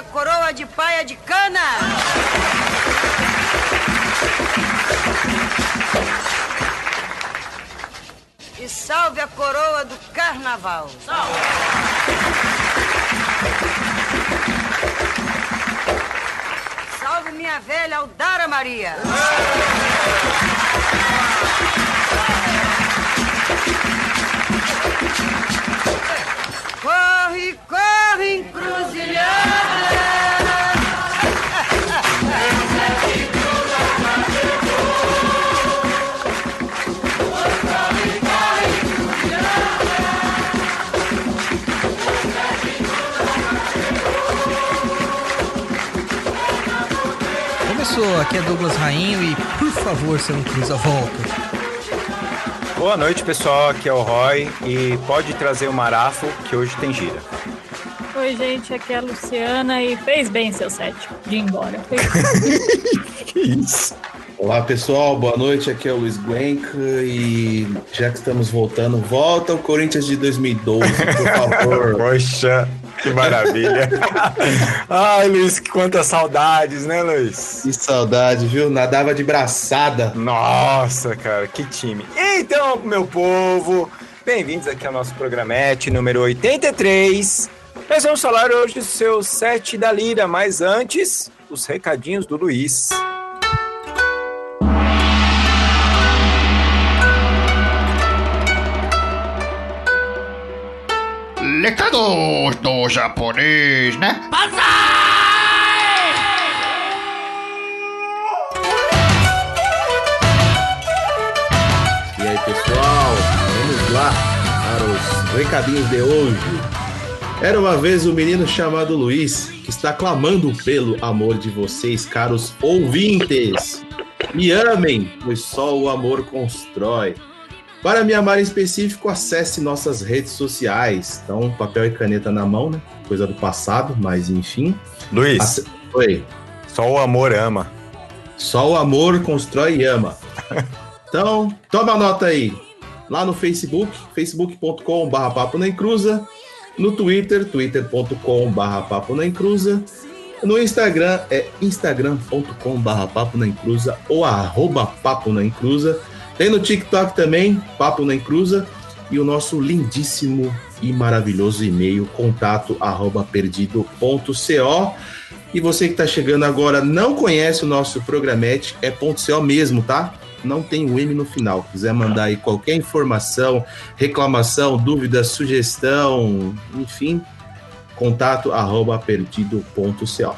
A coroa de paia de cana! E salve a coroa do carnaval! Salve minha velha Aldara Maria! Aqui é Douglas Rainho e por favor, seu Cruz, a volta. Boa noite, pessoal. Aqui é o Roy e pode trazer o Marafo que hoje tem gira. Oi, gente, aqui é a Luciana e fez bem seu set de ir embora. Fez bem. Olá pessoal, boa noite. Aqui é o Luiz Guenca e já que estamos voltando, volta o Corinthians de 2012, por favor. Poxa, que maravilha. Ai, Luiz, quantas saudades, né, Luiz? que saudade, viu? Nadava de braçada. Nossa, cara, que time. Então, meu povo, bem-vindos aqui ao nosso programete número 83. Nós vamos falar hoje do seu set da Lira, mas antes, os recadinhos do Luiz. Recados do japonês, né? E aí pessoal, vamos lá para os recadinhos de hoje. Era uma vez um menino chamado Luiz que está clamando pelo amor de vocês, caros ouvintes. Me amem, pois só o amor constrói. Para me amar em específico, acesse nossas redes sociais. Então, papel e caneta na mão, né? Coisa do passado, mas enfim. Luiz, Ace- Oi. só o amor ama. Só o amor constrói e ama. Então, toma nota aí. Lá no Facebook, facebook.com.br papo na encruza. No Twitter, twitter.com.br papo na encruza. No Instagram é instagram.com.br papo na encruza ou arroba papo na encruza. Tem no TikTok também, papo na encruza. E o nosso lindíssimo e maravilhoso e-mail, contato arroba perdido.co. E você que está chegando agora não conhece o nosso programete, é .co mesmo, tá? Não tem o M no final. Quiser mandar aí qualquer informação, reclamação, dúvida, sugestão, enfim, contato arroba perdido.co.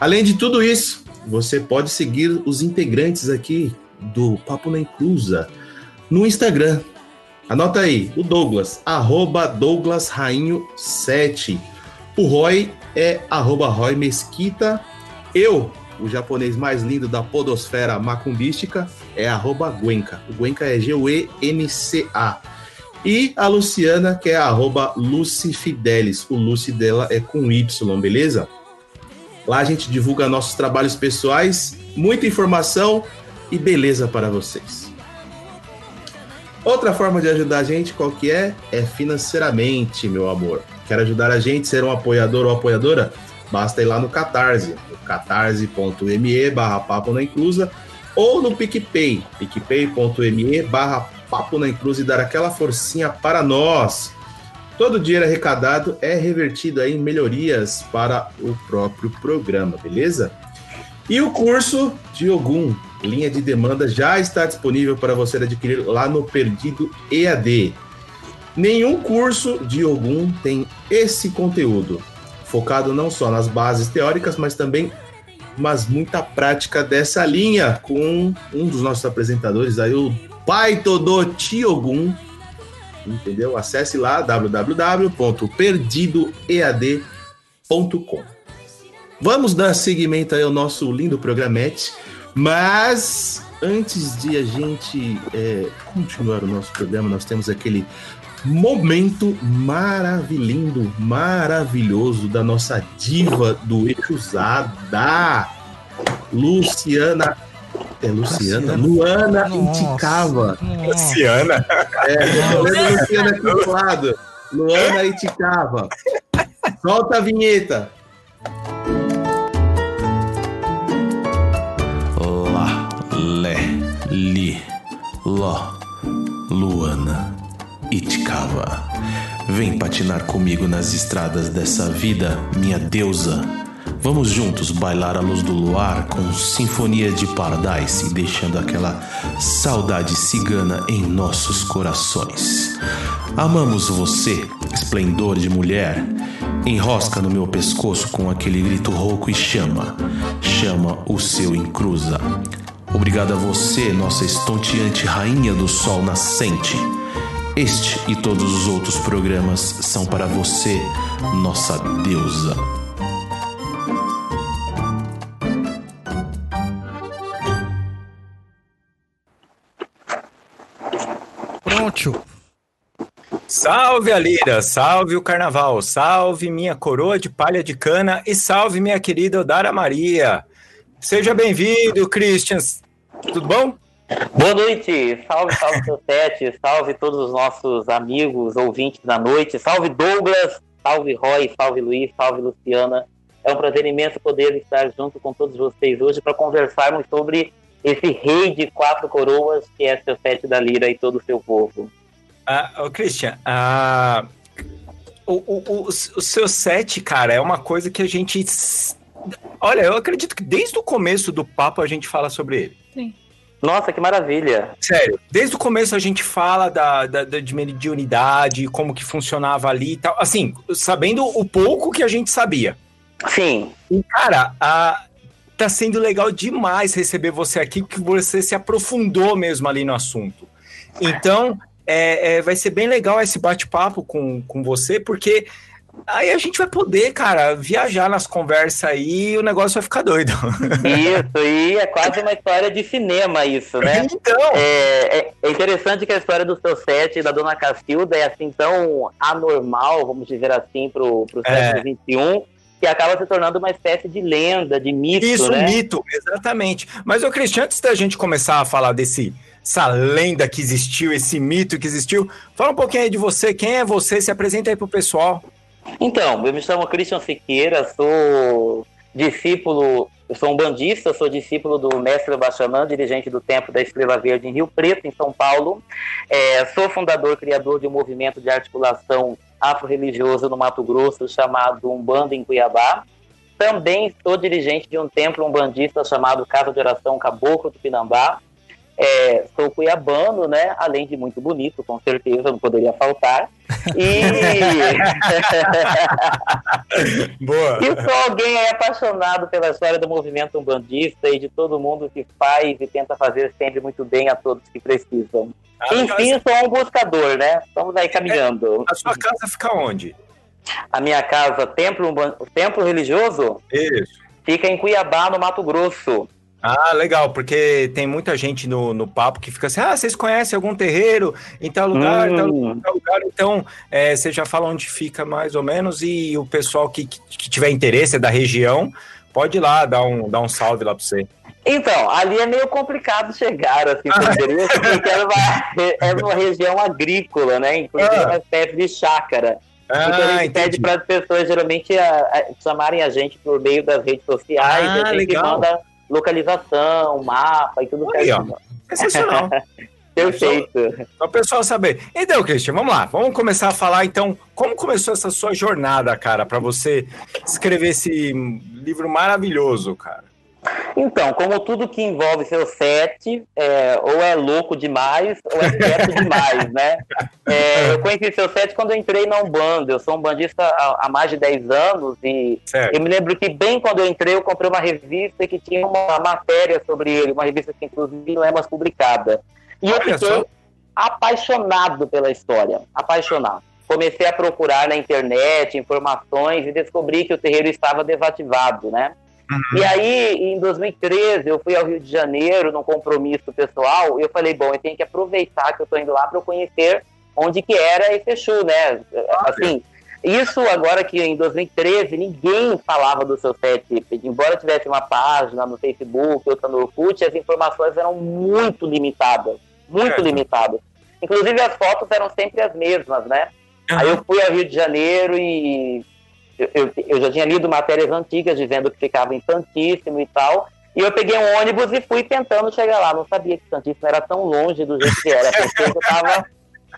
Além de tudo isso, você pode seguir os integrantes aqui do Papo na Inclusa no Instagram, Anota aí, o Douglas, arroba Douglas Rainho 7. O Roy é arroba Roy Mesquita. Eu, o japonês mais lindo da podosfera macumbística, é arroba Guenca. O Guenca é G-U-E-N-C-A. E a Luciana, que é arroba Lucy Fidelis. O Lucy dela é com Y, beleza? Lá a gente divulga nossos trabalhos pessoais, muita informação e beleza para vocês. Outra forma de ajudar a gente, qual que é? É financeiramente, meu amor. Quer ajudar a gente ser um apoiador ou apoiadora? Basta ir lá no Catarse, catarse.me barra papo na inclusa ou no PicPay, picpay.me barra papo na inclusa e dar aquela forcinha para nós. Todo dinheiro arrecadado é revertido em melhorias para o próprio programa, beleza? E o curso de Ogum, linha de demanda, já está disponível para você adquirir lá no Perdido EAD. Nenhum curso de Ogum tem esse conteúdo, focado não só nas bases teóricas, mas também mas muita prática dessa linha com um dos nossos apresentadores aí, o Pai Todo Tiogum, entendeu? Acesse lá www.perdidoead.com. Vamos dar seguimento aí ao nosso lindo programete, mas antes de a gente é, continuar o nosso programa, nós temos aquele momento maravilhoso, maravilhoso da nossa diva do Exusada, Luciana. É Luciana? Luana Iticava. Luciana. É, Luciana aqui do lado. Luana Iticava. Solta a vinheta. Li, Ló, Luana, Itkava. Vem patinar comigo nas estradas dessa vida, minha deusa. Vamos juntos bailar à luz do luar com sinfonia de Paradise, deixando aquela saudade cigana em nossos corações. Amamos você, esplendor de mulher. Enrosca no meu pescoço com aquele grito rouco e chama, chama o seu encruza. Obrigado a você, nossa estonteante rainha do sol nascente. Este e todos os outros programas são para você, nossa deusa. Pronto. Salve a lira, salve o carnaval, salve minha coroa de palha de cana e salve minha querida Odara Maria. Seja bem-vindo, Christian. Tudo bom? Boa noite, salve, salve seu sete, salve todos os nossos amigos, ouvintes da noite, salve Douglas, salve Roy, salve Luiz, salve Luciana. É um prazer imenso poder estar junto com todos vocês hoje para conversarmos sobre esse rei de quatro coroas que é seu sete da lira e todo o seu povo. Ah, Christian, ah, o, o, o, o seu set, cara, é uma coisa que a gente. Olha, eu acredito que desde o começo do papo a gente fala sobre ele. Sim. Nossa, que maravilha! Sério, desde o começo a gente fala da, da, da- de mediunidade, como que funcionava ali e tal. Assim, sabendo o pouco que a gente sabia. Sim, E, cara, ah, tá sendo legal demais receber você aqui, porque você se aprofundou mesmo ali no assunto. Então, é, é, vai ser bem legal esse bate-papo com, com você, porque aí a gente vai poder, cara, viajar nas conversas aí e o negócio vai ficar doido. isso, e é quase uma história de cinema isso, né? Então, É, é- é interessante que a história do seu set e da dona Castilda é assim tão anormal, vamos dizer assim, pro, pro É. século XXI, que acaba se tornando uma espécie de lenda, de mito, isso, né? mito, exatamente. Mas, ô Cristian, antes da gente começar a falar desse essa lenda que existiu, esse mito que existiu, fala um pouquinho aí de você, quem é você, se apresenta aí pro pessoal. Então, eu me chamo Christian Siqueira, sou discípulo, eu sou um bandista, sou discípulo do mestre Bachanã, dirigente do Templo da Estrela Verde em Rio Preto, em São Paulo. É, sou fundador, criador de um movimento de articulação afro-religioso no Mato Grosso chamado Umbanda em Cuiabá. Também sou dirigente de um templo umbandista chamado Casa de Oração Caboclo do Pinambá. É, sou cuiabano, né? Além de muito bonito, com certeza, não poderia faltar. E Boa. e sou alguém apaixonado pela história do movimento umbandista e de todo mundo que faz e tenta fazer sempre muito bem a todos que precisam. Ah, Enfim, sou um buscador, né? Estamos aí caminhando. A sua casa fica onde? A minha casa, templo, templo religioso, Isso. fica em Cuiabá, no Mato Grosso. Ah, legal, porque tem muita gente no, no papo que fica assim, ah, vocês conhecem algum terreiro em tal lugar, em tal Hum. lugar, em tal lugar. Então, é, você já fala onde fica mais ou menos e o pessoal que, que, que tiver interesse é da região, pode ir lá dar um, dar um salve lá pra você. Então, ali é meio complicado chegar, assim, Ah. porque é uma, é uma região agrícola, né? Inclusive Ah. uma espécie de chácara. então a Ah, gente pede para as pessoas geralmente a- a chamarem a gente por meio das redes sociais, Ah, a gente legal. manda localização, mapa e tudo Aí, ó. certinho. Sensacional. Perfeito. Só o pessoal saber. Então, Christian, vamos lá. Vamos começar a falar, então, como começou essa sua jornada, cara, para você escrever esse livro maravilhoso, cara. Então, como tudo que envolve seu set, é, ou é louco demais, ou é quieto demais, né? É, eu conheci seu set quando eu entrei na Umbanda. Eu sou um bandista há, há mais de 10 anos e Certo. eu me lembro que bem quando eu entrei, eu comprei uma revista que tinha uma matéria sobre ele, uma revista que inclusive não é mais publicada. E eu Olha fiquei só. apaixonado pela história, apaixonado. Comecei a procurar na internet informações e descobri que o terreiro estava desativado, né? E aí, em 2013, eu fui ao Rio de Janeiro num compromisso pessoal e eu falei, bom, eu tenho que aproveitar que eu estou indo lá para eu conhecer onde que era esse Exu, né? Assim, isso agora que em 2013 ninguém falava do seu set, embora tivesse uma página no Facebook, outra no Orkut, as informações eram muito limitadas, muito Certo. limitadas. Inclusive as fotos eram sempre as mesmas, né? Aí eu fui ao Rio de Janeiro e eu, eu- eu já tinha lido matérias antigas dizendo que ficava em Santíssimo e tal. E eu peguei um ônibus e fui tentando chegar lá. Não sabia que Santíssimo era tão longe do jeito que era. Pensei que eu estava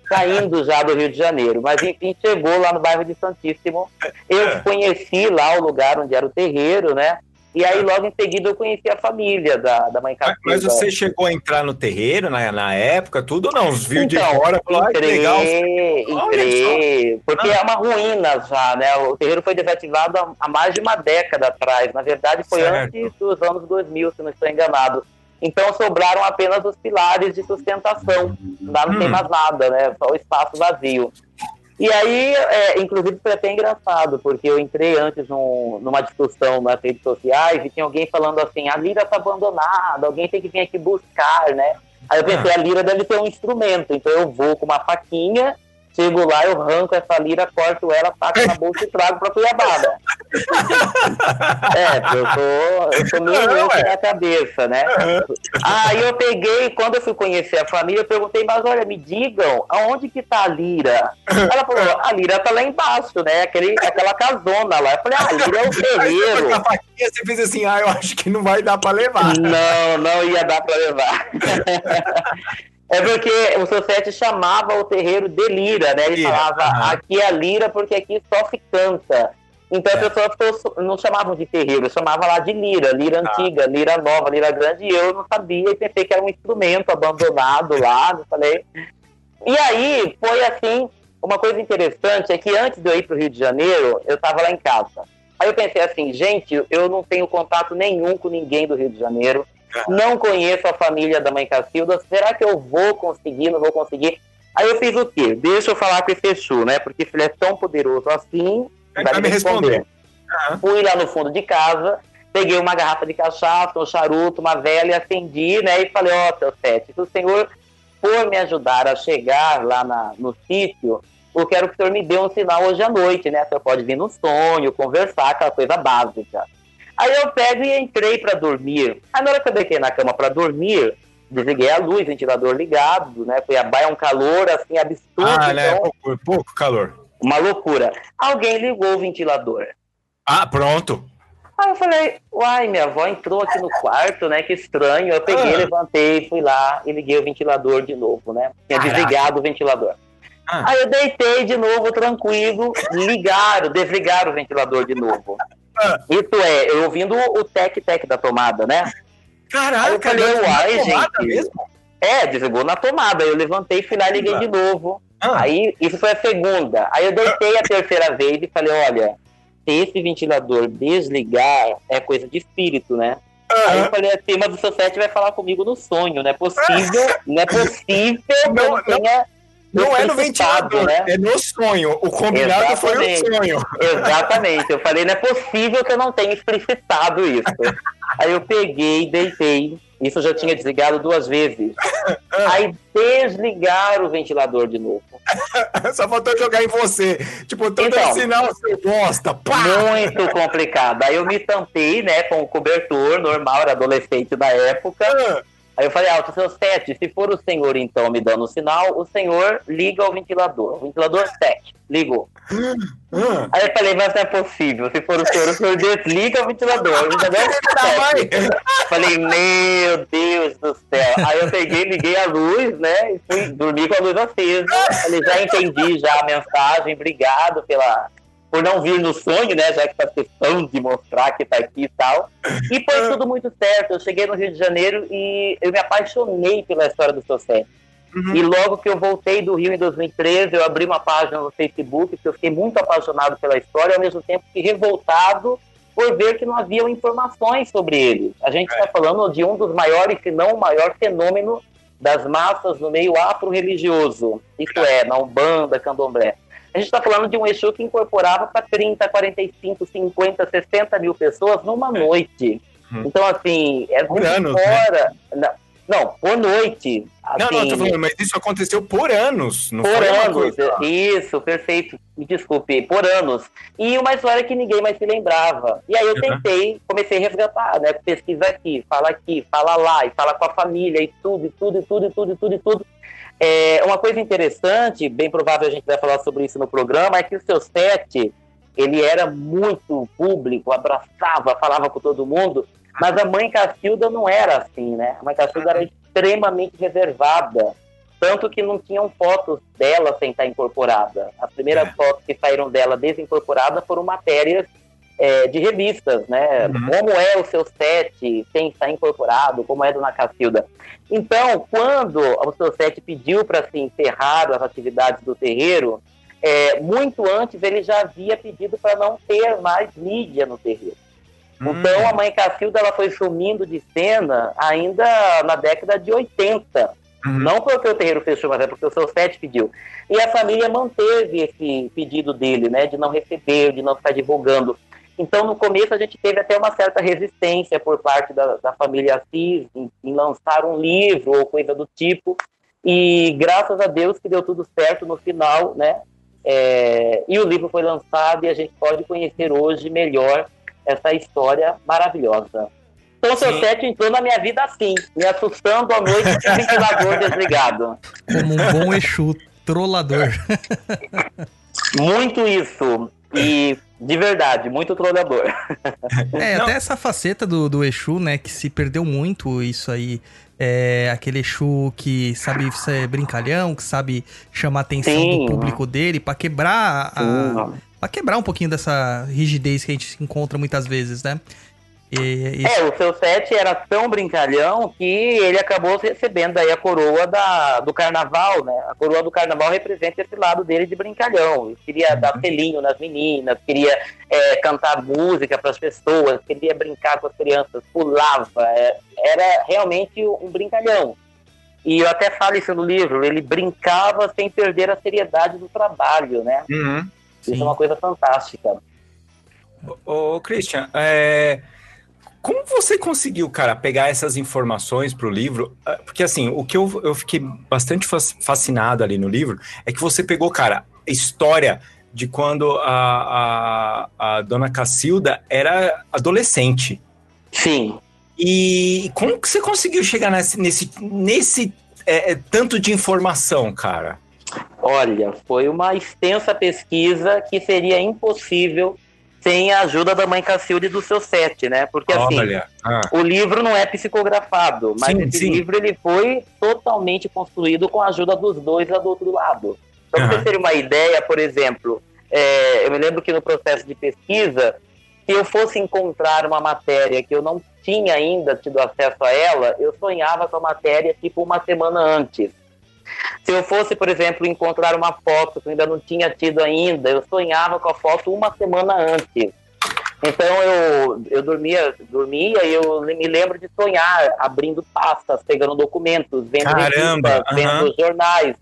saindo já do Rio de Janeiro. Mas enfim, chegou lá no bairro de Santíssimo. Eu conheci lá o lugar onde era o terreiro, né? E aí logo em seguida eu conheci a família da, da mãe Cacilda. mas você chegou a entrar no terreiro na, na época, tudo ou não? Os viu de Então, fora, falou, ai, que legal. Entrei, entrei, porque Ah. é uma ruína já, né? O terreiro foi desativado há- há mais de uma década atrás. Na verdade, foi Certo. antes dos anos 2000, se não estou enganado. Então sobraram apenas os pilares de sustentação. Lá não tem Hum. mais nada, né? Só o espaço vazio. E aí, é, inclusive, foi até engraçado, porque eu entrei antes num- numa discussão nas redes sociais e tinha alguém falando assim: a lira está abandonada, alguém tem que vir aqui buscar, né? Aí eu pensei: a lira deve ter um instrumento, então eu vou com uma faquinha, chego lá, eu arranco essa lira, corto ela, taco na bolsa e trago pra Cuiabá, né? É, eu tô, eu tô meio louco é. na cabeça, né? Aí eu peguei, quando eu fui conhecer a família, eu perguntei, mas olha, me digam, aonde que tá a Lira? Ela falou, a Lira tá lá embaixo, né? Aquele, aquela casona lá. Eu falei, ah, a Lira é o Com terreiro. a faquinha, você fez assim, ah, eu acho que não vai dar pra levar. Não, não ia dar pra levar. É porque o seu sete chamava o terreiro de lira, né? Ele Lira, falava, aqui é a lira porque aqui só se canta. Então É. as pessoas não chamavam de terreiro, chamavam lá de lira, lira Ah. antiga, lira nova, lira grande, e eu não sabia e pensei que era um instrumento abandonado lá, eu falei. E aí foi assim, uma coisa interessante é que antes de eu ir para o Rio de Janeiro, eu estava lá em casa. Aí eu pensei assim, gente, eu não tenho contato nenhum com ninguém do Rio de Janeiro, não conheço a família da mãe Cacilda, será que eu vou conseguir, não vou conseguir? Aí eu fiz o quê? Deixa eu falar com esse Exu, né? Porque se ele é tão poderoso assim, Ele vai me responder. Aham. Fui lá no fundo de casa, peguei uma garrafa de cachaça, um charuto, uma vela e acendi, né? E falei, ó, seu Sete, se o senhor for me ajudar a chegar lá na- no sítio, eu quero que o senhor me dê um sinal hoje à noite, né? O senhor pode vir no sonho, conversar, aquela coisa básica. Aí eu pego e entrei para dormir. Aí na hora que eu deitei na cama para dormir, desliguei a luz, ventilador ligado, né? Cuiabá é um calor assim absurdo, Ah, né? então, Pouco, pouco calor. uma loucura. Alguém ligou o ventilador. Ah, pronto. Aí eu falei, uai, minha avó entrou aqui no quarto, né? Que estranho. Eu peguei, Ah. levantei, fui lá e liguei o ventilador de novo, né? Tinha Caraca. desligado o ventilador. Ah. Aí eu deitei de novo, tranquilo, ligaram, desligaram o ventilador de novo. Ah. Isso é, eu ouvindo o tec-tec da tomada, né? Aí eu Caraca, falei, uai, gente. mesmo? É, desligou na tomada. Eu levantei, fui lá e liguei Ah. de novo. Ah. Aí, isso foi a segunda. Aí eu deitei a terceira vez e falei, olha, se esse ventilador desligar, é coisa de espírito, né? Aí eu falei assim, mas o seu set vai falar comigo no sonho, não é possível, não é possível eu não. tenha Não é no ventilador, né? é no sonho. O combinado foi o Exatamente. sonho. Exatamente. Eu falei, não é possível que eu não tenha explicitado isso. Aí eu peguei, deitei. Isso eu já tinha desligado duas vezes. Aí desligaram o ventilador de novo. Só faltou jogar em você. Tipo, todo Então. sinal, seu bosta. Pá! Muito complicado. Aí eu me tampei, né, com o cobertor normal, era adolescente da época. Ah, Aí eu falei, alto, seu sete, se for o senhor então me dando o sinal, o senhor liga o ventilador. O ventilador 7, ligou. ah. Aí eu falei, mas não é possível, se for o senhor, o senhor desliga o ventilador. O ventilador vai. 7. Falei, meu Deus do céu. Aí eu peguei, liguei a luz, né, e fui dormir com a luz acesa. Falei, já entendi já a mensagem, obrigado pela... Por não vir no sonho, né? Já que faz questão de mostrar que tá aqui e tal. E foi tudo muito certo. Eu cheguei no Rio de Janeiro e eu me apaixonei pela história do seu set. E logo que eu voltei do Rio em 2013, eu abri uma página no Facebook, porque eu fiquei muito apaixonado pela história, ao mesmo tempo que revoltado por ver que não haviam informações sobre ele. A gente está falando de um dos maiores, se não o maior fenômeno das massas no meio afro-religioso. Isto é, na Umbanda, Candomblé. A gente está falando de um Exu que incorporava para 30, 45, 50, 60 mil pessoas numa noite. Então, assim, é Por muito anos, né? fora. Não, não, por noite. Não, não, assim, tô falando, mas isso aconteceu por anos. Não por foi uma anos, coisa. isso, perfeito. Me desculpe, por anos. E uma história que ninguém mais se lembrava. E aí eu Uhum. tentei, comecei a resgatar, né? Pesquisa aqui, fala aqui, fala lá, e fala com a família, e tudo, e tudo, e tudo, e tudo, e tudo, e tudo. É, uma coisa interessante, bem provável a gente vai falar sobre isso no programa, é que o seu set, ele era muito público, abraçava, falava com todo mundo, mas a mãe Cacilda não era assim, né? A mãe Cacilda era extremamente reservada. Tanto que não tinham fotos dela sem estar incorporada. As primeiras É. fotos que saíram dela desincorporada foram matérias é, de revistas, né? Uhum. Como é o seu set sem estar incorporado, como é Dona Cacilda. Então, quando o seu set pediu para se encerrar as atividades do terreiro, é, muito antes ele já havia pedido para não ter mais mídia no terreiro. Então a mãe Cacilda ela foi sumindo de cena ainda na década de 80. Uhum. Não porque o terreiro fechou, mas é porque o seu sete pediu. E a família manteve esse pedido dele, né? De não receber, de não ficar divulgando. Então, no começo, a gente teve até uma certa resistência por parte da, da família Assis em, em lançar um livro ou coisa do tipo. E graças a Deus que deu tudo certo no final, né? É, e o livro foi lançado e a gente pode conhecer hoje melhor essa história maravilhosa. Então, o seu Sim. set entrou na minha vida assim, me assustando à noite com o ventilador desligado. Como um bom Exu trollador. Muito isso. E de verdade, muito trollador. É, Não. até essa faceta do, do Exu, né, que se perdeu muito isso aí. É aquele Exu que sabe ser brincalhão, que sabe chamar a atenção Sim. do público dele pra quebrar a, Sim. pra quebrar um pouquinho dessa rigidez que a gente encontra muitas vezes, né? E, e- É, o seu set era tão brincalhão que ele acabou recebendo aí a coroa da, do carnaval, né? A coroa do carnaval representa esse lado dele de brincalhão. Ele queria dar selinho nas meninas, queria é, cantar música para as pessoas, queria brincar com as crianças, pulava. é, era realmente um brincalhão. E eu até falo isso no livro, ele brincava sem perder a seriedade do trabalho, né? Uhum. Isso Sim. é uma coisa fantástica. Ô, Christian, é, como você conseguiu, cara, pegar essas informações para o livro? Ah, Porque, assim, o que eu, eu fiquei bastante fas- fascinado ali no livro é que você pegou, cara, a história de quando a, a, a dona Cacilda era adolescente. Sim. E como que você conseguiu chegar nesse, nesse, nesse é, é, tanto de informação, cara? Olha, foi uma extensa pesquisa que seria impossível sem a ajuda da mãe Cacilde e do seu set, né? Porque assim, Olha, ah, o livro não é psicografado, mas Sim, esse sim. livro ele foi totalmente construído com a ajuda dos dois lá do outro lado. Para Aham. você ter uma ideia, por exemplo, é, eu me lembro que no processo de pesquisa, se eu fosse encontrar uma matéria que eu não tinha ainda tido acesso a ela, eu sonhava com a matéria tipo uma semana antes. Se eu fosse, por exemplo, encontrar uma foto que eu ainda não tinha tido ainda, eu sonhava com a foto uma semana antes. Então eu, eu dormia, dormia e eu me lembro de sonhar abrindo pastas, pegando documentos, vendo Caramba, revistas, vendo jornais.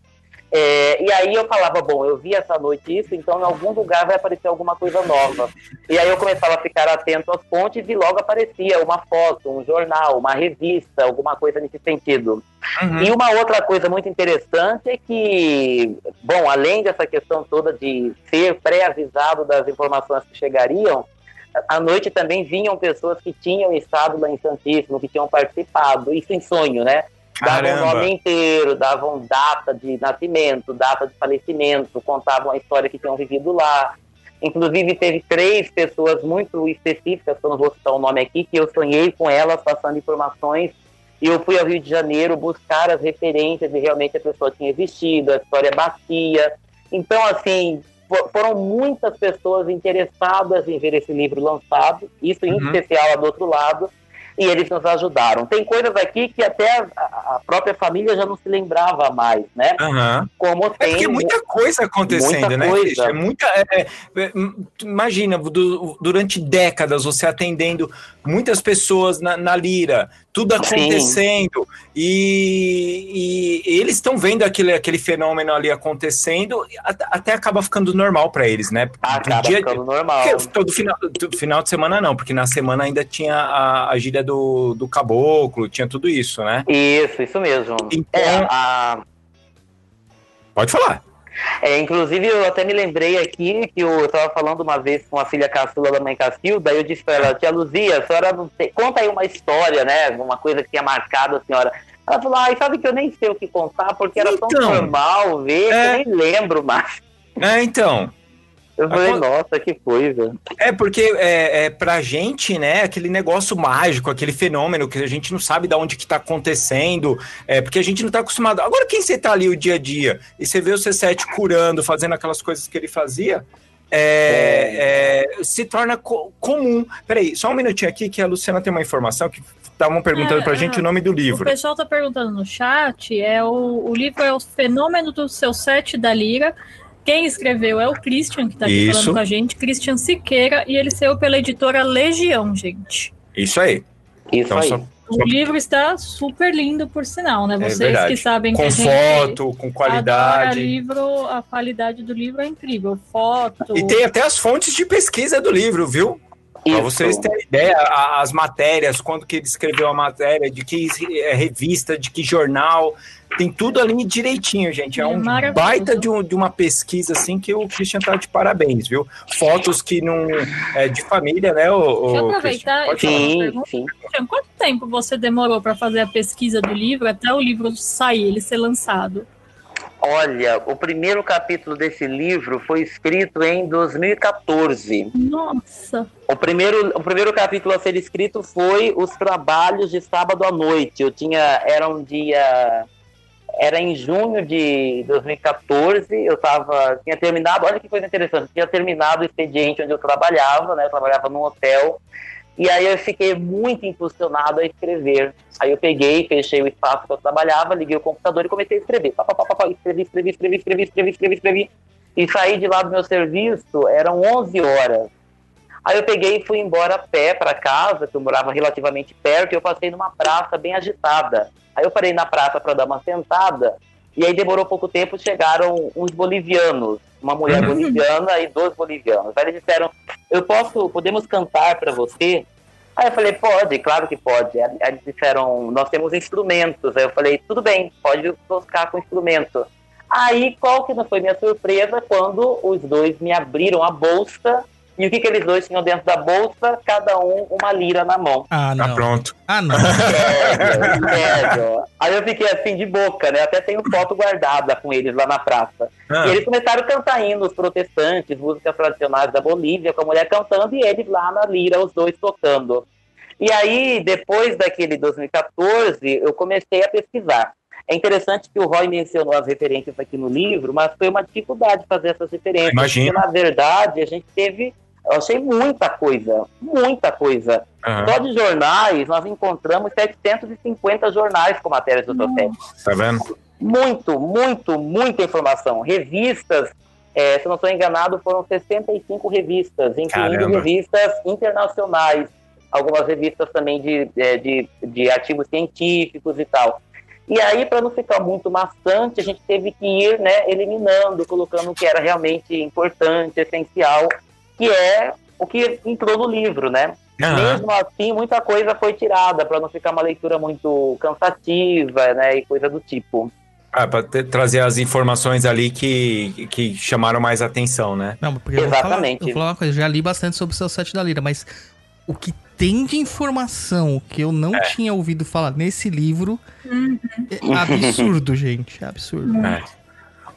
É, e aí eu falava, bom, eu vi essa noite isso, então em algum lugar vai aparecer alguma coisa nova. E aí eu começava a ficar atento às fontes e logo aparecia uma foto, um jornal, uma revista, alguma coisa nesse sentido. Uhum. E uma outra coisa muito interessante é que, bom, além dessa questão toda de ser pré-avisado das informações que chegariam, à noite também vinham pessoas que tinham estado lá em Santíssimo, que tinham participado, isso em sonho, né? Davam o nome inteiro, davam data de nascimento, data de falecimento, contavam a história que tinham vivido lá. Inclusive, teve três pessoas muito específicas, que eu não vou citar o nome aqui, que eu sonhei com elas passando informações. E eu fui ao Rio de Janeiro buscar as referências e realmente a pessoa tinha existido, a história batia. Então, assim, fo- foram muitas pessoas interessadas em ver esse livro lançado, isso em Uhum. especial do outro lado, e eles nos ajudaram. Tem coisas aqui que até a, própria família já não se lembrava mais, né? Aham. Como É tem porque muita coisa acontecendo, muita né? coisa. É muita. é, é, é, hum, imagina, du- durante décadas você atendendo muitas pessoas na, na lira, tudo acontecendo, e, e eles estão vendo aquele, aquele fenômeno ali acontecendo, até, acaba ficando normal para eles, né? Do acaba dia- ficando normal. todo final, do final de semana não, porque na semana ainda tinha a, a gíria do, do caboclo, tinha tudo isso, né? Isso, isso mesmo. Então- É, a- Pode falar. é, inclusive, eu até me lembrei aqui que eu estava falando uma vez com a filha caçula da mãe Cacilda, daí eu disse para ela, tia Luzia, a senhora não tem... conta aí uma história, né? Uma coisa que tenha marcado a senhora. Ela falou, ai, sabe que eu nem sei o que contar, porque era tão Então, normal ver, é. que eu nem lembro mais. É, então. Eu falei, Acon- nossa, que coisa. É porque é, é pra gente, né, aquele negócio mágico, aquele fenômeno que a gente não sabe de onde que tá acontecendo, é porque a gente não tá acostumado. Agora, quem você tá ali o dia a dia e você vê o C7 curando, fazendo aquelas coisas que ele fazia, é, é, se torna co- comum. Peraí, só um minutinho aqui que a Luciana tem uma informação que estavam perguntando É, pra gente é. o nome do O livro. pessoal tá perguntando no chat, é o, o livro é o Fenômeno do Seu Sete da Lira. Quem escreveu é o Christian, que tá aqui Isso. falando com a gente, Christian Siqueira, e ele saiu pela editora Legião, gente. Isso aí. Isso Então, aí. só O livro está super lindo, por sinal, né? É Vocês verdade. que sabem que com gente foto, com qualidade. livro, a qualidade do livro é incrível. Foto. E tem até as fontes de pesquisa do livro, viu? Para vocês terem ideia, as matérias, quando que ele escreveu a matéria, de que é, revista, de que jornal, tem tudo ali direitinho, gente. É, É um baita de, um- de uma pesquisa, assim, que o Christian tá de parabéns, viu? Fotos que não... É de família, né, o, Deixa eu o aproveitar e Sim, pergunta. sim. Christian, Quanto tempo você demorou para fazer a pesquisa do livro até o livro sair, ele ser lançado? Olha, o primeiro capítulo desse livro foi escrito em 2014. Nossa, O primeiro, o primeiro capítulo a ser escrito foi os trabalhos de sábado à noite. Eu tinha, era um dia, era em junho de 2014. Eu tava, tinha terminado. Olha que coisa interessante. Tinha terminado o expediente onde eu trabalhava, né? Eu trabalhava num hotel. E aí eu fiquei muito impulsionado a escrever. Aí eu peguei, fechei o espaço que eu trabalhava, liguei o computador e comecei a escrever. Pá, pá, pá, pá, escrevi, escrevi, escrevi, escrevi, escrevi, escrevi, escrevi. E saí de lá do meu serviço, eram 11 horas. Aí eu peguei e fui embora a pé para casa, que eu morava relativamente perto, e eu passei numa praça bem agitada. Aí eu parei na praça para dar uma sentada, e aí demorou pouco tempo, chegaram uns bolivianos, uma mulher boliviana e dois bolivianos. Aí eles disseram, eu posso, podemos cantar para você? Aí eu falei, pode, claro que pode. Aí eles disseram, nós temos instrumentos. Aí eu falei, tudo bem, pode buscar com instrumento. Aí, qual que não foi minha surpresa quando os dois me abriram a bolsa e o que, que eles dois tinham dentro da bolsa? Cada um uma lira na mão. Ah, Tá não. pronto. Ah, não. Sério, sério. Aí eu fiquei assim de boca, né? Até tenho foto guardada com eles lá na praça. Ah, E eles começaram a cantar hinos protestantes, músicas tradicionais da Bolívia, com a mulher cantando e eles lá na lira, os dois tocando. E aí, depois daquele 2014, eu comecei a pesquisar. É interessante que o Roy mencionou as referências aqui no livro, mas foi uma dificuldade fazer essas referências. Imagino. Porque, na verdade, a gente teve. Eu achei muita coisa, muita coisa. aham, Só de jornais, nós encontramos 750 jornais com matérias do Totec tá vendo? muito, muito, muita informação. Revistas é, se eu não estou enganado, foram 65 revistas, incluindo Caramba. revistas internacionais, algumas revistas também de, é, de, de artigos científicos e tal. E aí, para não ficar muito maçante, a gente teve que ir né, eliminando, colocando o que era realmente importante, essencial, que é o que entrou no livro, né? Aham. Mesmo assim, muita coisa foi tirada para não ficar uma leitura muito cansativa, né, e coisa do tipo. Ah, pra ter- trazer as informações ali que, que chamaram mais atenção, né? Não, porque eu vou, falar, Exatamente. eu vou falar uma coisa, eu já li bastante sobre o seu sete da Lira, mas o que tem de informação que eu não tinha ouvido falar nesse livro é absurdo, gente. É absurdo. É.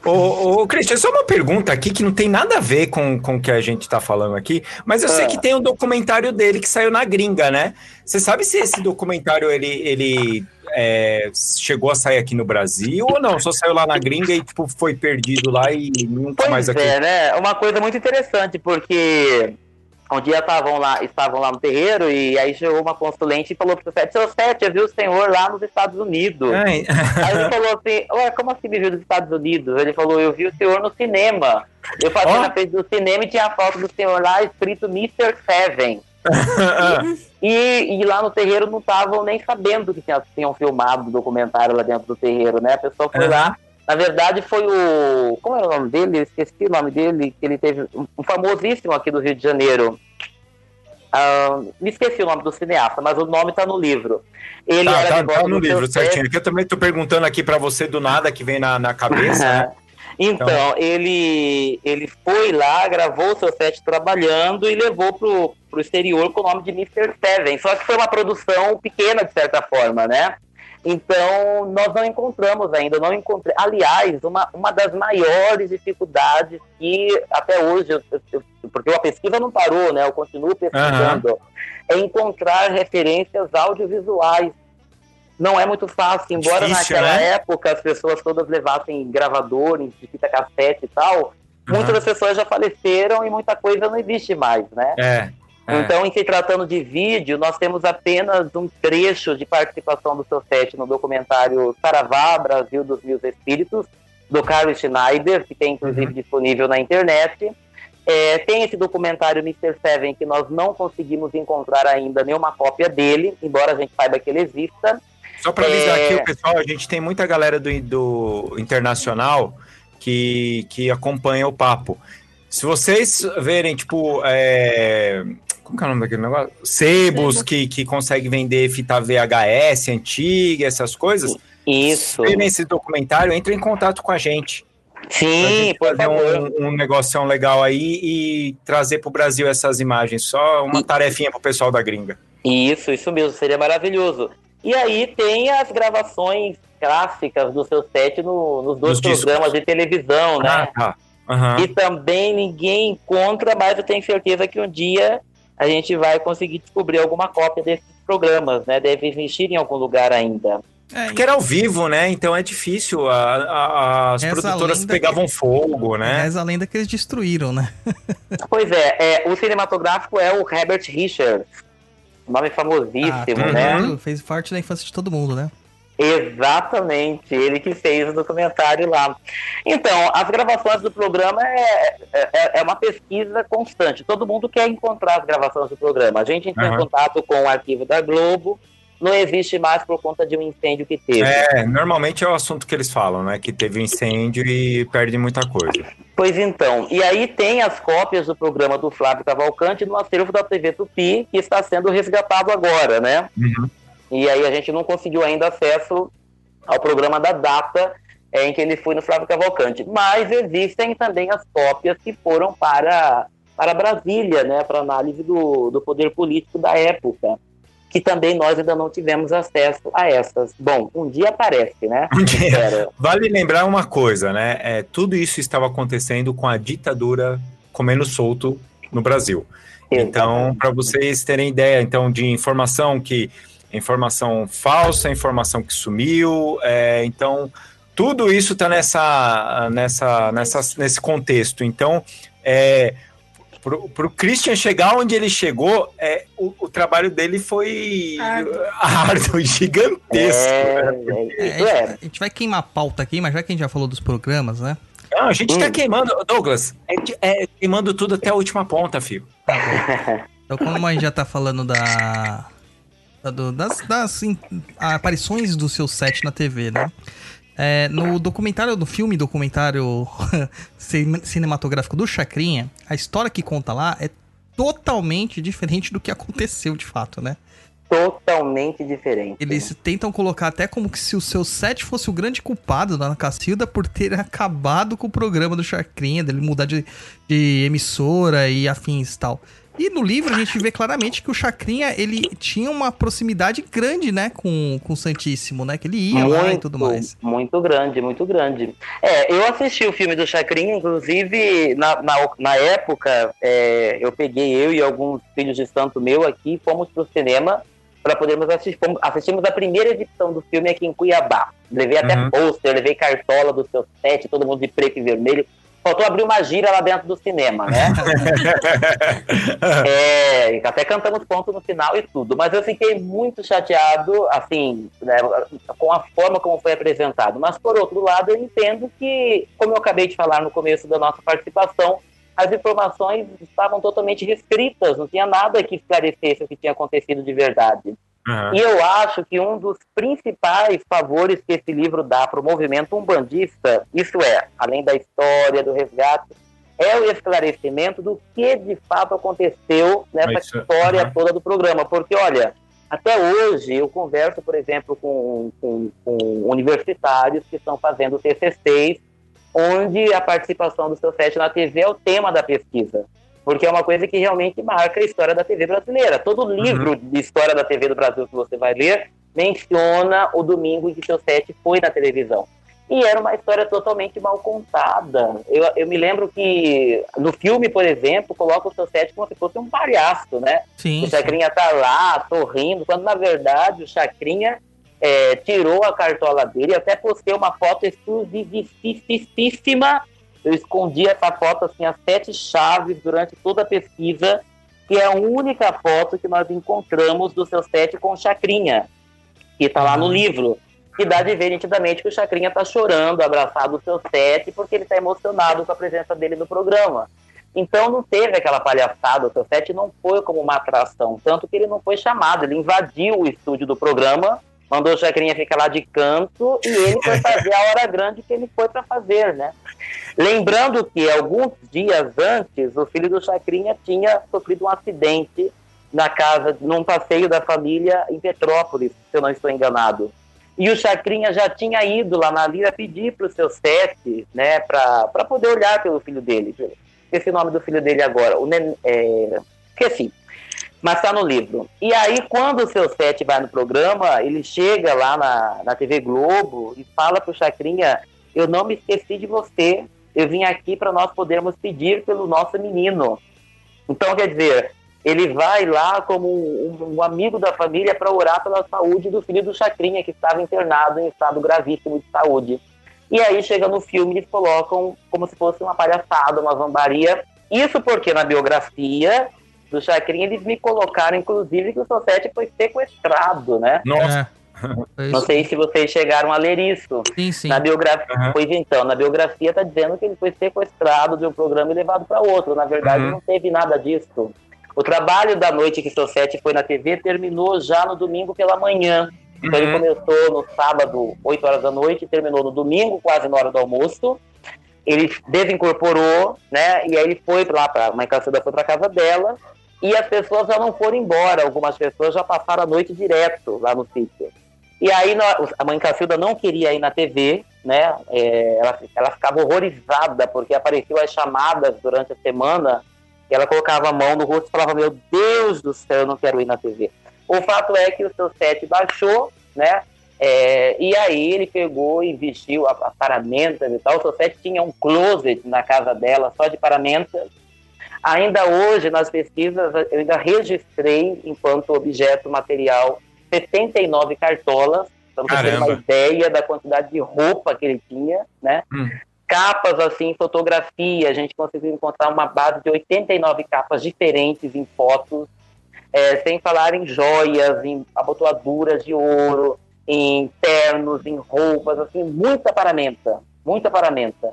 Ô, ô, Christian, só uma pergunta aqui que não tem nada a ver com, com o que a gente tá falando aqui, mas eu sei Ah. que tem um documentário dele que saiu na gringa, né? Você sabe se esse documentário ele, ele é, chegou a sair aqui no Brasil ou não? Só saiu lá na gringa e tipo, foi perdido lá e nunca Pois mais aqui. é, né? Uma coisa muito interessante, porque um dia estavam lá, estavam lá no terreiro e aí chegou uma consulente e falou pro Sete, seu Sete, eu vi o senhor lá nos Estados Unidos. Ai, Aí ele falou assim, ué, como assim me viu dos Estados Unidos? Ele falou, eu vi o senhor no cinema. Eu passei Ó. na frente do cinema e tinha a foto do senhor lá escrito Mr. Seven. E, e lá no terreiro não estavam nem sabendo que tinha- tinham filmado o documentário lá dentro do terreiro, né? A pessoa foi lá. Na verdade, foi o. Como era o nome dele? Eu esqueci o nome dele, que ele teve. Um famosíssimo aqui do Rio de Janeiro. Ah, me esqueci o nome do cineasta, mas o nome tá no livro. Ele Tá, tá, tá no livro, certinho. Que eu também tô perguntando aqui pra você do nada que vem na, na cabeça. né? Então, ele, ele foi lá, gravou o seu set trabalhando e levou pro, pro exterior com o nome de Mr. Seven. Só que foi uma produção pequena, de certa forma, né? Então, nós não encontramos ainda, não encontrei. Aliás, uma, uma das maiores dificuldades que até hoje, eu- eu- porque a pesquisa não parou, né? Eu continuo pesquisando, é encontrar referências audiovisuais. Não é muito fácil, embora Difícil, naquela né? época as pessoas todas levassem gravadores de fita cassete e tal, muitas Aham. das pessoas já faleceram e muita coisa não existe mais, né? É. é. Então, em se tratando de vídeo, nós temos apenas um trecho de participação do seu set no documentário Saravá, Brasil dos Mil Espíritos, do Carlos Schneider, que tem inclusive disponível na internet. É, tem esse documentário Mr. Seven, que nós não conseguimos encontrar ainda nenhuma cópia dele, embora a gente saiba que ele exista. Só para avisar É. aqui o pessoal, a gente tem muita galera do, do internacional que, que acompanha o papo. Se vocês verem, tipo, é, como que é o nome daquele negócio? Sebos que, que conseguem vender fita VHS antiga, essas coisas. Isso. Se esse documentário, entre em contato com a gente. Pra Sim, gente por fazer um, um negócio legal aí e trazer pro Brasil essas imagens. Só uma tarefinha pro pessoal da gringa. Isso, isso mesmo, seria maravilhoso. E aí tem as gravações clássicas do seu set no- nos dois Nos discos. programas de televisão, né? Ah, tá. Aham. E também ninguém encontra, mas eu tenho certeza que um dia a gente vai conseguir descobrir alguma cópia desses programas, né? Deve existir em algum lugar ainda. É, Porque era ao vivo, né? Então é difícil. a- a- as produtoras pegavam fogo, né? Reza a lenda que eles destruíram, né? Pois é, é, o cinematográfico é o Herbert Richards. Nome famosíssimo, Ah, né? fez parte da infância de todo mundo, né? Exatamente, ele que fez o documentário lá. Então, as gravações do programa é, é, é uma pesquisa constante. Todo mundo quer encontrar as gravações do programa. A gente entrou em Aham. contato com o arquivo da Globo, não existe mais por conta de um incêndio que teve. É, normalmente é o assunto que eles falam, né? Que teve um incêndio e perde muita coisa. Pois então, e aí tem as cópias do programa do Flávio Cavalcante no acervo da TV Tupi, que está sendo resgatado agora, né? Uhum. E aí a gente não conseguiu ainda acesso ao programa da data é, em que ele foi no Flávio Cavalcante. Mas existem também as cópias que foram para, para Brasília, né? Para análise do, do poder político da época. Que também nós ainda não tivemos acesso a essas. Bom, um dia aparece, né? Um dia. Vale lembrar uma coisa, né? É, tudo isso estava acontecendo com a ditadura comendo solto no Brasil. Então, para vocês terem ideia, então, de informação que informação falsa, informação que sumiu, é, então tudo isso está nessa, nessa, nessa, nesse contexto. Então, é, para o Christian chegar onde ele chegou, é, o, o trabalho dele foi árduo, gigantesco. É, né? é, É, isso a, é. gente, a gente vai queimar a pauta aqui, mas já que a gente já falou dos programas, né? Não, a gente tá Hum. queimando, Douglas, é, é queimando tudo até a última ponta, filho. Então, como a gente já tá falando da. Do- das, das in- aparições do seu set na TV, né? É, no documentário, no filme documentário cin- cinematográfico do Chacrinha, a história que conta lá é totalmente diferente do que aconteceu de fato, né? Totalmente diferente. Eles tentam colocar até como que se o seu set fosse o grande culpado da Ana Cacilda por ter acabado com o programa do Chacrinha, dele mudar de, de emissora e afins e tal. E no livro a gente vê claramente que o Chacrinha, ele tinha uma proximidade grande, né, com, com o Santíssimo, né? Que ele ia lá e tudo mais. Muito grande, muito grande. É, eu assisti o filme do Chacrinha, inclusive na, na, na época, é, eu peguei eu e alguns filhos de santo meu aqui, fomos pro cinema para podermos assistir. Fomos- Assistimos a primeira edição do filme aqui em Cuiabá. Levei até Uhum. pôster, levei cartola do seu set, todo mundo de preto e vermelho. Faltou abrir uma gira lá dentro do cinema, né? É, até cantamos ponto no final e tudo, mas eu fiquei muito chateado, assim, né, com a forma como foi apresentado. Mas, por outro lado, eu entendo que, como eu acabei de falar no começo da nossa participação, as informações estavam totalmente restritas, não tinha nada que esclarecesse o que tinha acontecido de verdade. Aham. E eu acho que um dos principais favores que esse livro dá para o movimento umbandista, isso é, além da história, do resgate, é o esclarecimento do que de fato aconteceu nessa Isso, história aham. toda do programa. Porque, olha, até hoje eu converso, por exemplo, com, com- com universitários que estão fazendo TCCs, onde a participação do seu set na TV é o tema da pesquisa. Porque é uma coisa que realmente marca a história da TV brasileira. Todo livro de história da TV do Brasil que você vai ler menciona o domingo em que seu set foi na televisão. E era uma história totalmente mal contada. Eu, eu me lembro que no filme, por exemplo, coloca o seu set como se fosse um palhaço, né? Sim, O. Chacrinha tá lá, sorrindo, quando na verdade o Chacrinha é, tirou a cartola dele. Eu até postei uma foto exclusivíssima. Eu escondi essa foto, assim, as sete chaves durante toda a pesquisa, que é a única foto que nós encontramos do seu set com o Chacrinha, que tá lá no livro. Que dá de ver nitidamente que o Chacrinha tá chorando, abraçado o seu set, porque ele tá emocionado com a presença dele no programa. Então não teve aquela palhaçada, o seu set não foi como uma atração, tanto que ele não foi chamado, ele invadiu o estúdio do programa, mandou o Chacrinha ficar lá de canto e ele foi fazer a hora grande que ele foi para fazer, né? Lembrando que alguns dias antes, o filho do Chacrinha tinha sofrido um acidente na casa, num passeio da família em Petrópolis, se eu não estou enganado. E o Chacrinha já tinha ido lá na Lira pedir para o seu set, né, para poder olhar pelo filho dele. Esqueci o nome do filho dele agora. O Nen é... Esqueci. Mas está no livro. E aí, quando o seu set vai no programa, ele chega lá na, na TV Globo e fala para o Chacrinha: Eu não me esqueci de você. Eu vim aqui para nós podermos pedir pelo nosso menino. Então, quer dizer, ele vai lá como um, um amigo da família para orar pela saúde do filho do Chacrinha, que estava internado em estado gravíssimo de saúde. E aí chega no filme eles colocam como se fosse uma palhaçada, uma zombaria. Isso porque na biografia do Chacrinha eles me colocaram, inclusive, que o Sosete foi sequestrado, né? Nossa, É, Não sei se vocês chegaram a ler isso. sim, sim. Na biografia, Uhum. pois então, na biografia tá dizendo que ele foi sequestrado de um programa e levado para outro. Na verdade, Uhum. não teve nada disso. O trabalho da noite que seu sete foi na TV terminou já no domingo pela manhã. Então ele Uhum. começou no sábado, 8 horas da noite, e terminou no domingo, quase na hora do almoço. Ele desincorporou, né? E aí ele foi lá para a mãe Cacilda foi para casa dela. E as pessoas já não foram embora. Algumas pessoas já passaram a noite direto lá no sítio. E aí a mãe Cacilda não queria ir na TV, né? É, ela, ela ficava horrorizada porque apareciam as chamadas durante a semana e ela colocava a mão no rosto e falava: Meu Deus do céu, eu não quero ir na TV. O fato é que o seu set baixou, né? É, e aí ele pegou e vestiu as paramentas e tal. O seu set tinha um closet na casa dela só de paramentas. Ainda hoje, nas pesquisas, eu ainda registrei, enquanto objeto material, 79 cartolas, para você ter uma ideia da quantidade de roupa que ele tinha, né? Hum. Capas, assim, fotografia, a gente conseguiu encontrar uma base de 89 capas diferentes em fotos, é, sem falar em joias, em abotoaduras de ouro, em ternos, em roupas, assim, muita paramenta, muita paramenta.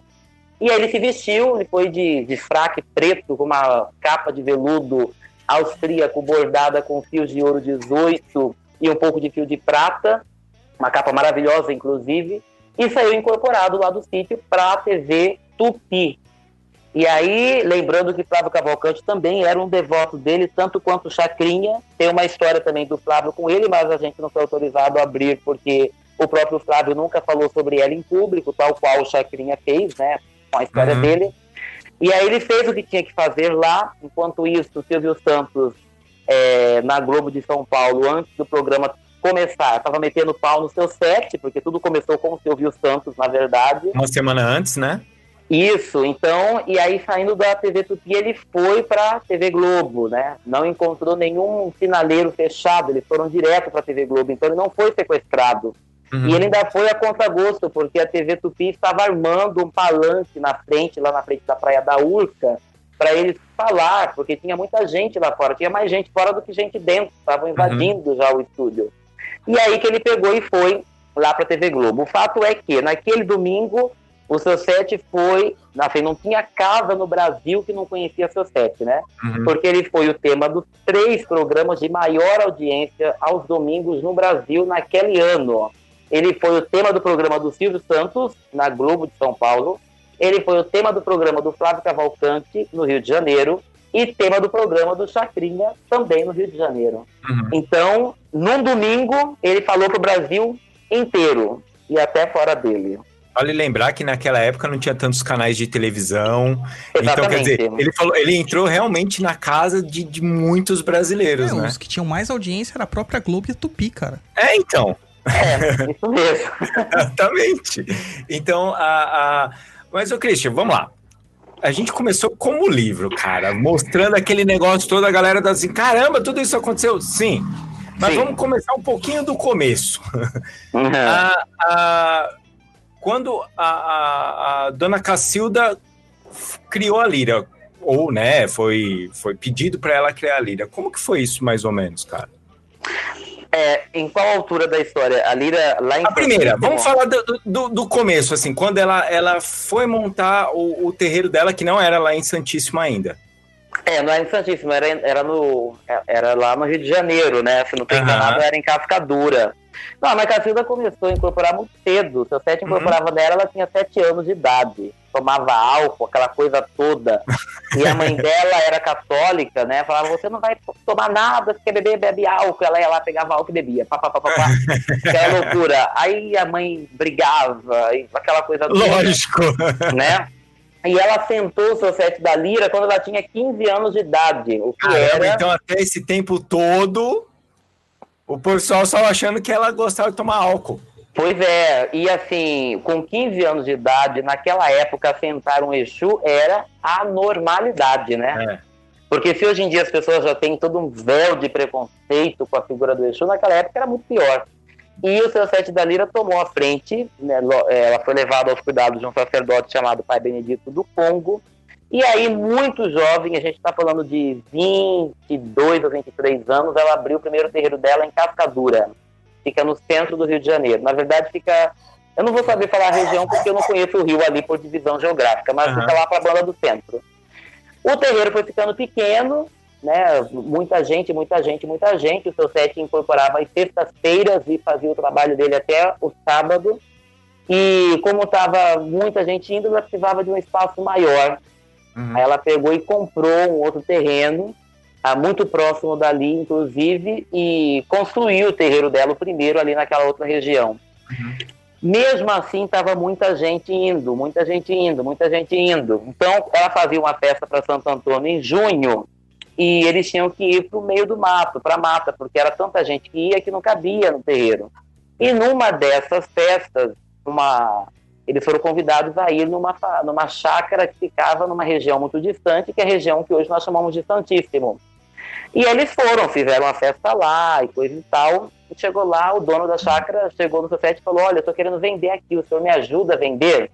E aí ele se vestiu, ele foi de, de fraque preto, com uma capa de veludo austríaco bordada com fios de ouro 18 e um pouco de fio de prata, uma capa maravilhosa, inclusive, e saiu incorporado lá do sítio para a TV Tupi. E aí, lembrando que Flávio Cavalcante também era um devoto dele, tanto quanto Chacrinha. Tem uma história também do Flávio com ele, mas a gente não foi autorizado a abrir porque o próprio Flávio nunca falou sobre ela em público, tal qual o Chacrinha fez, né? Com a história Uhum. dele. E aí ele fez o que tinha que fazer lá. Enquanto isso, o Silvio Santos, é, na Globo de São Paulo, antes do programa começar, estava metendo pau no seu set, porque tudo começou com o Silvio Santos, na verdade. Uma semana antes, né? Isso, então, e aí saindo da TV Tupi, ele foi pra TV Globo, né? Não encontrou nenhum sinaleiro fechado, eles foram direto pra TV Globo, então ele não foi sequestrado. Uhum. E ele ainda foi a contragosto, porque a TV Tupi estava armando um palanque na frente, lá na frente da Praia da Urca, para eles falar, porque tinha muita gente lá fora, tinha mais gente fora do que gente dentro, estavam invadindo já o estúdio. E aí que ele pegou e foi lá para a TV Globo. O fato é que naquele domingo o seu set foi, assim, não tinha casa no Brasil que não conhecia seu set, né? Uhum. Porque ele foi o tema dos três programas de maior audiência aos domingos no Brasil naquele ano. Ele foi o tema do programa do Silvio Santos, na Globo de São Paulo. Ele foi o tema do programa do Flávio Cavalcante, no Rio de Janeiro. E tema do programa do Chacrinha, também no Rio de Janeiro. Uhum. Então, num domingo, ele falou pro Brasil inteiro. E até fora dele. Vale lembrar que naquela época não tinha tantos canais de televisão. Então, quer Exatamente. dizer, ele, falou, ele entrou realmente na casa de, de muitos brasileiros, É, né? Os que tinham mais audiência era a própria Globo e a Tupi, cara. É, então. É, isso mesmo. Exatamente. Então, a, a... mas, ô Christian, vamos lá. A gente começou como livro, cara, mostrando aquele negócio todo, a galera tá assim, caramba, tudo isso aconteceu? Sim. Mas Sim. vamos começar um pouquinho do começo. Uhum. A- a- quando a, a- dona Cacilda criou a Lira, ou, né, foi, foi pedido para ela criar a Lira, como que foi isso, mais ou menos, cara? É, em qual altura da história? A Lira lá em A primeira, vamos falar do, do, do começo, assim, quando ela, ela foi montar o, o terreiro dela, que não era lá em Santíssimo ainda. É, não era em Santíssimo, era, era, no, era lá no Rio de Janeiro, né? Se não estou Aham. enganado, era em Cascadura. Não, mas a Cacilda começou a incorporar muito cedo. Seu sete Uhum. incorporava nela, ela tinha sete anos de idade. Tomava álcool, aquela coisa toda. E a mãe dela era católica, né? Falava, você não vai tomar nada, se quer beber, bebe álcool. Ela ia lá, pegava álcool e bebia. Pá, pá, pá, pá, pá. Aquela loucura. Aí a mãe brigava, aquela coisa toda Lógico. né? E ela sentou o seu sete da lira quando ela tinha 15 anos de idade, o que Caramba, era... então até esse tempo todo, o pessoal só achando que ela gostava de tomar álcool. Pois é, e assim, com 15 anos de idade, naquela época, sentar um Exu era a normalidade, né? É. Porque se hoje em dia as pessoas já têm todo um véu de preconceito com a figura do Exu, naquela época era muito pior. E o seu sete da Lira tomou a frente, né, eh, ela foi levada aos cuidados de um sacerdote chamado Pai Benedito do Congo. E aí, muito jovem, a gente está falando de 22 ou 23 anos, ela abriu o primeiro terreiro dela em Cascadura. Fica no centro do Rio de Janeiro. Na verdade, fica. Eu não vou saber falar a região porque eu não conheço o Rio ali por divisão geográfica, mas Aham. fica lá para a banda do centro. O terreiro foi ficando pequeno, né? Muita gente, muita gente, muita gente. O seu set incorporava as sextas-feiras e fazia o trabalho dele até o sábado. E como estava muita gente indo, ela precisava de um espaço maior. Uhum. Aí ela pegou e comprou um outro terreno, muito próximo dali, inclusive, e construiu o terreiro dela, primeiro, ali naquela outra região. Mesmo assim, estava muita gente indo, muita gente indo, muita gente indo. Então, ela fazia uma festa para Santo Antônio em junho e eles tinham que ir para o meio do mato, para a mata, porque era tanta gente que ia que não cabia no terreiro. E numa dessas festas, uma, eles foram convidados a ir numa, numa chácara que ficava numa região muito distante, que é a região que hoje nós chamamos de Santíssimo. E eles foram, fizeram uma festa lá e coisa e tal. E chegou lá, o dono da chácara chegou no seu set e falou: Olha, eu tô querendo vender aqui, o senhor me ajuda a vender?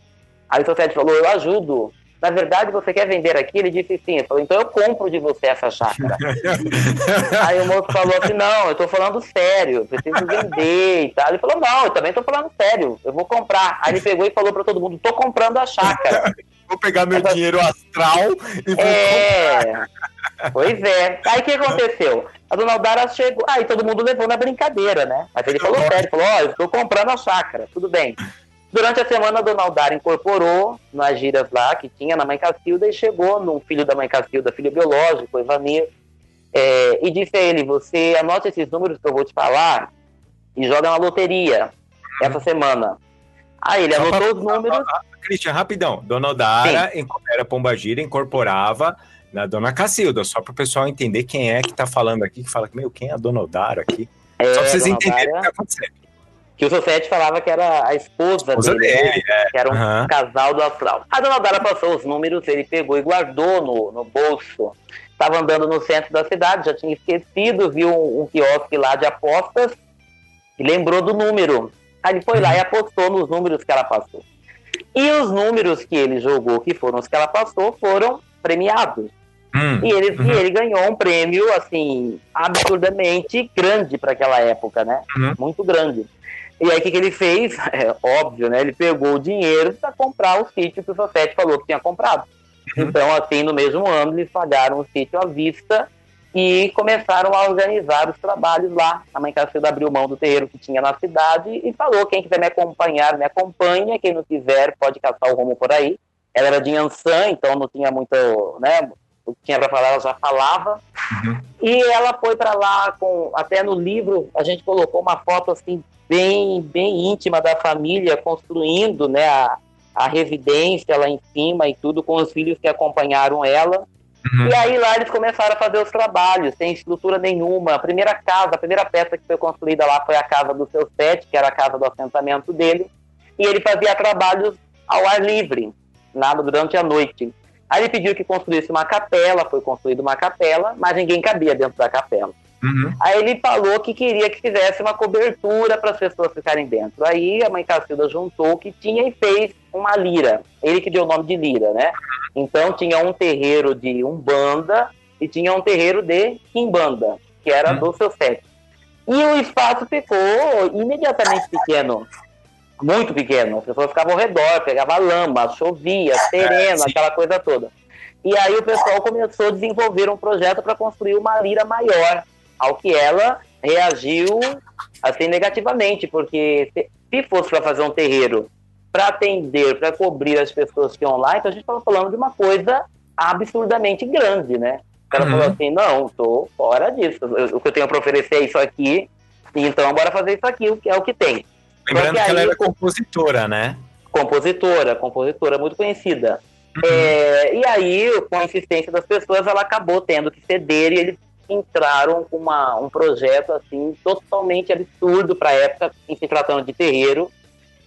Aí o seu set falou: Eu ajudo. Na verdade, você quer vender aqui? Ele disse sim. Ele falou: Então eu compro de você essa chácara. Aí o moço falou assim: Não, eu tô falando sério, eu preciso vender e tal. Ele falou: Não, eu também tô falando sério, eu vou comprar. Aí ele pegou e falou pra todo mundo: Tô comprando a chácara. vou pegar meu dinheiro astral e vou É. Pois é. Aí o que aconteceu? A dona Aldara chegou. Aí todo mundo levou na brincadeira, né? Mas ele falou sério, falou: Ó, eu estou comprando a chácara, tudo bem. Durante a semana, a dona Aldara incorporou nas giras lá que tinha na mãe Cacilda e chegou num filho da mãe Cacilda, filho biológico, Ivanir, é, e disse a ele: Você anota esses números que eu vou te falar e joga na loteria essa semana. Aí ele anotou pra- os números. Cristian, rapidão. Dona inco- era Pombagira, incorporava na Dona Cacilda, só para o pessoal entender quem é que tá falando aqui, que fala que, meu, quem é a Dona Odara aqui? É, só para vocês entenderem o que Odara. tá acontecendo. que o Sofete falava que era a esposa, Esposa dele, né? dele, que era um Aham. casal do astral. A dona Dara passou os números, ele pegou e guardou no, no bolso. Estava andando no centro da cidade, já tinha esquecido, viu um, um quiosque lá de apostas e lembrou do número. Aí ele foi lá e apostou nos números que ela passou. E os números que ele jogou, que foram os que ela passou, foram premiados. Hum, E ele, uhum. e ele ganhou um prêmio, assim, absurdamente grande para aquela época, né? Uhum. Muito grande. E aí, o que, que ele fez? É óbvio, né? Ele pegou o dinheiro para comprar o sítio que o Sofete falou que tinha comprado. Uhum. Então, assim, no mesmo ano, eles pagaram o sítio à vista e começaram a organizar os trabalhos lá. A mãe Cacilda abriu mão do terreiro que tinha na cidade e falou: quem quiser me acompanhar, me acompanha. Quem não quiser, pode caçar o rumo por aí. Ela era de Ansan, então não tinha muito, né? O que tinha para falar, ela já falava. E ela foi para lá com, até no livro, a gente colocou uma foto assim bem, bem íntima da família construindo, né, a, a residência lá em cima e tudo com os filhos que acompanharam ela. E aí lá eles começaram a fazer os trabalhos, sem estrutura nenhuma. A primeira casa, a primeira peça que foi construída lá foi a casa do seu sete, que era a casa do assentamento dele. E ele fazia trabalhos ao ar livre, lá no- durante a noite. Aí ele pediu que construísse uma capela, foi construída uma capela, mas ninguém cabia dentro da capela. Uhum. Aí ele falou que queria que fizesse uma cobertura para as pessoas ficarem dentro. Aí a mãe Cacilda juntou o que tinha e fez uma lira. Ele que deu o nome de lira, né? Então tinha um terreiro de Umbanda e tinha um terreiro de Quimbanda, que era do seu sete. E o espaço ficou imediatamente pequeno. Muito pequeno. As pessoas ficavam ao redor, pegava lama, chovia, sereno, sim. aquela coisa toda. E aí o pessoal começou a desenvolver um projeto para construir uma lira maior, ao que ela reagiu assim negativamente, porque se, se fosse para fazer um terreiro para atender, para cobrir as pessoas que iam lá, então a gente estava falando de uma coisa absurdamente grande, né? Ela Uhum. falou assim, não, tô fora disso, o que eu tenho para oferecer é isso aqui, então bora fazer isso aqui, o que é o que tem. Lembrando Só que ela aí- era compositora, né? compositora, compositora muito conhecida. É, e aí, com a insistência das pessoas, ela acabou tendo que ceder e eles entraram com uma, um projeto assim totalmente absurdo para a época, em se tratando de terreiro.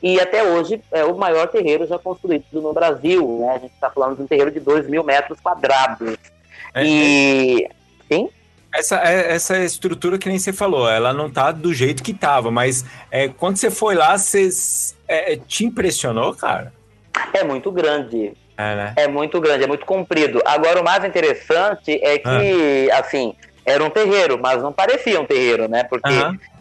E até hoje é o maior terreiro já construído no Brasil. Né? A gente está falando de um terreiro de 2 mil metros quadrados. É, E. Sim? Essa, é- essa estrutura que nem você falou, ela não tá do jeito que tava, mas é, quando você foi lá, você é, te impressionou, cara? É muito grande. É, né? É muito grande, é muito comprido. Agora, o mais interessante é que, assim, era um terreiro, mas não parecia um terreiro, né? Porque,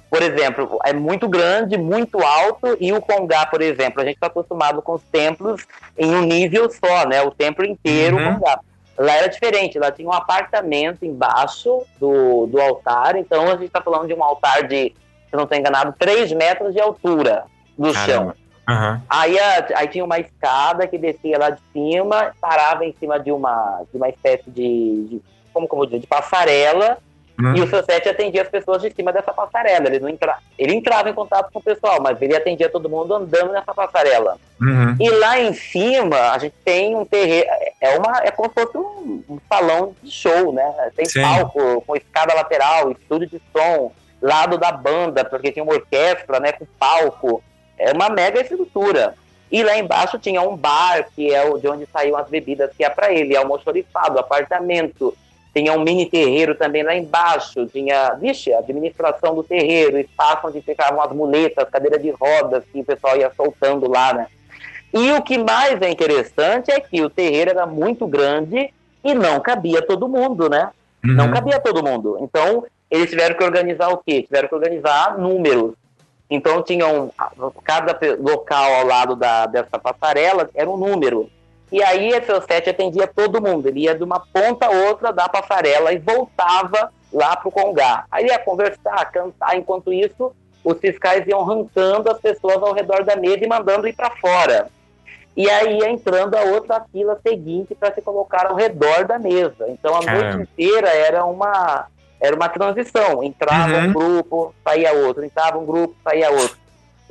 por exemplo, é muito grande, muito alto, e o Congá, por exemplo, a gente está acostumado com os templos em um nível só, né? O templo inteiro, Uhum. o Congá. Lá era diferente, lá tinha um apartamento embaixo do, do altar, então a gente está falando de um altar de, se eu não estou enganado, 3 metros de altura do chão. Caramba. Aham. Aí, a- aí tinha uma escada que descia lá de cima, parava em cima de uma, de uma espécie de, de- como que eu dizer, de passarela, Hum. e o seu sete atendia as pessoas de cima dessa passarela. Ele, não entra... ele entrava em contato com o pessoal, mas ele atendia todo mundo andando nessa passarela. Uhum. E lá em cima, a gente tem um terreiro, é, uma, é como se fosse um, um salão de show, né? Tem Sim. palco com escada lateral, estúdio de som, lado da banda, porque tinha uma orquestra, né, com palco. É uma mega estrutura. E lá embaixo tinha um bar, que é de onde saíam as bebidas, que é para ele, almoxorifado, apartamento. Tinha um mini terreiro também lá embaixo. Tinha, vixe, a administração do terreiro, espaço onde ficavam as muletas, cadeira de rodas, que o pessoal ia soltando lá, né? E o que mais é interessante é que o terreiro era muito grande e não cabia todo mundo, né? Não Uhum. cabia todo mundo. Então, eles tiveram que organizar o quê? Tiveram que organizar números. Então, tinham cada local ao lado da, dessa passarela era um número. E aí o seu set atendia todo mundo. Ele ia de uma ponta a outra da passarela e voltava lá pro Congá. Aí ia conversar, cantar. Enquanto isso, os fiscais iam arrancando as pessoas ao redor da mesa e mandando ir para fora. E aí ia entrando a outra fila seguinte para se colocar ao redor da mesa. Então a Caramba. noite inteira era uma era uma transição. Entrava Uhum. um grupo, saía outro. Entrava um grupo, saía outro.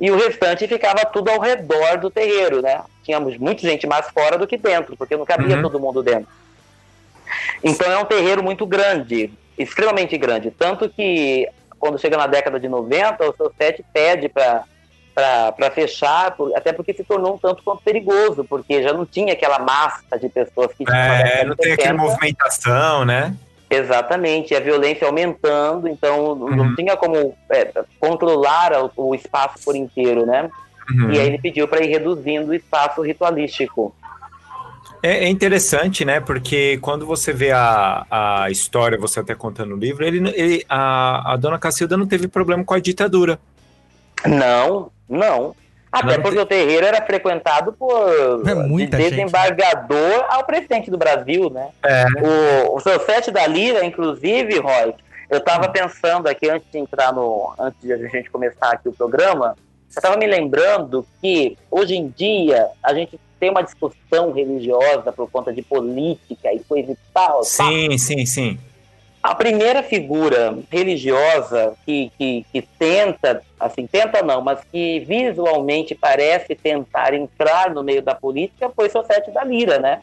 E o restante ficava tudo ao redor do terreiro, né? Tínhamos muita gente mais fora do que dentro, porque não cabia Uhum. todo mundo dentro. Então é um terreiro muito grande, extremamente grande. Tanto que quando chega na década de 90, o seu set pede para para fechar, por- até porque se tornou um tanto quanto perigoso, porque já não tinha aquela massa de pessoas que tinha É, não tem aquela 70. movimentação, né? Exatamente, a violência aumentando, então Uhum. não tinha como é, controlar o, o espaço por inteiro, né? Uhum. E aí ele pediu para ir reduzindo o espaço ritualístico. É, é interessante, né? Porque quando você vê a, a história, você até contando no livro, ele, ele- a, a dona Cacilda não teve problema com a ditadura. Não, não. Até porque o terreiro era frequentado por É muita de gente, desembargador ao presidente do Brasil, né? É. O, o seu sete da Lira, inclusive, Roy, eu estava Hum. pensando aqui antes de entrar no. antes de a gente começar aqui o programa, eu estava me lembrando que hoje em dia a gente tem uma discussão religiosa por conta de política e coisa e tal. tá? Sim, sim, sim. A primeira figura religiosa que, que, que tenta, assim, tenta não, mas que visualmente parece tentar entrar no meio da política foi o seu sete da Lira, né?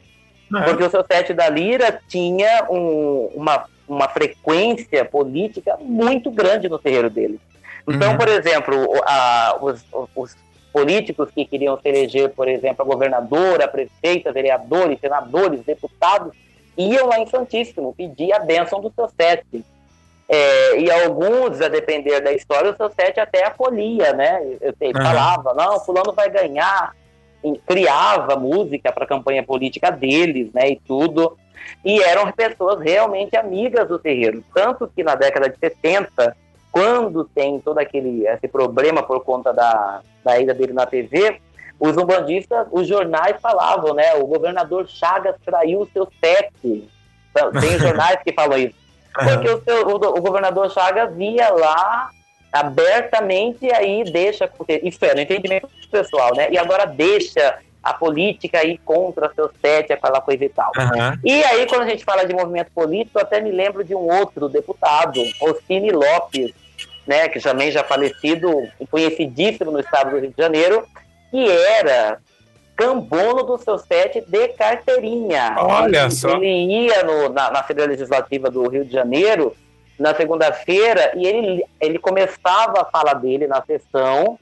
É. Porque o seu sete da Lira tinha um- uma, uma frequência política muito grande no terreiro dele. Então, Uhum. por exemplo, a- os, os políticos que queriam se eleger, por exemplo, a governadora, a prefeita, vereadores, senadores, deputados, iam lá em Santíssimo pedir a bênção do seu sete. É, e alguns, a depender da história, o seu sete até acolhia, né? Eu, eu Uhum. falava, não, fulano vai ganhar, e criava música para a campanha política deles, né, e tudo. E eram pessoas realmente amigas do terreiro. Tanto que na década de 70, quando tem todo aquele esse problema por conta da, da ida dele na TV, os umbandistas, os jornais falavam, né, o governador Chagas traiu o seu sete. Tem jornais que falam isso. Porque o, seu- o, o governador Chagas via lá abertamente e aí deixa. Isso é, no entendimento pessoal, né? E agora deixa a política ir contra seu sete, aquela coisa e tal. Aham. E aí, quando a gente fala de movimento político, eu até me lembro de um outro deputado, Rocine Lopes, né, que também já falecido, conhecidíssimo no estado do Rio de Janeiro, que era cambono do seu sete de carteirinha. Olha ele, só. Ele ia no- na, na Assembleia Legislativa do Rio de Janeiro, na segunda-feira, e ele, ele começava a fala dele na sessão,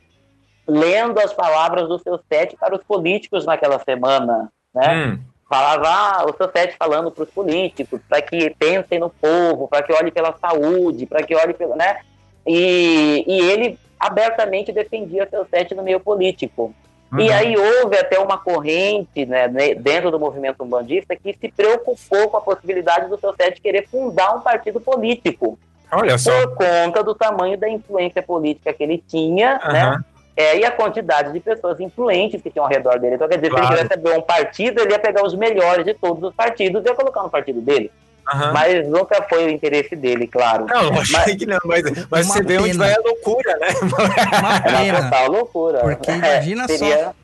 lendo as palavras do seu sete para os políticos naquela semana, né? Hum. falava ah, o seu sete falando para os políticos, para que pensem no povo, para que olhem pela saúde, para que olhem pelo, né? E, e ele abertamente defendia seu sete no meio político. E Uhum. aí houve até uma corrente né, ne- dentro do movimento umbandista que se preocupou com a possibilidade do seu sete querer fundar um partido político Olha só. por conta do tamanho da influência política que ele tinha, né? Aham. É, e a quantidade de pessoas influentes que tinham ao redor dele. Então, quer dizer, Claro. se ele quisesse abrir um partido, ele ia pegar os melhores de todos os partidos e ia colocar no partido dele. Aham. Mas nunca foi o interesse dele, claro. Não, eu achei que não, mas, mas você vê onde pena. vai a loucura, né? Uma É uma pena. total loucura. Porque É, imagina só. seria,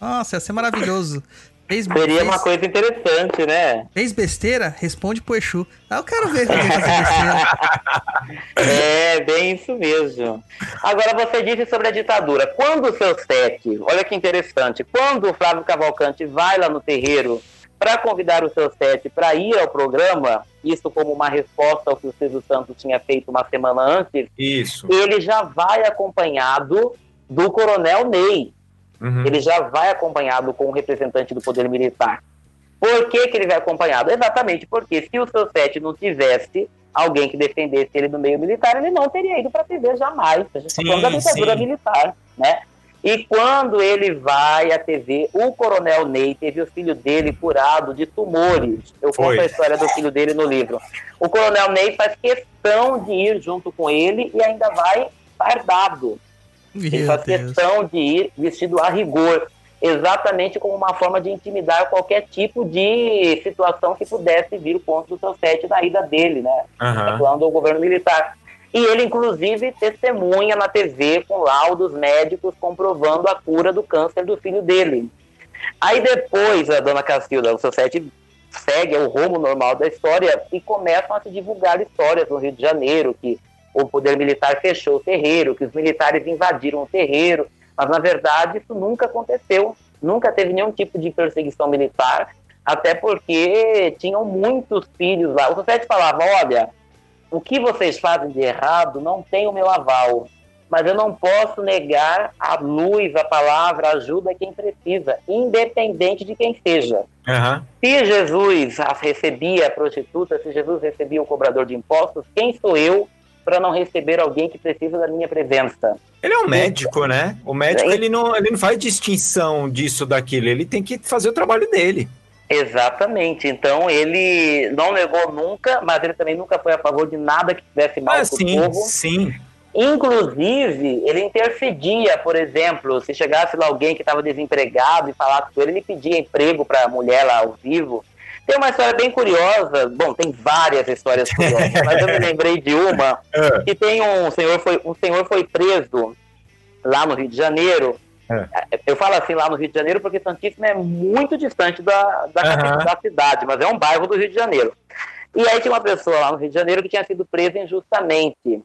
Nossa, ia ser maravilhoso. Fez, seria fez, uma coisa interessante, né? fez besteira? Responde pro Exu. Ah, eu quero ver fazer besteira. É, bem isso mesmo. Agora, você disse sobre a ditadura. Quando o seu sete, olha que interessante, quando o Flávio Cavalcante vai lá no terreiro para convidar o seu sete para ir ao programa, isso como uma resposta ao que o Silvio Santos tinha feito uma semana antes, Isso. ele já vai acompanhado do coronel Ney. Uhum. Ele já vai acompanhado com um representante do poder militar. Por que, que ele vai acompanhado? Exatamente porque se o seu sete não tivesse alguém que defendesse ele no meio militar, ele não teria ido para a TV jamais. A gente está falando da ditadura militar, né? E quando ele vai à TV, o coronel Ney teve o filho dele curado de tumores. Eu Foi. conto a história do filho dele no livro. O coronel Ney faz questão de ir junto com ele e ainda vai fardado. Ele faz Deus. questão de ir vestido a rigor. exatamente como uma forma de intimidar qualquer tipo de situação que pudesse vir contra o seu sete da ida dele, né? Aham. Falando do governo militar. E ele, inclusive, testemunha na TV com laudos médicos comprovando a cura do câncer do filho dele. Aí depois a dona Castilda, o seu sete segue o rumo normal da história e começam a se divulgar histórias no Rio de Janeiro, que o poder militar fechou o terreiro, que os militares invadiram o terreiro, mas na verdade isso nunca aconteceu, nunca teve nenhum tipo de perseguição militar, até porque tinham muitos filhos lá. O seu sete falava, olha, o que vocês fazem de errado não tem o meu aval, mas eu não posso negar a luz, a palavra, a ajuda a quem precisa, independente de quem seja. Aham. Se Jesus recebia a prostituta, se Jesus recebia o cobrador de impostos, quem sou eu para não receber alguém que precisa da minha presença? Ele é um médico, né? O médico ele não, ele não faz distinção disso daquilo, ele tem que fazer o trabalho dele. Exatamente. Então ele não negou nunca, mas ele também nunca foi a favor de nada que fizesse mal Ah, para o sim, povo. sim. Inclusive, ele intercedia, por exemplo, se chegasse lá alguém que estava desempregado e falasse com ele, ele pedia emprego para a mulher lá ao vivo. Tem uma história bem curiosa, bom, tem várias histórias curiosas, mas eu me lembrei de uma Ah, que tem um senhor foi um senhor foi preso lá no Rio de Janeiro. Eu falo assim lá no Rio de Janeiro porque Santíssimo é muito distante da, da, capital da cidade, mas é um bairro do Rio de Janeiro. E aí tinha uma pessoa lá no Rio de Janeiro que tinha sido presa injustamente.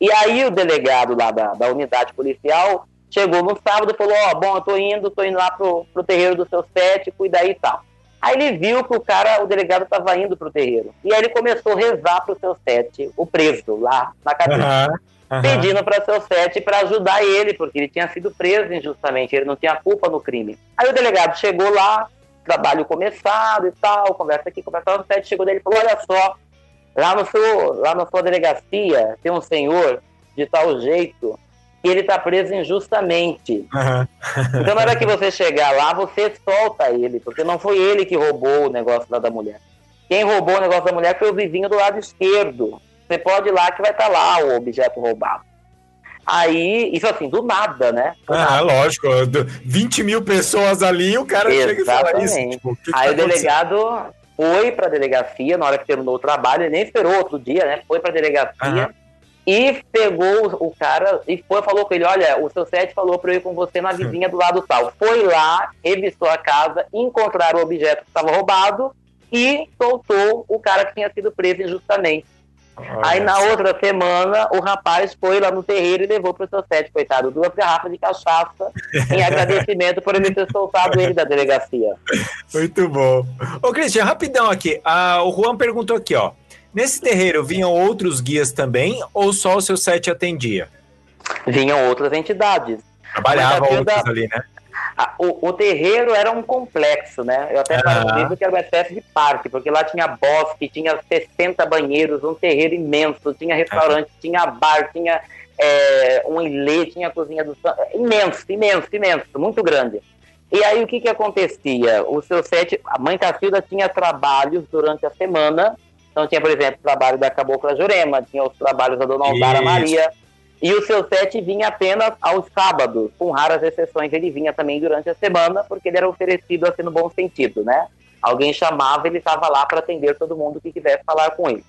E aí o delegado lá da, da unidade policial chegou no sábado e falou, ó, bom, eu tô indo, tô indo lá pro, pro terreiro do seu sete, cuida aí e tal. Aí ele viu que o cara, o delegado estava indo pro terreiro. E aí ele começou a rezar pro seu sete, o preso lá na cadeia aham, aham. pedindo para seu sete para ajudar ele, porque ele tinha sido preso injustamente, ele não tinha culpa no crime. Aí o delegado chegou lá, trabalho começado e tal, conversa aqui, conversa lá, o sete chegou dele e falou, olha só, lá, no seu, lá na sua delegacia tem um senhor de tal jeito que ele está preso injustamente. aham. Então na hora que você chegar lá, você solta ele, porque não foi ele que roubou o negócio lá da mulher. Quem roubou o negócio da mulher foi o vizinho do lado esquerdo. Você pode ir lá que vai estar lá o objeto roubado. Aí, isso assim, do nada, né? Do Ah, nada. lógico, do- 20 mil pessoas ali, o cara chega e fala isso. Exatamente. Tipo, o que que Aí tá o delegado foi para a delegacia na hora que terminou o trabalho, ele nem esperou outro dia, né? Foi para a delegacia Aham. e pegou o- o cara e foi falou com ele: Olha, o seu sete falou para eu ir com você na vizinha do lado tal. Foi lá, revistou a casa, encontraram o objeto que estava roubado e soltou o cara que tinha sido preso injustamente. Acontecendo? Aí na outra semana, o rapaz foi lá no terreiro e levou para o seu sete, coitado, duas garrafas de cachaça em agradecimento por ele ter soltado ele da delegacia. Muito bom. Ô, Cristian, rapidão aqui. Ah, o Juan perguntou aqui, ó. Nesse terreiro vinham outros guias também ou só o seu sete atendia? Vinham outras entidades. Trabalhava Mas a outros vida- ali, né? Ah, O, o terreiro era um complexo, né? Eu até falo no livro que era uma espécie de parque, porque lá tinha bosque, tinha 60 banheiros, um terreiro imenso, tinha restaurante, tinha bar, tinha é, um ilê, tinha a cozinha do. Imenso, imenso, imenso, muito grande. E aí o que que acontecia? O seu sete, a mãe Cacilda tinha trabalhos durante a semana. Então tinha, por exemplo, o trabalho da Cabocla Jurema, tinha os trabalhos da Dona Aldara. Maria. E o seu sete vinha apenas aos sábados, com raras exceções. Ele vinha também durante a semana, porque ele era oferecido assim no bom sentido, né? Alguém chamava, ele estava lá para atender todo mundo que quisesse falar com ele.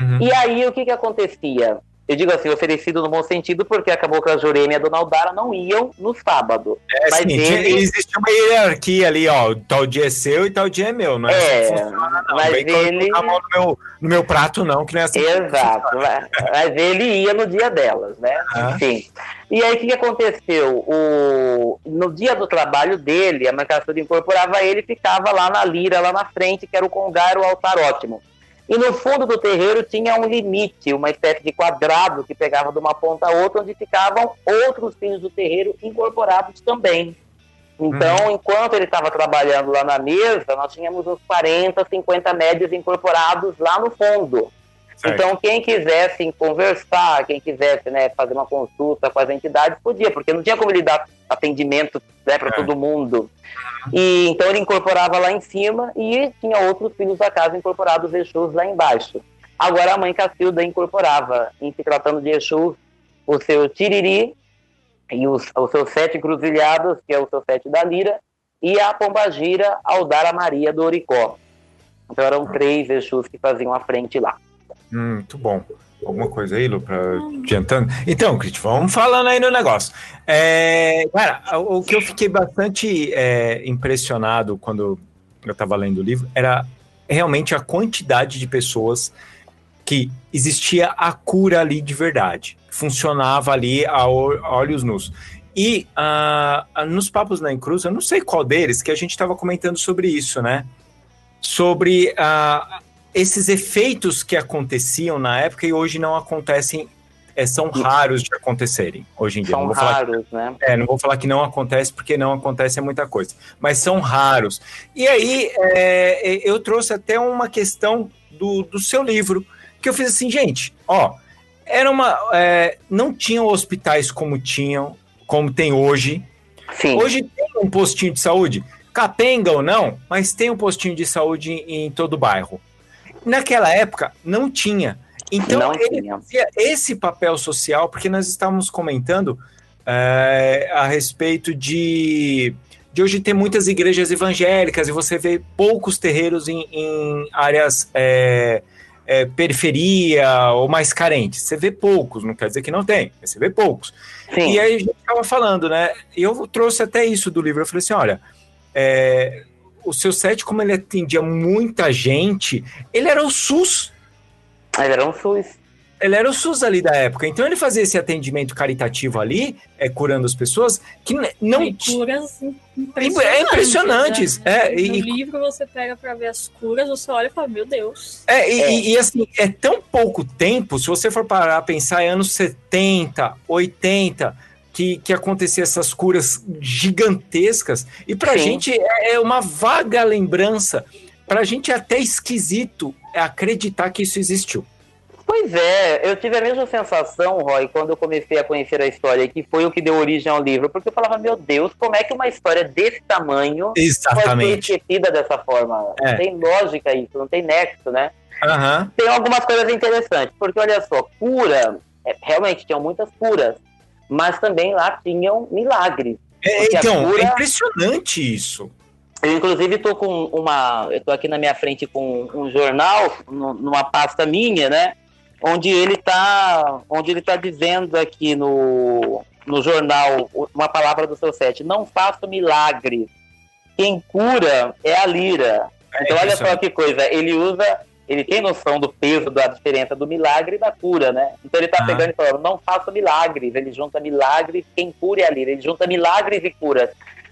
Uhum. E aí, o que que acontecia? Eu digo assim, oferecido no bom sentido, porque a Cabocla Jurema e a Dona Aldara não iam no sábado. É, Mas sim, ele- existe uma hierarquia ali, ó. Tal dia é seu e tal dia é meu, não é, É, assim funciona, não. mas ele- a mão no meu, no meu prato, não, que não é assim. Exato, mas mas ele ia no dia delas, né? Ah. Enfim. E aí o que, que aconteceu? O... No dia do trabalho dele, a Mancassuda incorporava ele e ficava lá na lira, lá na frente, que era o congar, o altar ótimo. E no fundo do terreiro tinha um limite, uma espécie de quadrado que pegava de uma ponta a outra, onde ficavam outros filhos do terreiro incorporados também. Então, enquanto ele estava trabalhando lá na mesa, nós tínhamos uns 40, 50 médios incorporados lá no fundo. Certo. Então, quem quisesse conversar, quem quisesse né, fazer uma consulta com as entidades, podia, porque não tinha como ele dar atendimento né, para É. todo mundo. E então ele incorporava lá em cima e tinha outros filhos da casa incorporados Exus lá embaixo. Agora a mãe Cacilda incorporava, em se tratando de Exu, o seu Tiriri e os, os seus sete encruzilhados, que é o seu sete da lira, e a Pombagira ao dar a Maria do Oricó. Então eram três Exus que faziam a frente lá. Hum, muito bom. Alguma coisa aí, Lu, pra adiantando? Então, Crit, vamos falando aí no negócio. É, cara, o que eu fiquei bastante é, impressionado quando eu estava lendo o livro era realmente a quantidade de pessoas que existia a cura ali de verdade. Funcionava ali a olhos nus. E uh, nos papos na Cruz, eu não sei qual deles, que a gente estava comentando sobre isso, né? Sobre uh, esses efeitos que aconteciam na época e hoje não acontecem, é, são raros de acontecerem hoje em dia. São não raros, que, né? É, não vou falar que não acontece, porque não acontece é muita coisa, mas são raros. E aí, é, eu trouxe até uma questão do, do seu livro, que eu fiz assim, gente, ó, era uma. É, não tinham hospitais como tinham, como tem hoje. Sim. Hoje tem um postinho de saúde, capenga ou não, mas tem um postinho de saúde em, em todo o bairro. Naquela época, não tinha. Então, Não ele tinha. fazia esse papel social, porque nós estávamos comentando é, a respeito de, de hoje ter muitas igrejas evangélicas e você vê poucos terreiros em, em áreas é, é, periferia ou mais carentes. Você vê poucos, não quer dizer que não tem, mas você vê poucos. Sim. E aí a gente estava falando, né? E eu trouxe até isso do livro. Eu falei assim: olha, é, o seu set, como ele atendia muita gente, ele era o SUS. Ele era um SUS. Ele era o SUS ali da época. Então ele fazia esse atendimento caritativo ali, é, curando as pessoas, que não E tinha. curas É impressionantes, né? é, No e- livro você pega pra ver as curas, você olha e fala, meu Deus. É, e, e- e, assim, é tão pouco tempo, se você for parar a pensar, é anos 70, 80, que, que acontecia essas curas gigantescas. E pra Sim. gente é, é uma vaga lembrança. Pra gente é até esquisito acreditar que isso existiu. Pois é, eu tive a mesma sensação, Roy, quando eu comecei a conhecer a história, que foi o que deu origem ao livro, porque eu falava, meu Deus, como é que uma história desse tamanho Exatamente. esquecida dessa forma? É. Não tem lógica isso, não tem nexo, né? Aham. Tem algumas coisas interessantes, porque olha só, cura, é, realmente tinham muitas curas, mas também lá tinham milagres. É, então, cura- é impressionante isso. Eu, inclusive, tô com uma. Eu tô aqui na minha frente com um jornal, nu- numa pasta minha, né? Onde ele tá. Onde ele tá dizendo aqui no, no jornal uma palavra do seu set. Não faço milagre. Quem cura é a lira. Então, olha só que coisa. Ele usa. Ele tem noção do peso, da diferença do milagre e da cura, né? Então ele tá Ah. pegando e falando, não faço milagres. Ele junta milagres, quem cura é a lira. Ele junta milagres e curas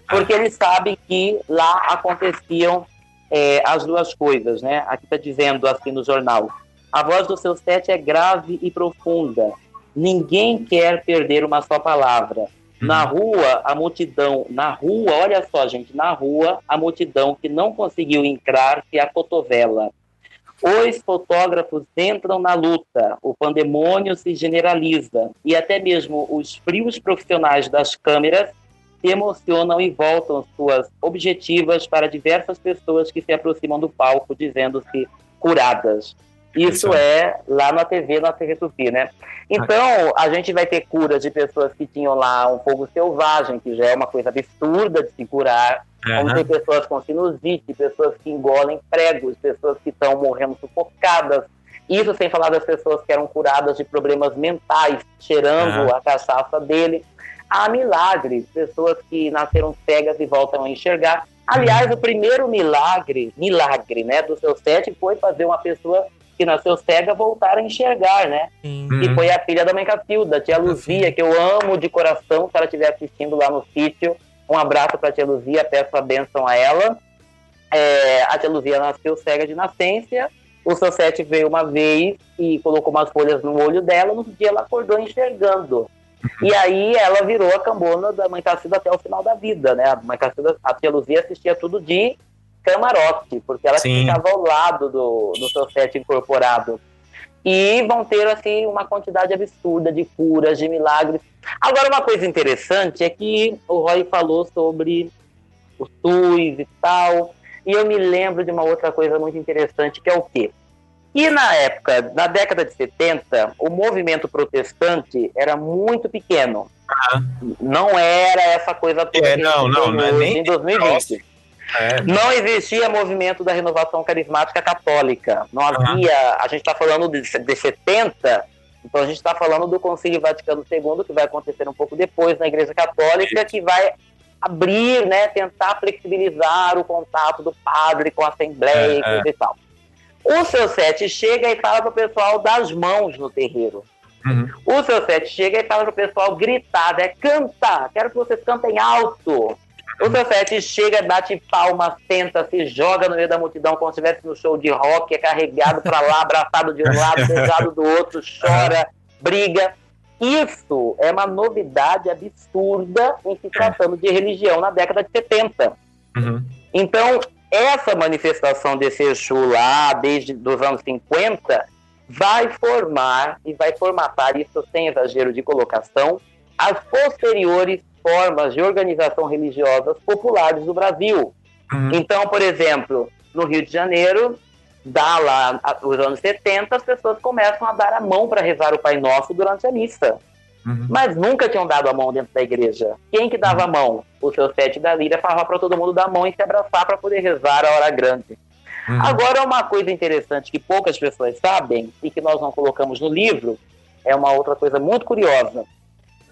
porque ele sabe que lá aconteciam é, as duas coisas, né? Aqui está dizendo assim no jornal: a voz do seu sete é grave e profunda. Ninguém quer perder uma só palavra. Na rua, a multidão, na rua, olha só, gente, na rua, a multidão que não conseguiu entrar se acotovela. Os fotógrafos entram na luta, o pandemônio se generaliza e até mesmo os frios profissionais das câmeras se emocionam e voltam suas objetivas para diversas pessoas que se aproximam do palco dizendo-se curadas. Isso é lá na TV, na TV Tupi, né? Então, a gente vai ter curas de pessoas que tinham lá um fogo selvagem, que já é uma coisa absurda de se curar. Vamos ter pessoas com sinusite, pessoas que engolem pregos, pessoas que estão morrendo sufocadas. Isso sem falar das pessoas que eram curadas de problemas mentais, cheirando a cachaça dele. Há milagres, pessoas que nasceram cegas e voltam a enxergar. Aliás, o primeiro milagre, milagre, né, do seu set foi fazer uma pessoa que nasceu cega voltar a enxergar, né? Sim. que foi a filha da mãe Cacilda, tia Luzia, que eu amo de coração, se ela estiver assistindo lá no sítio. Um abraço para tia Luzia, peço a bênção a ela. É, a tia Luzia nasceu cega de nascença. O seu sete veio uma vez e colocou umas folhas no olho dela. No dia ela acordou enxergando. E aí ela virou a cambona da mãe Cacilda até o final da vida, né? A mãe Cacilda, a tia Luzia assistia tudo de camarote, porque ela Sim. ficava ao lado do, do seu sete incorporado. E vão ter, assim, uma quantidade absurda de curas, de milagres. Agora, uma coisa interessante é que o Roy falou sobre o SUS e tal, e eu me lembro de uma outra coisa muito interessante, que é o quê? E na época, na década de 70, o movimento protestante era muito pequeno. Não era essa coisa toda. É, não, não, não é nem Em 2020. É, Não existia movimento da renovação carismática católica. Não Aham. havia. A gente está falando de, de 70, então a gente está falando do Concílio Vaticano II, que vai acontecer um pouco depois na Igreja Católica, que vai abrir, né, tentar flexibilizar o contato do padre com a Assembleia É, e coisa e tal. O seu sete chega e fala para o pessoal das mãos no terreiro. Uhum. O seu set chega e fala pro pessoal gritar, né? Canta! Quero que vocês cantem alto! O seu chega, bate palma, senta, se joga no meio da multidão como se estivesse no show de rock, é carregado pra lá, abraçado de um lado, beijado do outro, chora, briga. Isso é uma novidade absurda em se tratando de religião na década de 70. Uhum. Então, essa manifestação desse Exu lá, desde os anos 50, vai formar e vai formatar, isso sem exagero de colocação, as posteriores formas de organização religiosas populares do Brasil. Uhum. Então, por exemplo, no Rio de Janeiro, dá lá a- os anos 70, as pessoas começam a dar a mão para rezar o Pai Nosso durante a missa. Uhum. Mas nunca tinham dado a mão dentro da igreja. Quem que dava a mão? O seu sete da Líria falava para todo mundo dar a mão e se abraçar para poder rezar a hora grande. Uhum. Agora, uma coisa interessante que poucas pessoas sabem e que nós não colocamos no livro é uma outra coisa muito curiosa.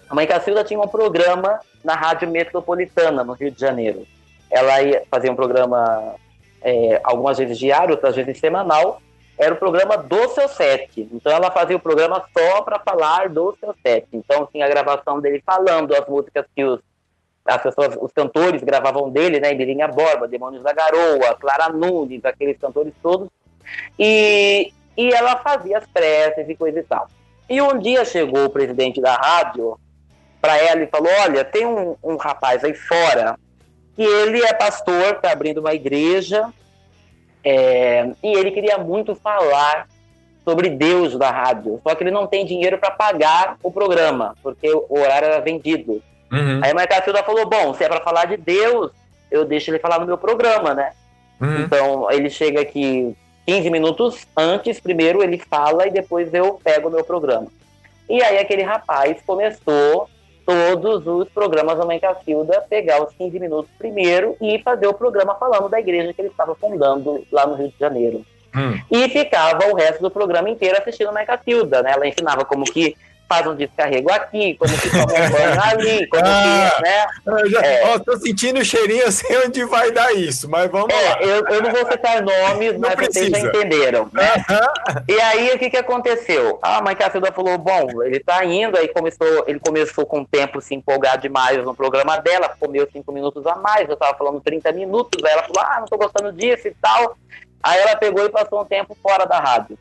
A mãe Cacilda tinha um programa na Rádio Metropolitana, no Rio de Janeiro. Ela ia fazer um programa é, algumas vezes diário, outras vezes semanal. Era o programa do seu set. Então, ela fazia o programa só para falar do seu set. Então, tinha a gravação dele falando as músicas que os as pessoas, os cantores gravavam dele, né? Mirinha Borba, Demônios da Garoa, Clara Nunes, aqueles cantores todos. E, e ela fazia as preces e coisa e tal. E um dia chegou o presidente da rádio para ela e falou: Olha, tem um, um rapaz aí fora que ele é pastor, está abrindo uma igreja, é, e ele queria muito falar sobre Deus da rádio, só que ele não tem dinheiro para pagar o programa, porque o horário era vendido. Uhum. Aí a mãe Cacilda falou: bom, se é pra falar de Deus, eu deixo ele falar no meu programa, né? Uhum. Então ele chega aqui 15 minutos antes, primeiro ele fala e depois eu pego o meu programa. E aí aquele rapaz começou todos os programas da mãe Cacilda pegar os 15 minutos primeiro e fazer o programa falando da igreja que ele estava fundando lá no Rio de Janeiro. Hum. E ficava o resto do programa inteiro assistindo a Mãe Catilda, né? Ela ensinava como que faz um descarrego aqui, como que toma um banho ali, como Ah. que, né? Eu já, É. ó, tô sentindo o cheirinho, eu sei onde vai dar isso, mas vamos lá. É, eu, eu não vou citar nomes, mas vocês já precisa. entenderam, né? Aham. E aí, o que que aconteceu? A mãe Cacilda falou, bom, ele tá indo, aí começou, ele começou com o tempo se empolgar demais no programa dela, comeu cinco minutos a mais, eu tava falando 30 minutos, aí ela falou, ah, não tô gostando disso e tal. Aí ela pegou e passou um tempo fora da rádio.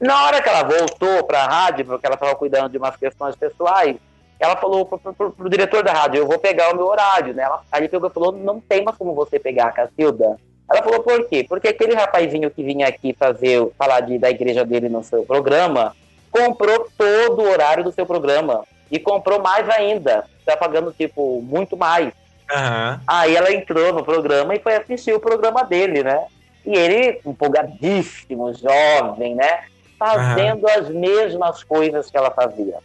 Na hora que ela voltou pra rádio, porque ela tava cuidando de umas questões pessoais, ela falou pro, pro- pro- pro diretor da rádio, eu vou pegar o meu horário, né? Ela, aí ele pegou e falou, não tem mais como você pegar, Cacilda. Ela falou, por quê? Porque aquele rapazinho que vinha aqui fazer, falar de, da igreja dele no seu programa, comprou todo o horário do seu programa. E comprou mais ainda. Tá pagando, tipo, muito mais. Aham. Aí ela entrou no programa e foi assistir o programa dele, né? E ele, empolgadíssimo, jovem, né? Fazendo as mesmas coisas que ela fazia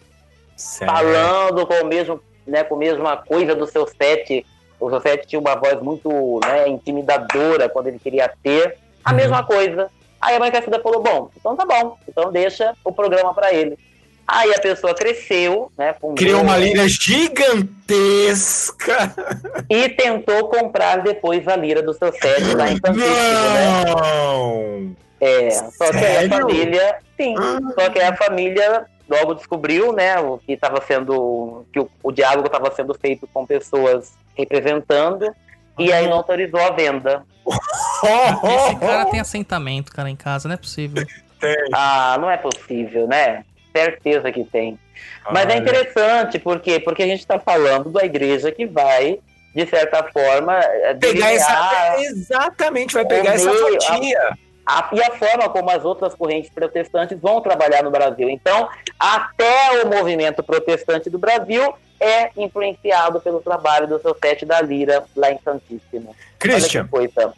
Certo. falando com o mesmo, né, com a mesma coisa do seu set. O seu set tinha uma voz muito né, intimidadora quando ele queria ter a Uhum. mesma coisa. Aí a mãe Cacilda falou: bom, então tá bom, então deixa o programa para ele. Aí a pessoa cresceu, né? fundou- Criou uma lira gigantesca. E tentou comprar depois a lira do seu set lá em Santíssimo, né? Não! É, só que aí a família, sim, só que aí a família logo descobriu, né, o que estava sendo, que o, o diálogo estava sendo feito com pessoas representando, e aí não autorizou a venda. Esse cara tem assentamento, cara, em casa, não é possível. Ah, não é possível, né? Certeza que tem. Mas é Olha. interessante, por quê? Porque a gente está falando da igreja que vai, de certa forma, eh, Pegar essa, exatamente, vai pegar o essa meio, fatia. a- e a forma como as outras correntes protestantes vão trabalhar no Brasil. Então, até o movimento protestante do Brasil é influenciado pelo trabalho do seu sete da Lira lá em Santíssimo. Christian,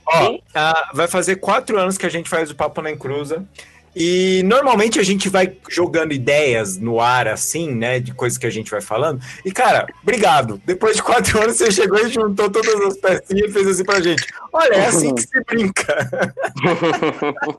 ó, ah, vai fazer quatro anos que a gente faz o Papo na Encruza. E normalmente a gente vai jogando ideias no ar, assim, né? De coisas que a gente vai falando. E, cara, obrigado. Depois de quatro anos, você chegou e juntou todas as pecinhas e fez assim pra gente. Olha, é assim que se brinca.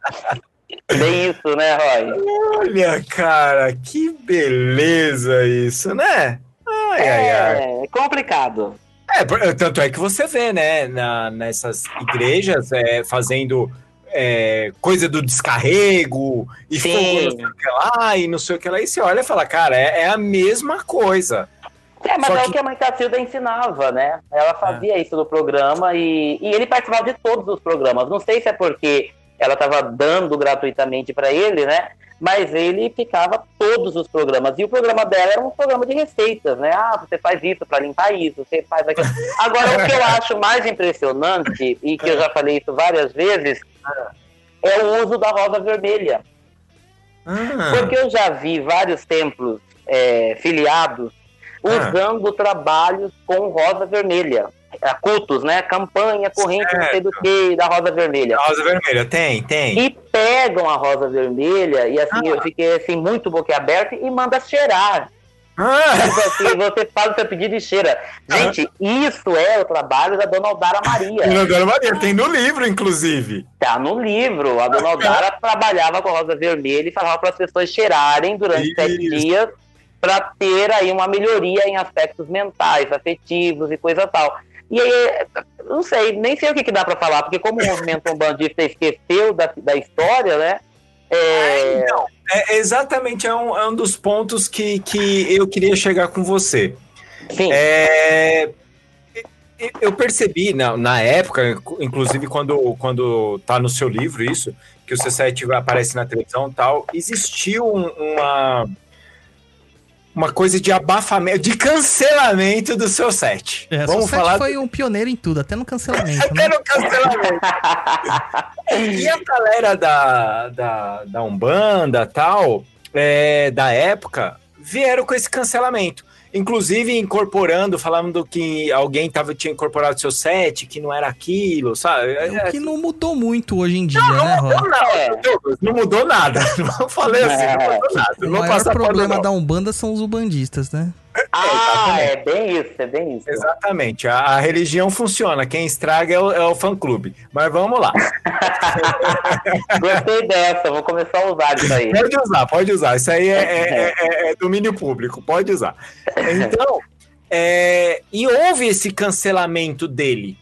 Bem isso, né, Roy? Olha, cara, que beleza isso, né? Ai, ai, ai. É complicado. É, tanto é que você vê, né, na- nessas igrejas é, fazendo é, coisa do descarrego e fogo não sei o que lá, e não sei o que lá, e você olha e fala, cara, é, é a mesma coisa. É, mas Só é que- o que a mãe Cacilda ensinava, né? Ela fazia isso no programa e, e ele participava de todos os programas. Não sei se é porque ela estava dando gratuitamente para ele, né? Mas ele ficava todos os programas. E o programa dela era um programa de receitas, né? Ah, você faz isso para limpar isso, você faz aquilo. Agora, o que eu acho mais impressionante, e que eu já falei isso várias vezes, é o uso da rosa vermelha. Ah, Porque eu já vi vários templos é, filiados Ah. usando trabalhos com rosa vermelha. É, Cultos, né? Campanha, corrente, não sei do que, da rosa vermelha. a rosa vermelha, tem, tem. E pegam a rosa vermelha, e assim, eu fiquei assim, muito boquiaberto, e manda cheirar. Ah, Tipo assim, você faz o seu pedido e cheira. Gente, isso é o trabalho da Dona Aldara Maria. na Dona Maria, tem no livro, inclusive. Tá no livro. A dona Aldara trabalhava com a rosa vermelha e falava para as pessoas cheirarem durante sete Isso. dias para ter aí uma melhoria em aspectos mentais, afetivos e coisa tal. E aí, não sei, nem sei o que, que dá para falar, porque como o movimento umbandista esqueceu da, da história, né? É, Então, é exatamente é um, é um dos pontos que, que eu queria chegar com você. sim, É, eu percebi na, na época, inclusive quando, quando tá no seu livro isso, que o C7 aparece na televisão e tal, existiu um- uma, uma coisa de abafamento, de cancelamento do seu set. É, Vamos Vamos falar foi um pioneiro em tudo, até no cancelamento, até né? no cancelamento. e a galera da, da, da Umbanda tal, é, da época, vieram com esse cancelamento. Inclusive incorporando, falando que alguém tava, tinha incorporado seu set, que não era aquilo, sabe? O que não mudou muito hoje em dia, né, Roy? Não, não, É. Não mudou nada. Não falei assim, não mudou nada. O Não maior problema não. da Umbanda são os ubandistas, né? Ah, é bem isso, é bem isso. Exatamente, a, a religião funciona, quem estraga é o, é o fã-clube. Mas vamos lá. Gostei dessa, vou começar a usar isso aí. Pode usar, pode usar. Isso aí é, é- é- é domínio público, pode usar. Então, é, e houve esse cancelamento dele.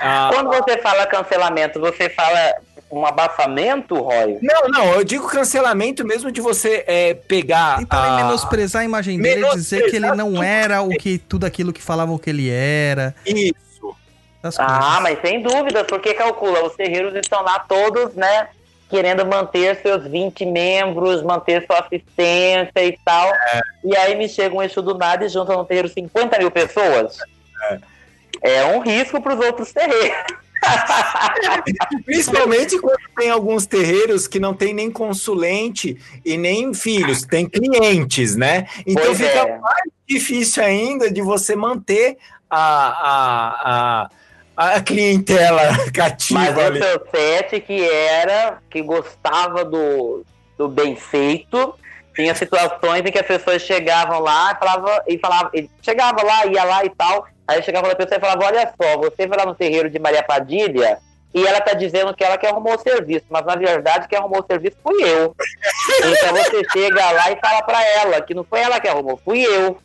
Ah, Quando você fala cancelamento, você fala um abafamento, Roy? não, não, eu digo cancelamento mesmo de você é, pegar. Tentarem a- menosprezar a imagem dele e dizer que ele não era o que tudo aquilo que falavam que ele era. Isso. Ah, mas sem dúvida, porque calcula, os terreiros estão lá todos, né, querendo manter seus 20 membros, manter sua assistência e tal. E aí me chega um eixo do nada e junta no terreiro 50 mil pessoas. É, um risco para os outros terreiros. Principalmente quando tem alguns terreiros que não tem nem consulente e nem filhos, tem clientes, né? Então Pois fica é. mais difícil ainda de você manter a, a, a, a clientela cativa Mas o ali. seu set que era, que gostava do, do bem feito, tinha situações em que as pessoas chegavam lá e falava, e falava, e chegava lá, ia lá e tal, aí chegava lá a pessoa e falava, olha só, você vai lá no terreiro de Maria Padilha e ela tá dizendo que ela que arrumou o serviço, mas na verdade quem arrumou o serviço fui eu. Então você chega lá e fala pra ela que não foi ela que arrumou, fui eu.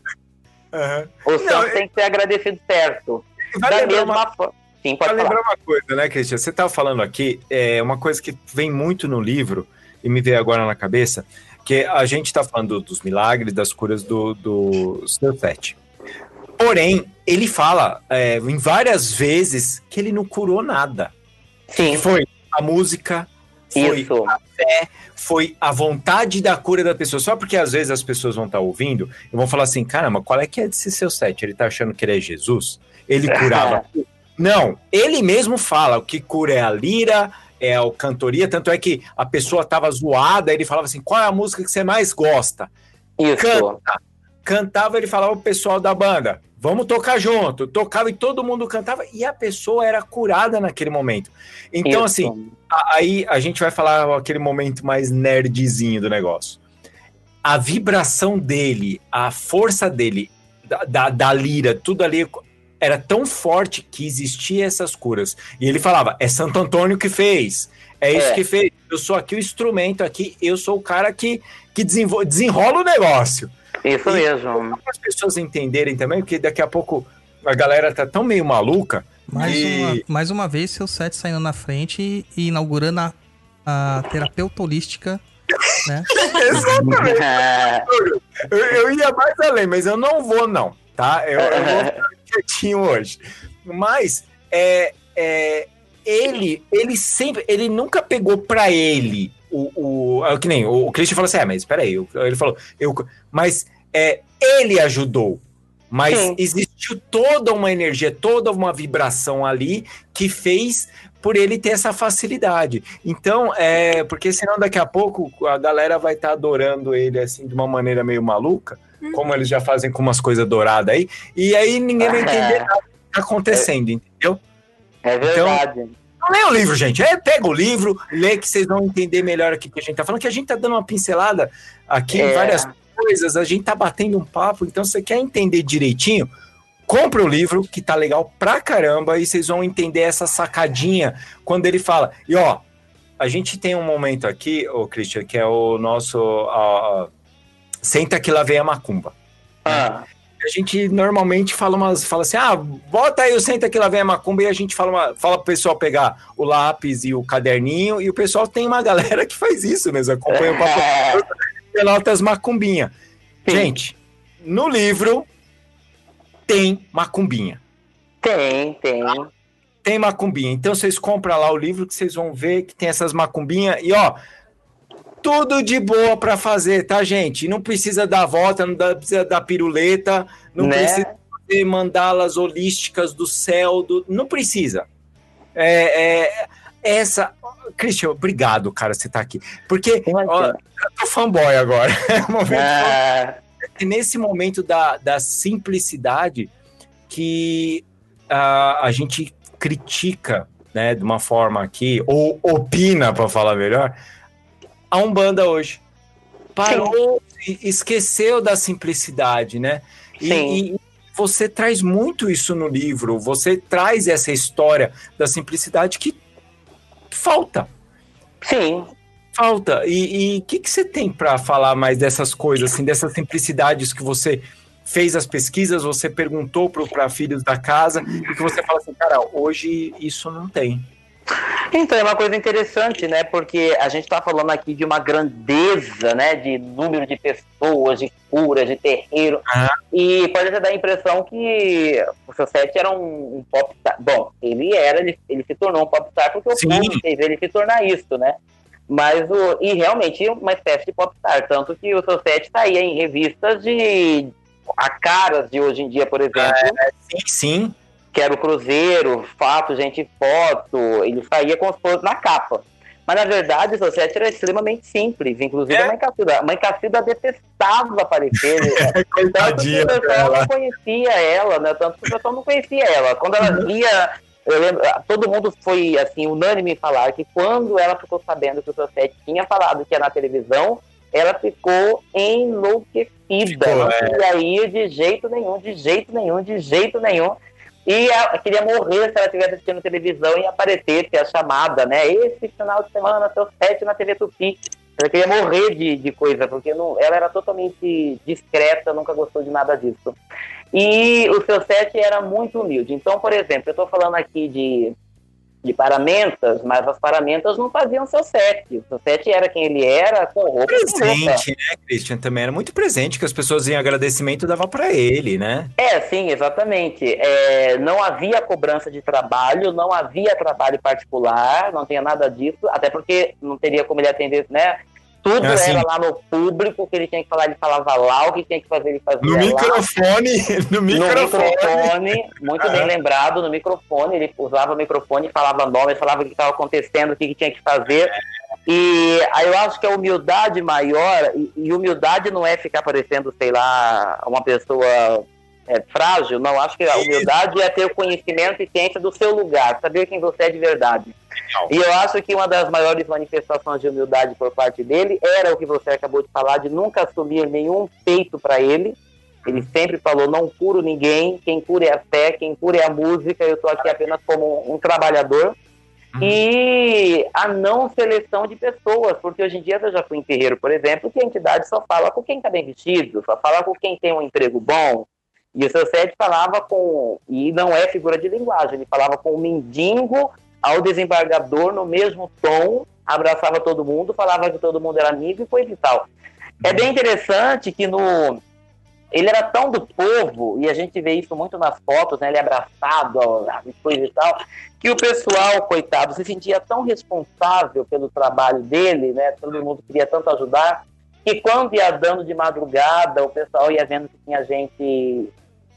Aham. O santo é- tem que ser agradecido certo. Vai da mesma uma- forma. Sim, pode lembrar uma coisa, né, Cristian? Você estava falando aqui, é uma coisa que vem muito no livro e me veio agora na cabeça, que a gente está falando dos milagres, das curas do, do seu sete. Porém, ele fala é, em várias vezes que ele não curou nada. Sim, Que foi a música, foi isso. foi a vontade da cura da pessoa. Só porque às vezes as pessoas vão estar ouvindo e vão falar assim: caramba, qual é que é desse seu set? Ele tá achando que ele é Jesus? Ele curava. Não, ele mesmo fala: o que cura é a lira, é a cantoria. Tanto é que a pessoa tava zoada, ele falava assim: qual é a música que você mais gosta? Isso. Canta. Cantava, ele falava pro pessoal da banda: vamos tocar junto. Tocava e todo mundo cantava e a pessoa era curada naquele momento. Então, Isso. assim, aí a gente vai falar aquele momento mais nerdzinho do negócio. A vibração dele, a força dele, da, da, da lira, tudo ali era tão forte que existia essas curas. E ele falava: é Santo Antônio que fez, é isso É. que fez. Eu sou aqui o instrumento aqui, eu sou o cara que, que desenrola o negócio Isso E- mesmo. para as pessoas entenderem também, porque daqui a pouco a galera tá tão meio maluca. Mais, E- uma, mais uma vez, seu set saindo na frente e, inaugurando a, a terapeuta holística, né? Exatamente. Eu, eu ia mais além, mas eu não vou, não, tá? Eu, eu vou ficar quietinho hoje. Mas é, é, ele, ele sempre, ele nunca pegou pra ele o, o é que nem o, o Christian falou assim, é, mas espera aí, ele falou, eu, mas é, ele ajudou. Mas Sim. existiu toda uma energia, toda uma vibração ali que fez por ele ter essa facilidade. Então, é, porque senão daqui a pouco a galera vai estar adorando ele assim de uma maneira meio maluca, como eles já fazem com umas coisas douradas aí, e aí ninguém vai entender nada do que tá acontecendo, entendeu? É verdade. Não lê o livro, gente. É, pega o livro, lê que vocês vão entender melhor aqui o que a gente tá falando, que a gente tá dando uma pincelada aqui em É. várias coisas, a gente tá batendo um papo, então você quer entender direitinho, compra o livro, que tá legal pra caramba, e vocês vão entender essa sacadinha quando ele fala. E ó, a gente tem um momento aqui, ô Christian, que é o nosso. Senta que lá vem a macumba. Ah, A gente normalmente fala umas. Fala assim, ah, bota aí o senta que lá vem a macumba e a gente fala, uma, fala pro pessoal pegar o lápis e o caderninho, e o pessoal tem uma galera que faz isso mesmo, acompanha o papo Pelotas Macumbinha. Sim. Gente, no livro tem macumbinha. tem, tem. Tem macumbinha. Então vocês compram lá o livro que vocês vão ver que tem essas macumbinhas. E ó, tudo de boa pra fazer, tá, gente? Não precisa dar volta, não precisa dar piruleta, não Né? precisa fazer mandalas holísticas do céu, do- não precisa. É, é, essa. Christian, obrigado, cara, você tá aqui. Porque ó, eu tô fanboy agora. É o momento é nesse momento da, da simplicidade que ah, a gente critica, né, de uma forma aqui, ou opina, para falar melhor, a Umbanda hoje. Parou, e esqueceu da simplicidade, né? E, Sim. e você traz muito isso no livro, você traz essa história da simplicidade que falta sim. falta. E o que, que você tem para falar mais dessas coisas, assim, dessas simplicidades que você fez as pesquisas, você perguntou para filhos da casa e que você fala assim, cara, hoje isso não tem. Então, é uma coisa interessante, né? Porque a gente está falando aqui de uma grandeza, né? De número de pessoas, de curas, de terreiro. Ah. E pode até dar a impressão que o seu set era um, um popstar. Bom, ele era, ele, ele se tornou um popstar porque o povo fez ele se tornar isso, né? Mas o. E realmente uma espécie de popstar. Tanto que o seu set saía em revistas de. A caras de hoje em dia, por exemplo Sim, sim. Que era o Cruzeiro, Fato, Gente Foto, ele saía com os fotos na capa. Mas na verdade o seu set era extremamente simples, inclusive É. a mãe Cacilda. A mãe Cacilda detestava aparecer. né? Tanto que o pessoal não conhecia ela, né? Tanto que o pessoal não conhecia ela. Quando ela Uhum. via, eu lembro, todo mundo foi assim, unânime em falar que quando ela ficou sabendo que o seu set tinha falado que ia na televisão, ela ficou enlouquecida. Ficou, não é. queria ir de jeito nenhum, de jeito nenhum, de jeito nenhum. E ela queria morrer se ela estivesse assistindo televisão e aparecesse a chamada, né? Esse final de semana, seu set na TV Tupi. Ela queria morrer de, de coisa, porque não, ela era totalmente discreta, nunca gostou de nada disso. E o seu set era muito humilde. Então, por exemplo, eu estou falando aqui de, de paramentas, mas as paramentas não faziam seu set. O seu set era quem ele era, com roupa. Presente, né, Christian? Também era muito presente, que as pessoas em agradecimento davam para ele, né? É, sim, exatamente. É, não havia cobrança de trabalho, não havia trabalho particular, não tinha nada disso, até porque não teria como ele atender, né? Tudo Ah, sim. era lá no público, que ele tinha que falar, ele falava lá, o que tinha que fazer, ele fazia No microfone, no No microfone. microfone, muito bem lembrado, no microfone, ele usava o microfone, falava nome, falava o que estava acontecendo, o que, que tinha que fazer. E aí eu acho que a humildade maior, e, e humildade não é ficar parecendo, sei lá, uma pessoa é, frágil, não. Acho que a humildade é ter o conhecimento e ciência do seu lugar, saber quem você é de verdade. E eu acho que uma das maiores manifestações de humildade por parte dele era o que você acabou de falar, de nunca assumir nenhum peito para ele. Ele sempre falou: não curo ninguém, quem cura é a fé, quem cura é a música, eu estou aqui apenas como um, um trabalhador. E a não seleção de pessoas, porque hoje em dia eu já fui em terreiro, por exemplo, que a entidade só fala com quem está bem vestido, só fala com quem tem um emprego bom. E o seu Sede falava com, e não é figura de linguagem, ele falava com o mendigo ao desembargador no mesmo tom, abraçava todo mundo, falava que todo mundo era amigo e coisa e tal. É bem interessante que no ele era tão do povo, e a gente vê isso muito nas fotos, né? Ele abraçado, coisa e tal, que o pessoal, coitado, se sentia tão responsável pelo trabalho dele, né? Todo mundo queria tanto ajudar, que quando ia dando de madrugada, o pessoal ia vendo que tinha gente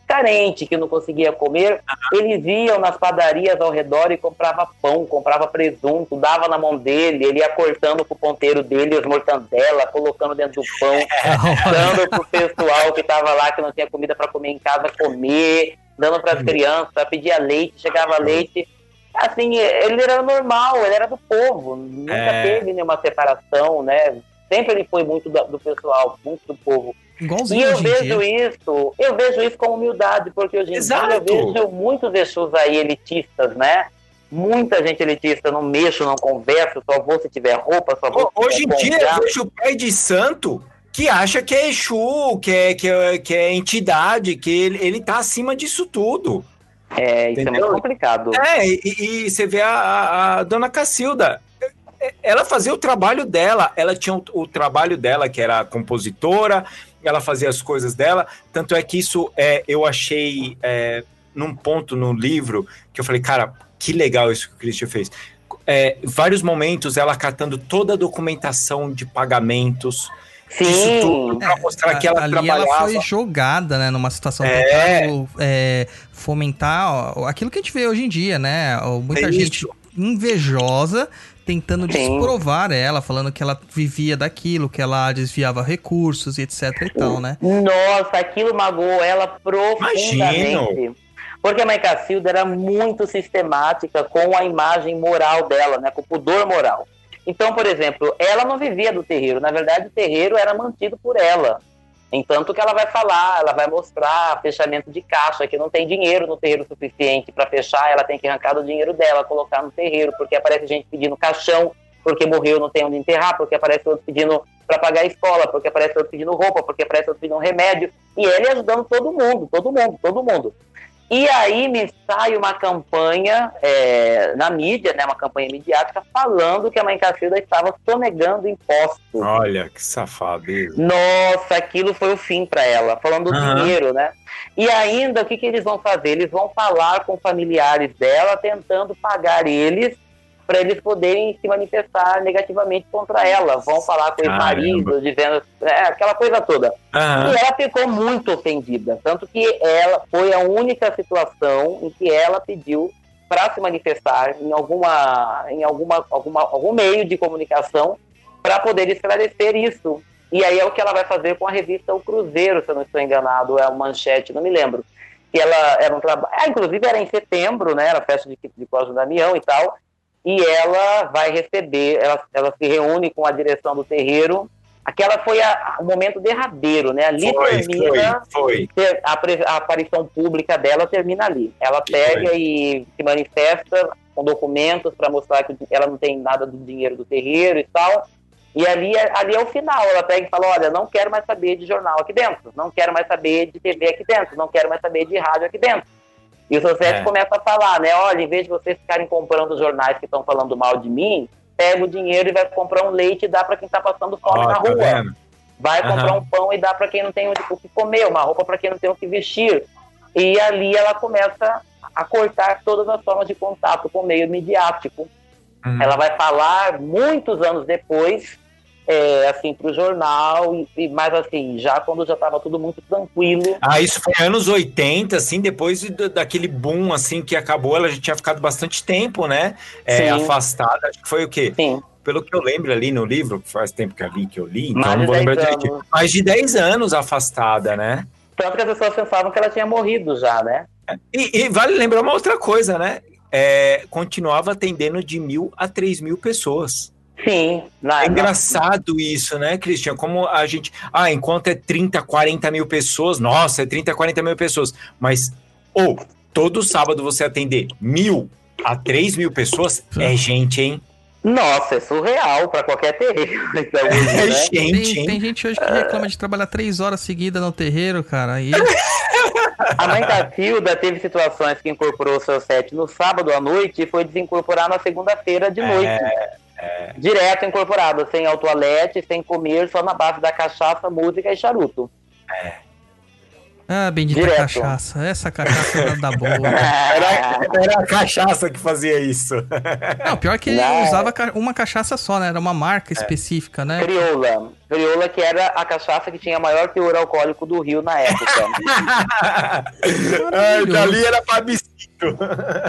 carente, que não conseguia comer, eles iam nas padarias ao redor e comprava pão, comprava presunto, dava na mão dele, ele ia cortando com o ponteiro dele as mortandela, colocando dentro do pão, dando pro pessoal que estava lá, que não tinha comida para comer em casa, comer, dando para as crianças, pedia leite, chegava leite. Assim, ele era normal, ele era do povo, nunca É. teve nenhuma separação, né? Sempre ele foi muito do, do pessoal, muito do povo. E Igualzinho eu hoje em vejo dia. isso, eu vejo isso com humildade, porque hoje em Exato. dia eu vejo muitos Exus aí elitistas, né? Muita gente elitista, não mexo, não converso, só vou se tiver roupa, só vou Ho- Hoje em dia eu vejo o pai de santo que acha que é Exu, que é, que é, que é entidade, que ele, ele tá acima disso tudo. É, isso é Entendeu? muito complicado. É, e, e você vê a, a- a dona Cacilda, ela fazia o trabalho dela, ela tinha o, o trabalho dela, que era compositora, ela fazia as coisas dela, tanto é que isso é, eu achei é, num ponto no livro que eu falei, cara, que legal isso que o Christian fez. É, vários momentos ela catando toda a documentação de pagamentos, isso tudo Sim, pra mostrar que ela ali trabalhava. ela foi jogada, né, numa situação É. tentando é, fomentar ó, aquilo que a gente vê hoje em dia, né? Muita É gente isso. Invejosa tentando Sim. desprovar ela, falando que ela vivia daquilo, que ela desviava recursos e etc e tal, né? nossa, aquilo magoou ela profundamente. Imagino. Porque a mãe Cacilda era muito sistemática com a imagem moral dela, né? Com o pudor moral. Então, por exemplo, ela não vivia do terreiro. Na verdade, o terreiro era mantido por ela. Entanto que ela vai falar, ela vai mostrar fechamento de caixa, que não tem dinheiro no terreiro suficiente para fechar, ela tem que arrancar do dinheiro dela, colocar no terreiro, porque aparece gente pedindo caixão, porque morreu, não tem onde enterrar, porque aparece outro pedindo para pagar a escola, porque aparece outro pedindo roupa, porque aparece outro pedindo remédio, e ele ajudando todo mundo, todo mundo, todo mundo. E aí me sai uma campanha é, na mídia, né, uma campanha midiática, falando que a mãe Cacilda estava sonegando impostos. Olha, que safadeza. Nossa, aquilo foi o fim para ela, falando do dinheiro, né? E ainda, o que, que eles vão fazer? Eles vão falar com familiares dela, tentando pagar eles para eles poderem se manifestar negativamente contra ela. Vão falar com o ex-marido, dizendo é, aquela coisa toda. Aham. E ela ficou muito ofendida, tanto que ela foi a única situação em que ela pediu para se manifestar em alguma, em alguma, alguma, algum meio de comunicação para poder esclarecer isso. E aí é o que ela vai fazer com a revista O Cruzeiro, se eu não estou enganado, é o Manchete, não me lembro. Que ela era um trabalho. Ah, inclusive era em setembro, né? Era festa de, de Cosmo Damião e tal. E ela vai receber, ela, ela se reúne com a direção do terreiro. Aquela foi a- o momento derradeiro, né? Ali Foi, termina foi, foi. a, a aparição pública dela termina ali. Ela pega e se manifesta com documentos para mostrar que ela não tem nada do dinheiro do terreiro e tal. E ali, é- ali é o final. Ela pega e fala: Olha, não quero mais saber de jornal aqui dentro, não quero mais saber de TV aqui dentro, não quero mais saber de rádio aqui dentro. E o Societe É. começa a falar, né? Olha, em vez de vocês ficarem comprando os jornais que estão falando mal de mim, pega o dinheiro e vai comprar um leite e dá para quem está passando fome Ó, na tá rua. Vai Aham. comprar um pão e dá para quem não tem o que comer, uma roupa para quem não tem o que vestir. E ali ela começa a cortar todas as formas de contato com o meio midiático. Uhum. Ela vai falar muitos anos depois, é, assim, para o jornal, e, e- mas assim, já quando já estava tudo muito tranquilo. Ah, isso foi anos 80, assim, depois de- daquele boom, assim, que acabou, ela já tinha ficado bastante tempo, né? É, afastada, acho que foi o quê? Sim, Pelo que eu lembro ali no livro, faz tempo que eu li, que eu li, então mais não vou 10 lembrar anos. direitinho. Mais de 10 anos afastada, né? Tanto que as pessoas pensavam que ela tinha morrido já, né? E, e vale lembrar uma outra coisa, né? É, continuava atendendo de mil a três mil pessoas. Sim. Na, É engraçado isso, né, Cristian? Como a gente. Ah, enquanto é 30, 40 mil pessoas, nossa, é 30, 40 mil pessoas. Mas, ou, todo sábado você atender mil a três mil pessoas, é gente, hein? Nossa, é surreal pra qualquer terreiro. Então, É né? gente, Tem, hein? tem gente hoje que reclama de trabalhar três horas seguidas no terreiro, cara. Aí A mãe da Tilda teve situações que incorporou o seu set no sábado à noite e foi desincorporar na segunda-feira de noite. Direto incorporado, sem autoalete, sem comer, só na base da cachaça, música e charuto. Ah, bendita Direto. cachaça. Essa cachaça não dá boa. Era, era a cachaça que fazia isso. Não, pior que ele Não. usava uma cachaça só, né? Era uma marca específica, né? Crioula. Crioula que era a cachaça que tinha maior teor alcoólico do Rio na época. Ai, dali era plebiscito.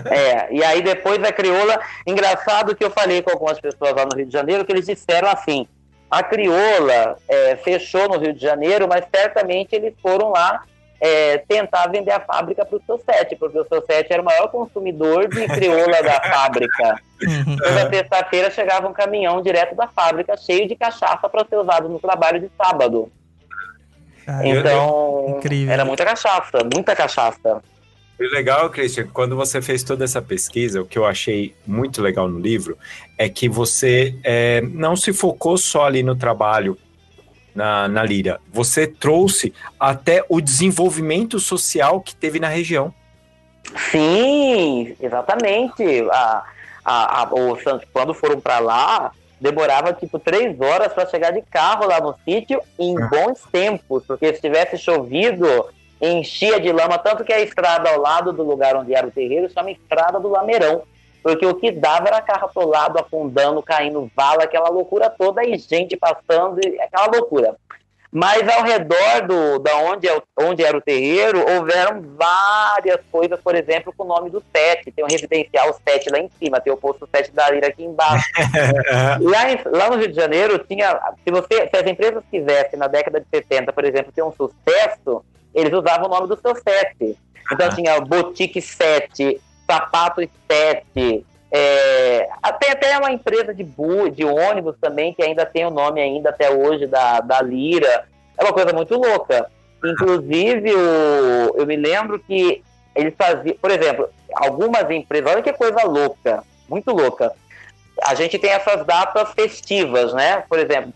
É, e aí depois da crioula, engraçado que eu falei com algumas pessoas lá no Rio de Janeiro, que eles disseram assim, a crioula é, fechou no Rio de Janeiro, mas certamente eles foram lá é, tentar vender a fábrica para o seu set, porque o seu set era o maior consumidor de crioula da fábrica. Uhum. Toda sexta-feira chegava um caminhão direto da fábrica, cheio de cachaça para ser usado no trabalho de sábado. Cara, Então, incrível. era muita cachaça, muita cachaça. E o legal, Christian, quando você fez toda essa pesquisa, o que eu achei muito legal no livro é que você é, não se focou só ali no trabalho na, na Lira. Você trouxe até o desenvolvimento social que teve na região. Sim, exatamente. A, a, a, o Santos, quando foram para lá, demorava tipo três horas para chegar de carro lá no sítio em bons tempos, porque se tivesse chovido, enchia de lama, tanto que a estrada ao lado do lugar onde era o terreiro chama Estrada do Lameirão. Porque o que dava era carro atolado, afundando, caindo vala, aquela loucura toda, e gente passando, e aquela loucura. Mas ao redor do, da onde, é onde era o terreiro, houveram várias coisas, por exemplo, com o nome do SET. Tem o residencial SET lá em cima, tem o posto SET da Lira aqui embaixo. lá, em- lá no Rio de Janeiro, tinha. Se, você, se as empresas quisessem, na década de 70, por exemplo, ter um sucesso, eles usavam o nome do seu SET. Então tinha Boutique 7, Sapatos 7. É, tem até uma empresa de, bu, de ônibus também, que ainda tem o nome ainda até hoje da, da Lira. É uma coisa muito louca. Inclusive, o, eu me lembro que eles faziam, por exemplo, algumas empresas, olha que coisa louca, muito louca. A gente tem essas datas festivas, né? Por exemplo,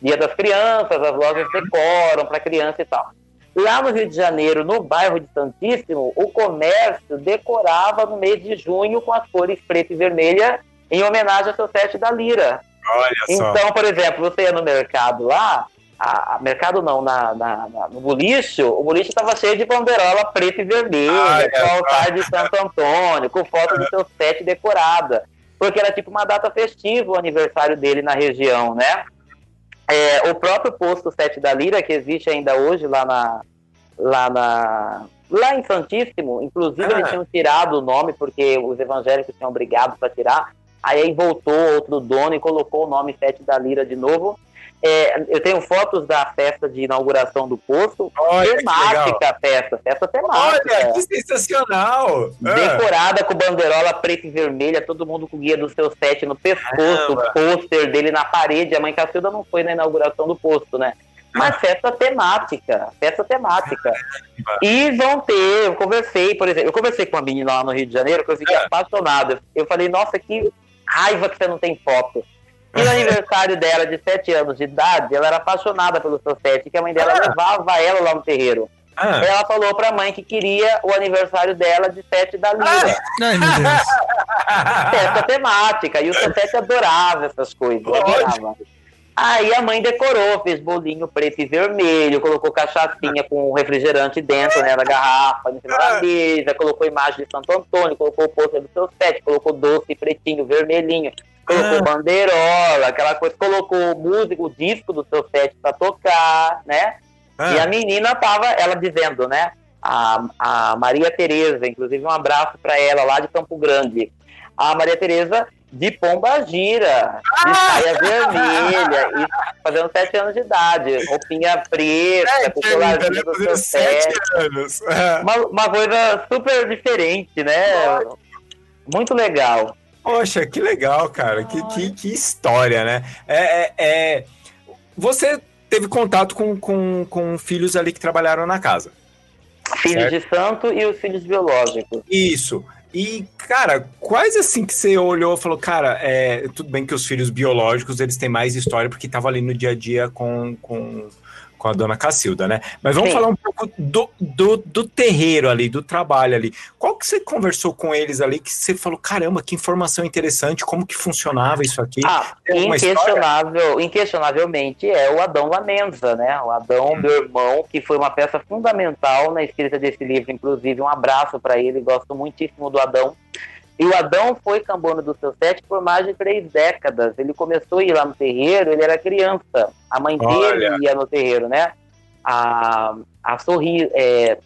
Dia das Crianças, as lojas decoram para criança e tal. Lá no Rio de Janeiro, no bairro de Santíssimo, o comércio decorava no mês de junho com as cores preta e vermelha em homenagem ao seu sete da Lira. Olha só. Então, por exemplo, você ia no mercado lá, a, a- mercado não, na, na- na- no boliche, o boliche estava cheio de banderola preta e vermelha, com o altar de Santo Antônio, com foto do seu sete decorada. Porque era tipo uma data festiva o aniversário dele na região, né? É, o próprio posto 7 da Lira, que existe ainda hoje lá na. Lá, na, lá em Santíssimo, inclusive Ah. eles tinham tirado o nome porque os evangélicos tinham obrigado para tirar. Aí, aí voltou outro dono e colocou o nome 7 da Lira de novo. É, eu tenho fotos da festa de inauguração do posto. Olha temática a festa, festa temática. Olha, que sensacional! Ah, Decorada com banderola preta e vermelha, todo mundo com o guia do seu set no pescoço, o pôster dele na parede. A mãe Cacilda não foi na inauguração do posto, né? Mas festa temática, festa temática. E vão ter, eu conversei, por exemplo, eu conversei com uma menina lá no Rio de Janeiro que eu fiquei apaixonado. Eu falei, nossa, que raiva que você não tem foto. E no aniversário dela, de 7 anos de idade, ela era apaixonada pelo seu set, que a mãe dela levava ela lá no terreiro. ah. Ela falou pra mãe que queria o aniversário dela de 7 da Lira. Ai, meu Deus. Festa temática. E o Santete adorava essas coisas. Adorava. Aí a mãe decorou, fez bolinho preto e vermelho, colocou cachaçinha com refrigerante dentro né, da garrafa, em cima da mesa, colocou imagem de Santo Antônio, colocou o pôster do seu sete, colocou doce pretinho, vermelhinho, colocou bandeirola, aquela coisa, colocou o disco do seu sete pra tocar, né? Ah. E a menina tava, ela dizendo, né? A, a Maria Tereza, inclusive um abraço para ela lá de Campo Grande. A Maria Tereza de pomba gira, de saia vermelha, e fazendo sete anos de idade, roupinha preta, com colarzinho do seu sete. anos. Uma, uma coisa super diferente, né? Muito legal. Poxa, que legal, cara. Que, que, que história, né? É, é, é- Você teve contato com, com, com filhos ali que trabalharam na casa. Filhos de santo e os filhos biológicos. Isso. E, cara, quais assim que você olhou e falou, cara, é, tudo bem que os filhos biológicos eles têm mais história porque estavam ali no dia a dia com, com, com a dona Cacilda, né? Mas vamos Sim. falar um pouco do, do, do terreiro ali, do trabalho ali. Qual que você conversou com eles ali que você falou, caramba, que informação interessante, como que funcionava isso aqui? Ah, inquestionável, inquestionavelmente é o Adão Lamenza, né? O Adão, Hum. meu irmão, que foi uma peça fundamental na escrita desse livro. Inclusive, um abraço para ele, gosto muitíssimo do Adão. E o Adão foi cambono do seu sete por mais de três décadas. Ele começou a ir lá no terreiro, ele era criança. A mãe Olha. dele ia no terreiro, né? A, a sorrir. É...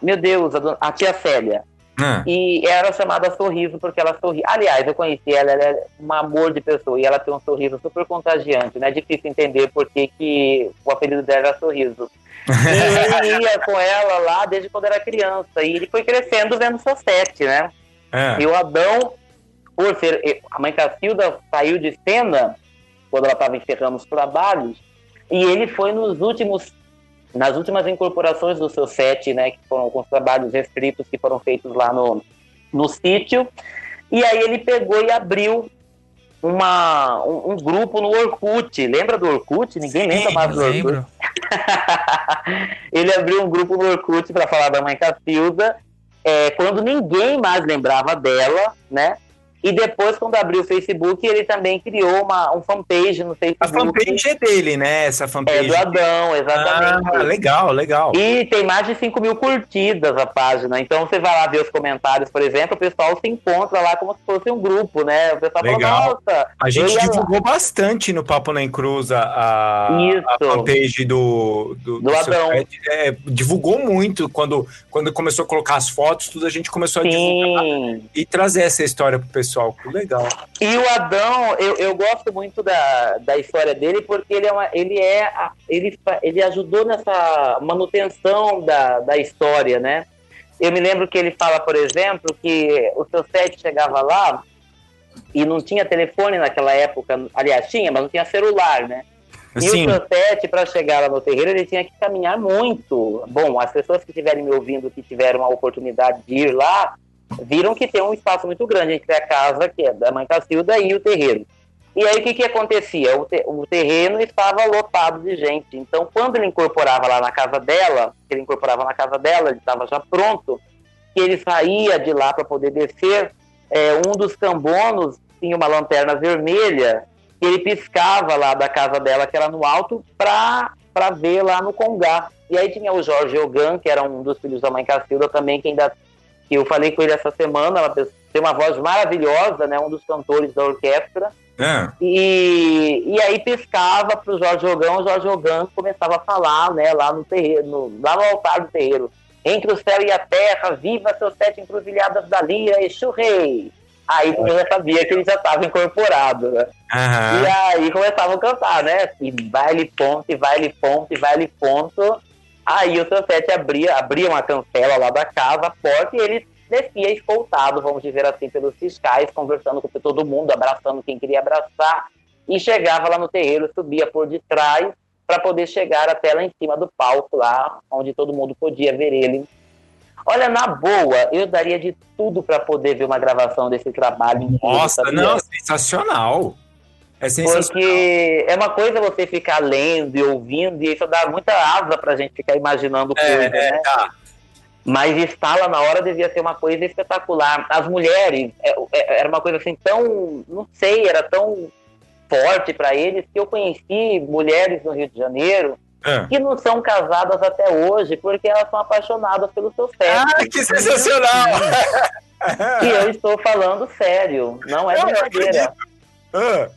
Meu Deus, a, dona- a tia Célia. Ah, E era chamada Sorriso porque ela sorri. Aliás, eu conheci ela, ela é um amor de pessoa e ela tem um sorriso super contagiante, né? É difícil entender por que, que o apelido dela era Sorriso. E ele ia com ela lá desde quando era criança e ele foi crescendo vendo Society, né? Ah, E o Adão, por ser. A mãe Cacilda saiu de cena quando ela estava encerrando os trabalhos, e ele foi nos últimos. Nas últimas incorporações do seu set, né? Que foram com os trabalhos restritos que foram feitos lá no, no sítio. E aí ele pegou e abriu uma, um, um grupo no Orkut. Lembra do Orkut? Ninguém lembra mais do Orkut. Ele abriu um grupo no Orkut para falar da mãe Cacilda, é, quando ninguém mais lembrava dela, né? E depois, quando abriu o Facebook, ele também criou uma, um fanpage no A Facebook. fanpage é dele, né? Essa É fanpage. do Adão, exatamente. Ah, legal, legal. E tem mais de 5 mil curtidas a página. Então você vai lá ver os comentários, por exemplo, o pessoal se encontra lá como se fosse um grupo, né? O pessoal Legal. fala, nossa, A gente ia lá. divulgou bastante no Papo na Encruza a, a fanpage do, do, Do seu Adão. É, divulgou muito quando, quando começou a colocar as fotos, tudo a gente começou a divulgar Sim. e trazer essa história pro pessoal. Legal. E o Adão, eu, eu gosto muito da, da história dele porque ele é, uma, ele, é a- ele, ele ajudou nessa manutenção da, da história, né? Eu me lembro que ele fala, por exemplo, que o seu set chegava lá e não tinha telefone naquela época, aliás, tinha, mas não tinha celular, né? E Assim, o seu set, para chegar lá no terreiro, ele tinha que caminhar muito. Bom, as pessoas que estiverem me ouvindo, que tiveram a oportunidade de ir lá, viram que tem um espaço muito grande entre a casa, que é da mãe Cacilda, e o terreiro. E aí o que, que acontecia? O, te- o terreno estava lotado de gente. Então, quando ele incorporava lá na casa dela, ele incorporava na casa dela, ele estava já pronto, que ele saía de lá para poder descer, é, um dos cambonos tinha uma lanterna vermelha que ele piscava lá da casa dela, que era no alto, para ver lá no Congá. E aí tinha o Jorge Ogan, que era um dos filhos da mãe Cacilda também, que ainda que eu falei com ele essa semana, ela tem uma voz maravilhosa, né, um dos cantores da orquestra. ah, E, e aí piscava pro Jorge Ogão, o Jorge Ogão começava a falar, né, lá no terreiro, no- lá no altar do terreiro. Entre o céu e a terra, viva seus sete encruzilhadas da lira, Exu Rei. Aí você já sabia que ele já estava incorporado, né? E aham. aí começavam a cantar, né? E vai-lhe ponto, e vai-lhe ponto, e vai-lhe ponto. Aí o seu sete abria, abria uma cancela lá da casa, a porta, e ele descia escoltado, vamos dizer assim, pelos fiscais, conversando com todo mundo, abraçando quem queria abraçar, e chegava lá no terreiro, subia por detrás, para poder chegar até lá em cima do palco, lá onde todo mundo podia ver ele. Olha, na boa, eu daria de tudo para poder ver uma gravação desse trabalho. Nossa, não, sensacional. É. Porque é uma coisa você ficar lendo e ouvindo, e isso dá muita asa pra gente ficar imaginando coisa, É, é, né? tá. Mas estar lá na hora devia ser uma coisa espetacular. As mulheres, é, é, era uma coisa assim tão, não sei, era tão forte para eles que eu conheci mulheres no Rio de Janeiro Ah. que não são casadas até hoje porque elas são apaixonadas pelo seu sexo. Ah, que sensacional! E eu estou falando sério, não é Eu brincadeira. Ah,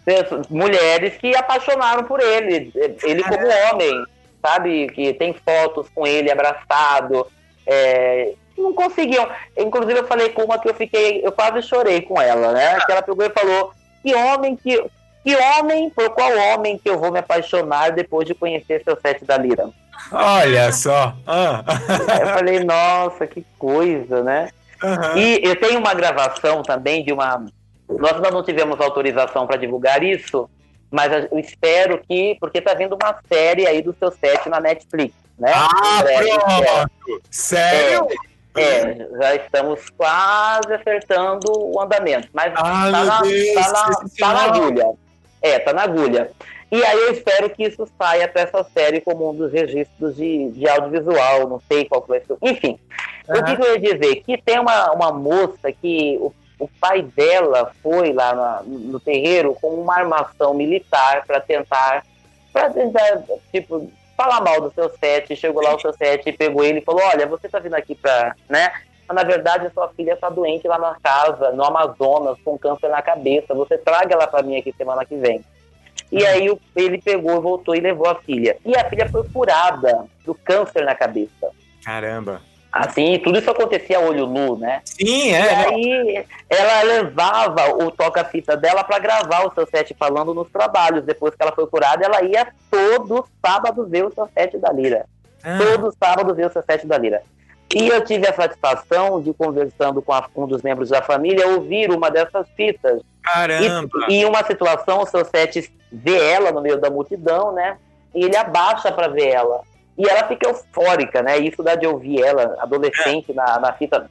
mulheres que apaixonaram por ele, ele como homem, sabe? Que tem fotos com ele abraçado. é, não conseguiam. Inclusive, eu falei com uma que eu fiquei, eu quase chorei com ela, né? Que ela pegou e falou: que homem que. Que homem, por qual homem que eu vou me apaixonar depois de conhecer seu sete da lira? Olha só. Ah. Eu falei, nossa, que coisa, né? Aham. E eu tenho uma gravação também de uma. Nós ainda não tivemos autorização para divulgar isso, mas eu espero que. Porque tá vindo uma série aí do seu set na Netflix, né? Ah, breve, pronto! Sério? É, é, já estamos quase acertando o andamento. Mas Ah, tá, na, Deus, tá, na, tá na agulha. É, tá na agulha. E aí eu espero que isso saia para essa série como um dos registros de, de audiovisual, não sei qual que vai ser. Enfim, o que, que eu ia dizer? Que tem uma, uma moça que o, o pai dela foi lá na- no terreiro com uma armação militar para tentar, para tentar, tipo, falar mal do seu set. Chegou lá o seu set e pegou ele e falou: Olha, você tá vindo aqui pra, né? Mas, na verdade, a sua filha tá doente lá na casa, no Amazonas, com câncer na cabeça. Você traga ela para mim aqui semana que vem. E aí o- ele pegou, voltou e levou a filha. E a filha foi curada do câncer na cabeça. Caramba. Assim, tudo isso acontecia a olho nu, né? Sim, E é. aí ela levava o toca-fita dela para gravar o seu set falando nos trabalhos. Depois que ela foi curada, ela ia todo sábado ver o seu set da Lira. Ah, Todo sábado ver o seu set da Lira. E eu tive a satisfação de, conversando com a- um dos membros da família, ouvir uma dessas fitas. caramba. E, e em uma situação, o seu set vê ela no meio da multidão, né? E ele abaixa para ver ela. E ela fica eufórica, né? Isso dá de ouvir ela, adolescente, na, na fita,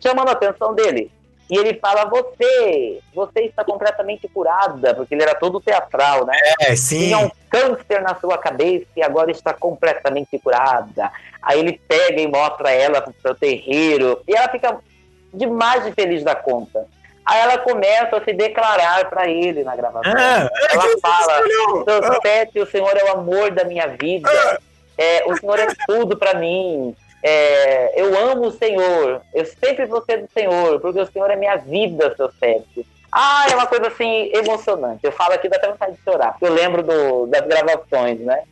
chamando a atenção dele. E ele fala: Você, você está completamente curada, porque ele era todo teatral, né? É, sim. Tinha um câncer na sua cabeça e agora está completamente curada. Aí ele pega e mostra ela pro seu terreiro. E ela fica demais de feliz da conta. Aí ela começa a se declarar para ele na gravação. Ah, ela fala. Seu Sete, o senhor é o amor da minha vida. É, o senhor é tudo para mim. É, eu amo o senhor. Eu sempre vou ser do senhor, porque o senhor é minha vida, seu Sete. Ah, é uma coisa assim emocionante. Eu falo aqui, dá até vontade de chorar, eu lembro do- das gravações, né?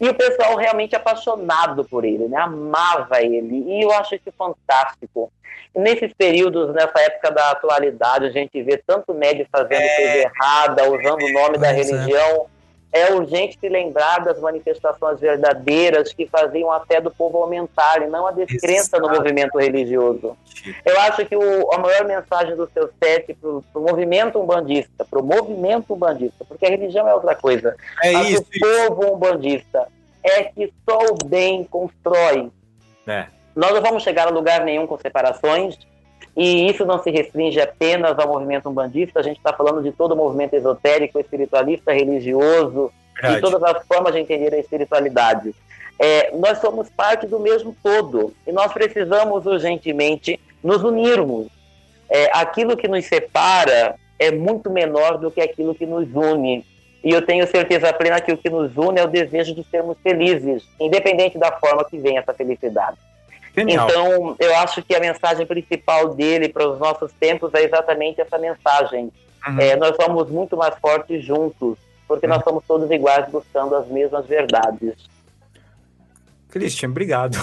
E o pessoal realmente apaixonado por ele, né? Amava ele. E eu acho isso fantástico. E nesses períodos, nessa época da atualidade, a gente vê tanto médio fazendo coisa errada, usando o nome da é. religião. É urgente se lembrar das manifestações verdadeiras que faziam a fé do povo aumentar e não a descrença no movimento religioso. Eu acho que o- a maior mensagem do seu set para o movimento umbandista, para o movimento umbandista, porque a religião é outra coisa, É mas isso. o povo umbandista é que só o bem constrói. É. Nós não vamos chegar a lugar nenhum com separações, e isso não se restringe apenas ao movimento umbandista, a gente está falando de todo o movimento esotérico, espiritualista, religioso, de Verdade. todas as formas de entender a espiritualidade. É, nós somos parte do mesmo todo e nós precisamos urgentemente nos unirmos. É, aquilo que nos separa é muito menor do que aquilo que nos une. E eu tenho certeza plena que o que nos une é o desejo de sermos felizes, independente da forma que vem essa felicidade. Genial. Então, eu acho que a mensagem principal dele para os nossos tempos é exatamente essa mensagem. Uhum. É, nós somos muito mais fortes juntos, porque nós somos todos iguais buscando as mesmas verdades. Christian, obrigado.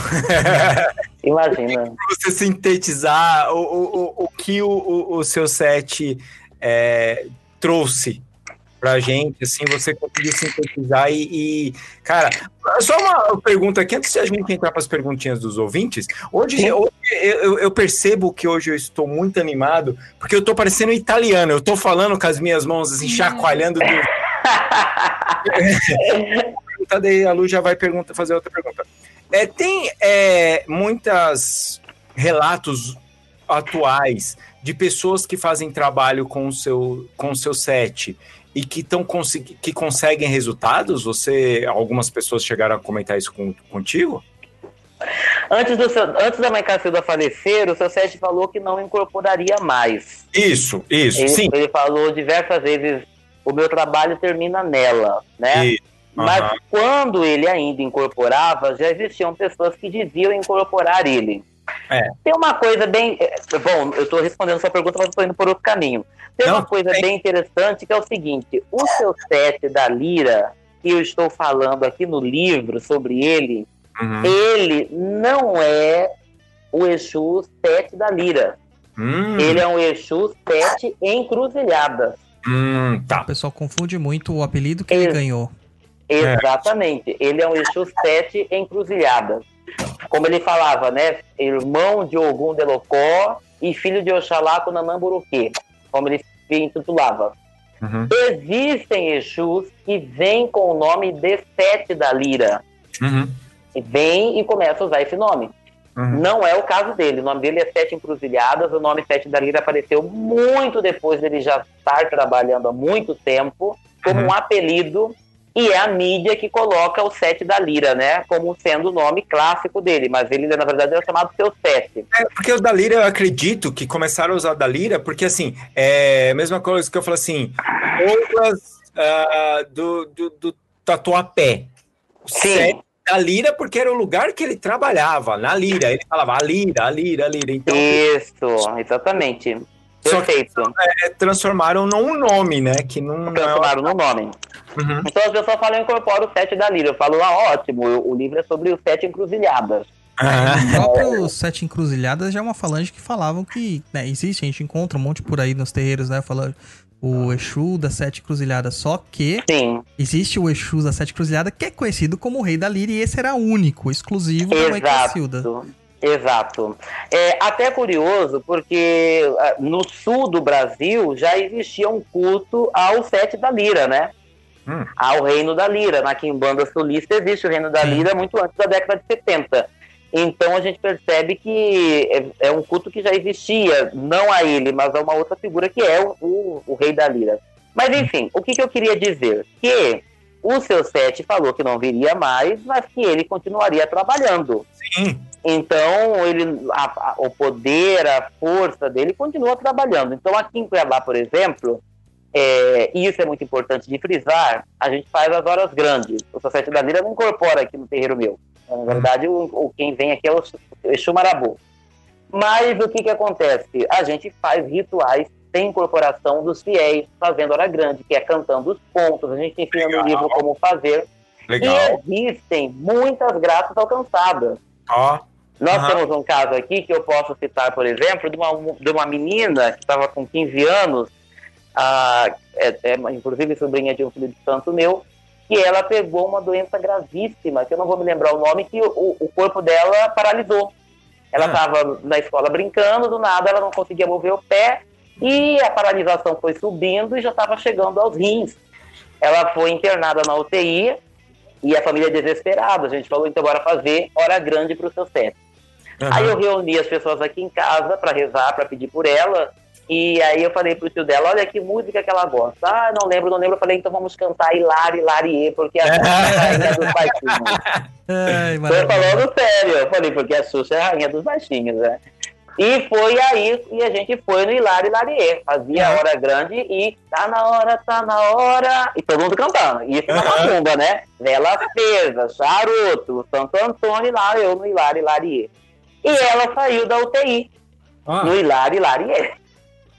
Imagina. Você sintetizar o, o, o, o que o, o, o seu set é, trouxe pra gente, assim, você conseguiu sintetizar e, e, cara, só uma pergunta aqui, antes de a gente entrar para as perguntinhas dos ouvintes, hoje, hoje eu, eu- percebo que hoje eu estou muito animado, porque eu tô parecendo italiano, eu tô falando com as minhas mãos, assim, chacoalhando do... pergunta, daí a Lu já vai pergunta, fazer outra pergunta. É, tem é, muitas relatos atuais de pessoas que fazem trabalho com o seu, com o seu set e que, tão que conseguem resultados? Você, algumas pessoas chegaram a comentar isso com, contigo? Antes, do seu, antes da mãe Cacilda falecer, o seu Sete falou que não incorporaria mais. Isso, isso, Ele, sim. ele falou diversas vezes: o meu trabalho termina nela, né? Isso, Mas aham. quando ele ainda incorporava, já existiam pessoas que deviam incorporar ele. É. Tem uma coisa bem. é, Bom, eu estou respondendo sua pergunta, mas estou indo por outro caminho. Tem Não, uma coisa bem. bem interessante que é o seguinte: o seu set da Lira, que eu estou falando aqui no livro sobre ele, Uhum. ele não é o Exu Sete da Lira. Hum, Ele é um Exu Sete encruzilhadas. hum, O tá. pessoal confunde muito o apelido que ele Ex- ganhou. Exatamente. Ele é um Exu Sete encruzilhadas. Como ele falava, né? Irmão de Ogum de Locó e filho de Oxalá com Nanamburuquê. Como ele se intitulava. Uhum, Existem Exus que vêm com o nome de Sete da Lira. uhum, E vem e começa a usar esse nome. uhum. Não é o caso dele. O nome dele é Sete Encruzilhadas. O nome Sete da Lira apareceu muito depois dele já estar trabalhando há muito tempo como Uhum. um apelido. E é a mídia que coloca o Sete da Lira, né? Como sendo o nome clássico dele. Mas ele, na verdade, era chamado Seu Sete. É, porque o da Lira, eu acredito que começaram a usar o da Lira, porque assim, é a mesma coisa que eu falo assim, Douglas ah, do, do, do Tatuapé. O Sim. Sete da Lira, porque era o lugar que ele trabalhava, na Lira. Ele falava a Lira, a Lira, a Lira. Então, Isso, exatamente. Só que- Perfeito. é, transformaram num nome, né? Que não, não é... Transformaram no nome. Uhum. Então as pessoas falam, eu incorporo o sete da Lira. Eu falo, ah, ótimo, o o livro é sobre os sete encruzilhadas. Ah, O próprio Sete Encruzilhadas já é uma falange que falavam que né, existe, a gente encontra um monte por aí nos terreiros, né? Falando o Exu das Sete Encruzilhadas. Só que Sim, existe o Exu das Sete Encruzilhadas que é conhecido como o Rei da Lira e esse era único, exclusivo da Mãe Cacilda. Exato. É até curioso, porque ah, no sul do Brasil já existia um culto ao sete da lira, né? Hum. Ao reino da lira. Na Quimbanda Sulista existe o reino da Sim. lira muito antes da década de 70. Então a gente percebe que é, é um culto que já existia, não a ele, mas a uma outra figura que é o, o, o rei da lira. Mas enfim, o que, que eu queria dizer? Que o seu sete falou que não viria mais, mas que ele continuaria trabalhando. sim. Então, ele, a- a- o poder, a força dele continua trabalhando. Então, aqui em Cuiabá, por exemplo, é, e isso é muito importante de frisar, a gente faz as horas grandes. O Society da Lira não incorpora aqui no terreiro meu. Na verdade, o, o- quem vem aqui é o, o Exu Marabu. Mas o que, que acontece? A gente faz rituais sem incorporação dos fiéis, fazendo hora grande, que é cantando os pontos. A gente ensina no livro como fazer. Legal. E existem muitas graças alcançadas. Ó. Nós Aham. temos um caso aqui que eu posso citar, por exemplo, de uma, de uma menina que estava com 15 anos, ah, é, é, inclusive sobrinha de um filho de santo meu, que ela pegou uma doença gravíssima, que eu não vou me lembrar o nome, que o, o corpo dela paralisou. Ela Ah. estava na escola brincando, do nada ela não conseguia mover o pé, e a paralisação foi subindo e já estava chegando aos rins. Ela foi internada na UTI e a família desesperada. A gente falou, então bora fazer hora grande para o seu sete. Aí eu reuni as pessoas aqui em casa para rezar, para pedir por ela. E aí eu falei pro tio dela, olha que música que ela gosta. Ah, não lembro, não lembro. Eu falei, então vamos cantar Hilari, Hilarie, porque a Xuxa é a rainha dos baixinhos. Ai, Tô falando sério. Eu falei, porque a Xuxa é a rainha dos baixinhos, né? E foi aí, e a gente foi no Hilari Hilarie. Fazia a hora grande e tá na hora, tá na hora. E todo mundo cantando. Isso na macumba, né? Vela acesa, charuto, Santo Antônio lá, eu no Hilari Hilarie. E ela saiu da UTI Ah, no Hilari Hilarie.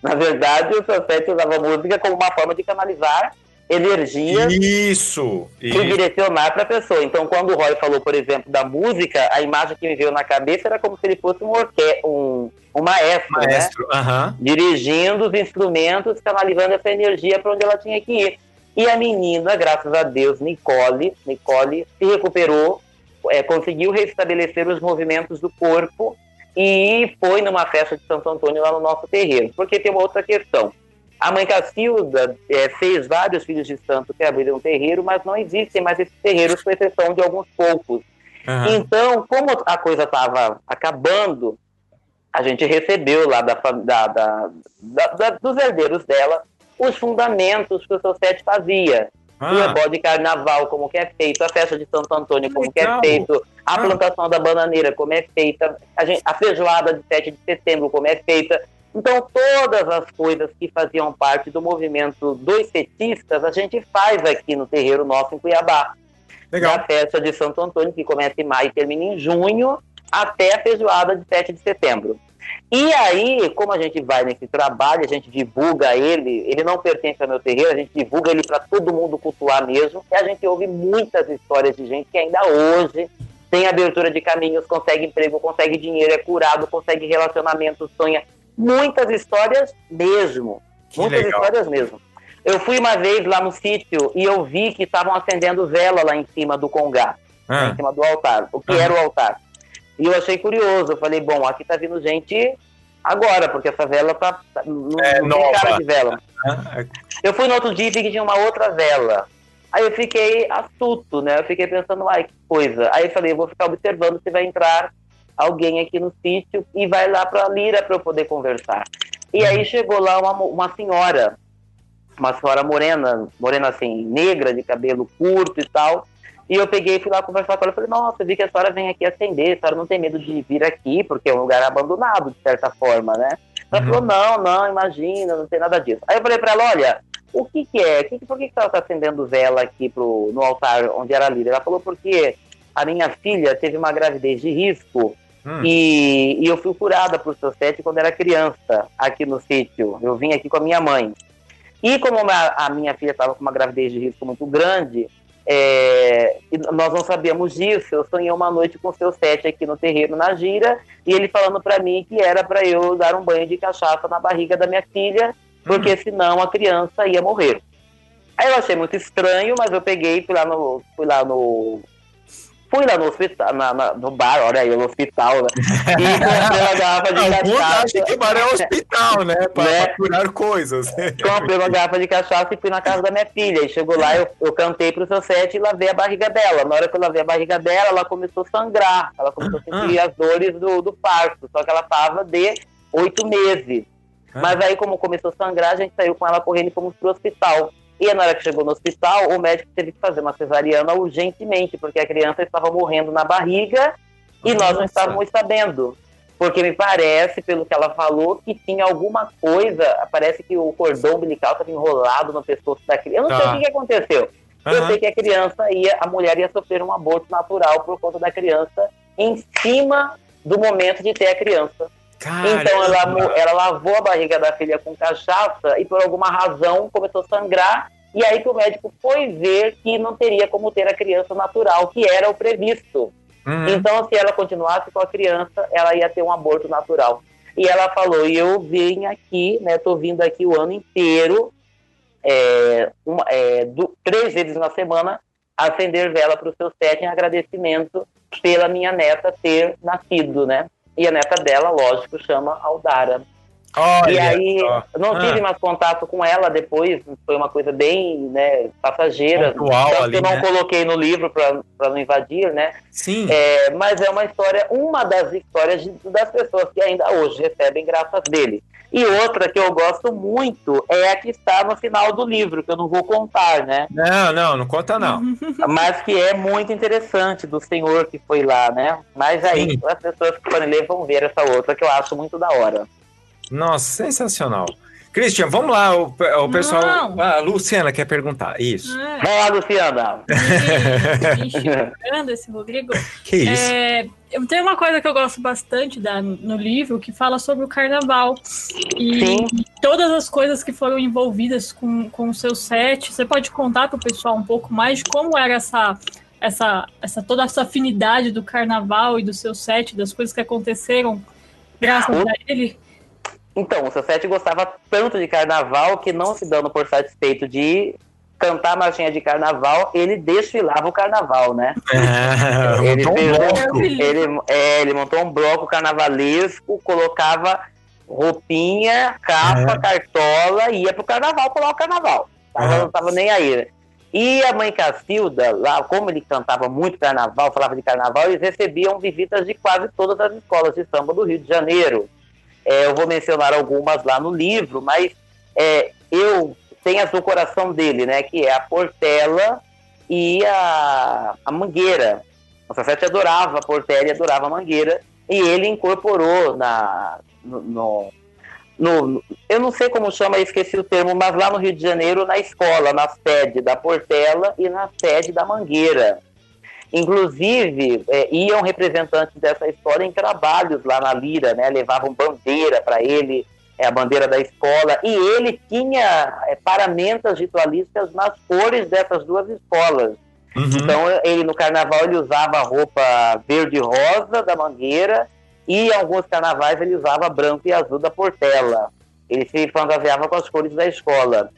Na verdade, o Sete usava música como uma forma de canalizar energia Isso. isso. direcionar para a pessoa. Então, quando o Roy falou, por exemplo, da música, a imagem que me veio na cabeça era como se ele fosse um, orque um, um maestro, né? Maestro. Aham. Dirigindo os instrumentos, canalizando essa energia para onde ela tinha que ir. E a menina, graças a Deus, Nicole, Nicole se recuperou, é, conseguiu restabelecer os movimentos do corpo e foi numa festa de Santo Antônio lá no nosso terreiro. Porque tem uma outra questão. A mãe Cacilda é, fez vários filhos de santo que abriram terreiro, mas não existem mais esses terreiros, com exceção de alguns poucos. aham. Então, como a coisa estava acabando, a gente recebeu lá da, da- da- da- dos herdeiros dela os fundamentos que o seu sete fazia. O Ah, ebó de carnaval, como que é feito, a festa de Santo Antônio, como que é feito, a Ah. plantação da bananeira, como é feita, a, gente- a feijoada de 7 de setembro, como é feita. Então, todas as coisas que faziam parte do movimento dos petistas, a gente faz aqui no terreiro nosso em Cuiabá legal. da festa de Santo Antônio, que começa em maio e termina em junho, até a feijoada de 7 de setembro. E aí, como a gente vai nesse trabalho, a gente divulga ele, ele não pertence ao meu terreiro, a gente divulga ele para todo mundo cultuar mesmo, e a gente ouve muitas histórias de gente que ainda hoje tem abertura de caminhos, consegue emprego, consegue dinheiro, é curado, consegue relacionamento, sonha. Muitas histórias mesmo. Que muitas legal. histórias mesmo. Eu fui uma vez lá no sítio e eu vi que estavam acendendo vela lá em cima do congá, Ah, em cima do altar. O que Aham. era o altar? E eu achei curioso. Eu falei, bom, aqui tá vindo gente agora, porque essa vela tá. tá- não, É não tem cara de vela. ah, Eu fui no outro dia e vi que tinha uma outra vela. Aí eu fiquei astuto, né? Eu fiquei pensando, ai, que coisa. Aí eu falei, eu vou ficar observando se vai entrar alguém aqui no sítio e vai lá pra Lira pra eu poder conversar. E aí chegou lá uma, uma senhora, uma senhora morena, morena assim, negra, de cabelo curto e tal. E eu peguei e fui lá conversar com ela. Eu falei, nossa, eu vi que a senhora vem aqui atender, a senhora não tem medo de vir aqui, porque é um lugar abandonado, de certa forma, né? Ela Uhum. falou, não, não, imagina, não tem nada disso. Aí eu falei pra ela, olha, o que que é? Que, por que, que ela tá acendendo vela aqui pro, no altar onde era a Líria? Ela falou, porque a minha filha teve uma gravidez de risco hum. e, e eu fui curada por seu sete quando era criança, aqui no sítio. Eu vim aqui com a minha mãe. E como a, a minha filha estava com uma gravidez de risco muito grande, é, nós não sabíamos disso. Eu sonhei uma noite com o seu sete aqui no terreiro, na gira, e ele falando para mim que era para eu dar um banho de cachaça na barriga da minha filha, porque senão a criança ia morrer. Aí eu achei muito estranho, mas eu peguei, fui lá no, fui lá no, fui lá no hospital, na- na- no bar, olha aí, no hospital, né? E comprei uma garrafa de Alguns cachaça. acham que bar é hospital, né? Para Né? curar coisas. Comprei uma garrafa de cachaça e fui na casa da minha filha. E chegou lá, eu, eu cantei pro seu set e lavei a barriga dela. Na hora que eu lavei a barriga dela, ela começou a sangrar. Ela começou a sentir as dores do, do parto. Só que ela tava de oito meses. Mas aí, como começou a sangrar, a gente saiu com ela correndo e fomos pro hospital. E na hora que chegou no hospital, o médico teve que fazer uma cesariana urgentemente, porque a criança estava morrendo na barriga e nós não Nossa. estávamos sabendo. Porque me parece, pelo que ela falou, que tinha alguma coisa. Parece que o cordão umbilical estava enrolado no pescoço da criança. Eu não sei Tá. o que, que aconteceu. Eu Aham. sei que a criança ia, a mulher ia sofrer um aborto natural por conta da criança em cima do momento de ter a criança. Então ela, ela lavou a barriga da filha com cachaça e por alguma razão começou a sangrar. E aí que o médico foi ver que não teria como ter a criança natural, que era o previsto. Uhum. Então, se ela continuasse com a criança, ela ia ter um aborto natural. E ela falou, e eu vim aqui, né, tô vindo aqui o ano inteiro, é, uma- é, du- três vezes na semana, acender vela para o seu sete em agradecimento pela minha neta ter nascido, né? E a neta dela, lógico, chama Aldara. Olha e aí, só. não Ah. tive mais contato com ela depois, foi uma coisa bem né, passageira. Pontual Tanto que ali, eu não né? coloquei no livro para não invadir, né? Sim. É, mas é uma história, uma das histórias de- das pessoas que ainda hoje recebem graças dele. E outra que eu gosto muito é a que está no final do livro, que eu não vou contar, né? Não, não, não conta não. Mas que é muito interessante do senhor que foi lá, né? Mas aí Sim. as pessoas que forem ler vão ver essa outra que eu acho muito da hora. Nossa, sensacional. Christian, vamos lá, o, o pessoal. Não. Ah, a Luciana quer perguntar. Isso. É, Vai lá, Luciana. enxergando esse Rodrigo. Que isso? É, eu tenho uma coisa que eu gosto bastante da, no livro que fala sobre o carnaval. E Sim. todas as coisas que foram envolvidas com, com o seu set. Você pode contar para o pessoal um pouco mais de como era essa, essa, essa toda essa afinidade do carnaval e do seu set, das coisas que aconteceram graças O- a ele? Então, o seu Sete gostava tanto de carnaval que, não se dando por satisfeito de cantar a marchinha de carnaval, ele desfilava o carnaval, né? Ah, ele, montou um fez- bloco. ele, é, ele montou um bloco carnavalesco, colocava roupinha, capa, cartola, e ia pro carnaval pular o carnaval. Tava. Não tava nem aí. né? E a mãe Cacilda, lá, como ele cantava muito carnaval, falava de carnaval, eles recebiam visitas de quase todas as escolas de samba do Rio de Janeiro. É, eu vou mencionar algumas lá no livro, mas é, eu tenho as do coração dele, né? Que é a Portela e a, a Mangueira. O Safete adorava a Portela e adorava a Mangueira. E ele incorporou na, no, no- no- eu não sei como chama, esqueci o termo, mas lá no Rio de Janeiro, na escola, na sede da Portela e na sede da Mangueira. Inclusive, é, iam representantes dessa escola em trabalhos lá na Lira, né? Levavam bandeira para ele, é, a bandeira da escola, e ele tinha é, paramentas ritualísticas nas cores dessas duas escolas. Uhum. Então ele no carnaval ele usava a roupa verde e rosa da Mangueira e em alguns carnavais ele usava branco e azul da Portela. Ele se fantasiava com as cores da escola.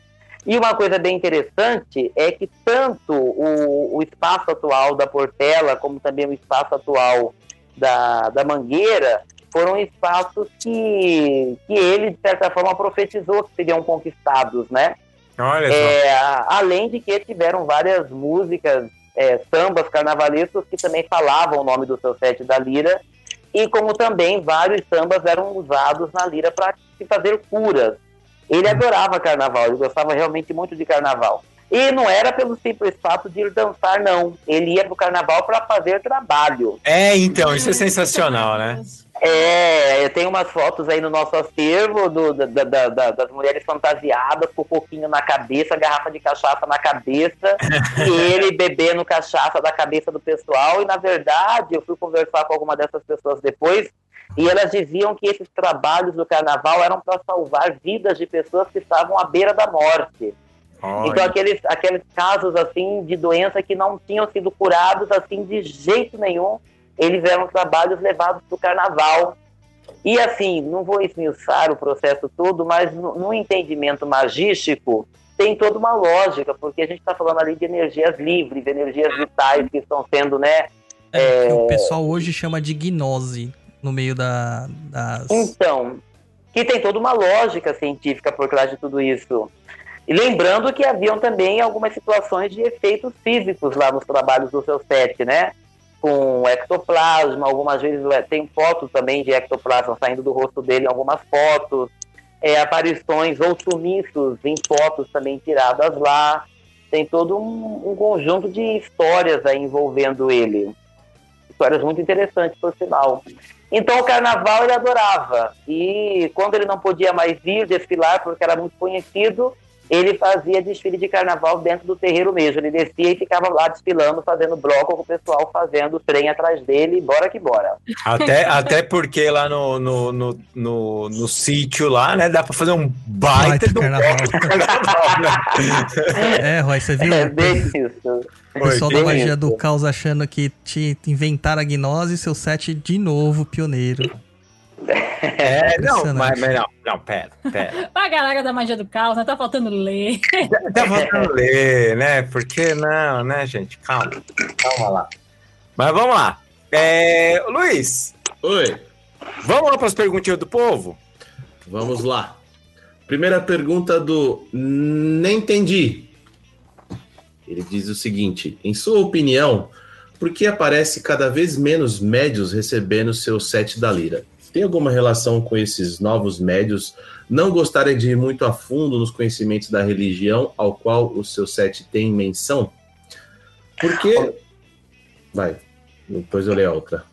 E uma coisa bem interessante é que tanto o, o espaço atual da Portela, como também o espaço atual da, da Mangueira, foram espaços que, que ele, de certa forma, profetizou que seriam conquistados, né? Olha. É, além de que tiveram várias músicas, é, sambas carnavalescos que também falavam o nome do seu sete da lira, e como também vários sambas eram usados na lira para se fazer curas. Ele adorava carnaval, ele gostava realmente muito de carnaval. E não era pelo simples fato de ir dançar, não. Ele ia pro carnaval para fazer trabalho. É, então, isso é sensacional, né? É, eu tenho umas fotos aí no nosso acervo do- da- da- da- das mulheres fantasiadas com o coquinho na cabeça, garrafa de cachaça na cabeça, e ele bebendo cachaça da cabeça do pessoal. E na verdade, eu fui conversar com alguma dessas pessoas depois, e elas diziam que esses trabalhos do carnaval eram para salvar vidas de pessoas que estavam à beira da morte. Olha. Então aqueles, aqueles casos assim de doença que não tinham sido curados assim de jeito nenhum, eles eram trabalhos levados para o carnaval. E assim, não vou esmiuçar o processo todo, mas no, no entendimento magístico tem toda uma lógica, porque a gente está falando ali de energias livres, energias vitais que estão sendo, né? É, que o pessoal hoje chama de gnose no meio da, das. Então, que tem toda uma lógica científica por trás de tudo isso. E lembrando que haviam também algumas situações de efeitos físicos lá nos trabalhos do seu set, né? Com ectoplasma, algumas vezes é, tem fotos também de ectoplasma saindo do rosto dele algumas fotos, é, aparições ou sumiços em fotos também tiradas lá. Tem todo um, um conjunto de histórias aí envolvendo ele. Histórias muito interessantes, por sinal. Então o carnaval ele adorava. E quando ele não podia mais vir desfilar, porque era muito conhecido, ele fazia desfile de carnaval dentro do terreiro mesmo. Ele descia e ficava lá desfilando, fazendo bloco com o pessoal fazendo trem atrás dele, bora que bora. Até, até porque lá no, no, no, no, no sítio lá, né, dá pra fazer um baita, Baita do carnaval. carnaval, né? É, Roy, você viu? É bem isso. O pessoal da magia isso. do caos achando que te inventaram a gnose e seu set de novo pioneiro. É, não, Impressionante. mas, mas não, não, pera, pera. A galera da magia do caos, né? Tá faltando ler. Tá faltando ler, né? Porque não, né, gente? Calma, calma lá. Mas vamos lá. É, Luiz, Oi, vamos lá para as perguntinhas do povo? vamos lá. Primeira pergunta do Nem Entendi. Ele diz o seguinte: em sua opinião, por que aparece cada vez menos médios recebendo seu set da lira? Tem alguma relação com esses novos médios não gostarem de ir muito a fundo nos conhecimentos da religião ao qual o seu set tem menção? Porque. Vai, depois eu leio a outra.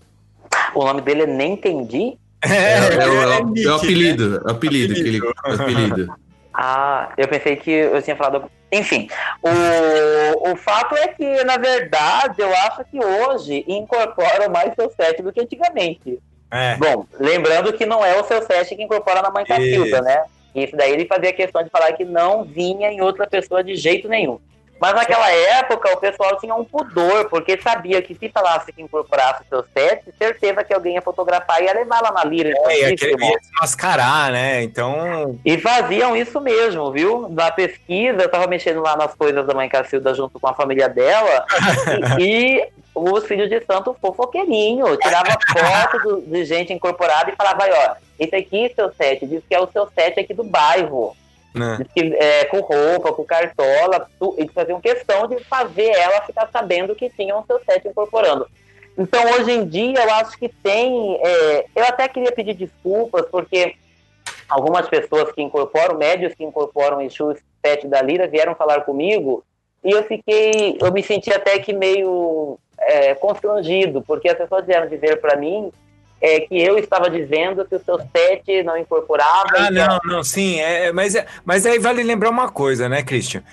O nome dele eu nem entendi. É, é, o- é o- é o né? apelido, é o apelido, que ele, apelido. Ah, eu pensei que eu tinha falado. Enfim, o, o fato é que, na verdade, eu acho que hoje incorporam mais seu set do que antigamente. É. Bom, lembrando que não é o seu set que incorpora na mãe Cacilda, né? Isso daí ele fazia questão de falar que não vinha em outra pessoa de jeito nenhum. Mas naquela época o pessoal tinha um pudor, porque sabia que se falasse que incorporasse o seu set, certeza que alguém ia fotografar e ia levar lá na lira. É, ia, desmascarar, né? Então. E faziam isso mesmo, viu? Na pesquisa, eu tava mexendo lá nas coisas da mãe Cacilda junto com a família dela, e, e os filhos de santo fofoqueirinho, tirava foto do- de gente incorporada e falava, ó, esse aqui é seu set, diz que é o seu set aqui do bairro. Né? Que, é, com roupa, com cartola, tu, eles faziam questão de fazer ela ficar sabendo que tinham o seu set incorporando. Então, hoje em dia, eu acho que tem. é, eu até queria pedir desculpas, porque algumas pessoas que incorporam, médios que incorporam Exu Sete da Lira, vieram falar comigo e eu fiquei. Eu me senti até que meio é, constrangido, porque as pessoas vieram dizer para mim é, que eu estava dizendo que o seu sete não incorporava. Ah, e que não, não, sim. É, mas, é- mas aí vale lembrar uma coisa, né, Christian?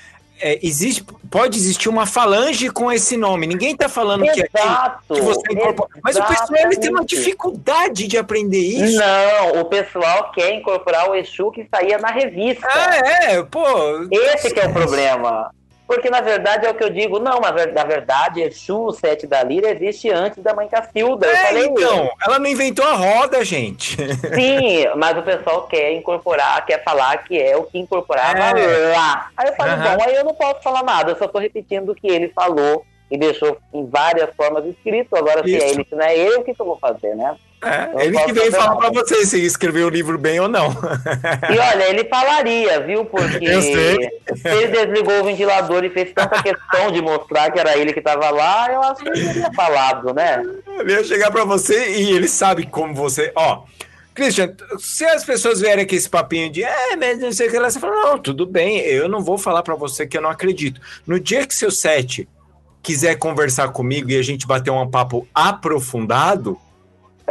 É, existe, pode existir uma falange com esse nome. Ninguém tá falando que, que, Exato, que você incorpora. Mas o pessoal ele tem uma dificuldade de aprender isso. Não, o pessoal quer incorporar o Exu que saía na revista. Ah, é, pô. Esse que é o problema. Porque na verdade é o que eu digo, não, mas na verdade, Exu, o sete da lira, existe antes da mãe Cacilda. eu É, falei então, ela não inventou a roda, gente. Sim, mas o pessoal quer incorporar, quer falar que é o que incorporava É. lá. Aí eu falo, Aham. bom, aí eu não posso falar nada, eu só tô repetindo o que ele falou e deixou em várias formas escrito. Agora, se é ele, se não é ele, o que, que eu vou fazer, né? É, Eu ele que veio falar nada. você se escreveu o livro bem ou não. E olha, ele falaria, viu? Porque Eu ele desligou o ventilador e fez tanta questão de mostrar que era ele que tava lá, eu acho que ele teria falado, né? Ele ia chegar pra você e ele sabe como você. Ó, Christian, se as pessoas vierem aqui esse papinho de é, mas não sei o que lá, você fala, não, tudo bem, eu não vou falar pra você que eu não acredito. No dia que seu set quiser conversar comigo e a gente bater um papo aprofundado,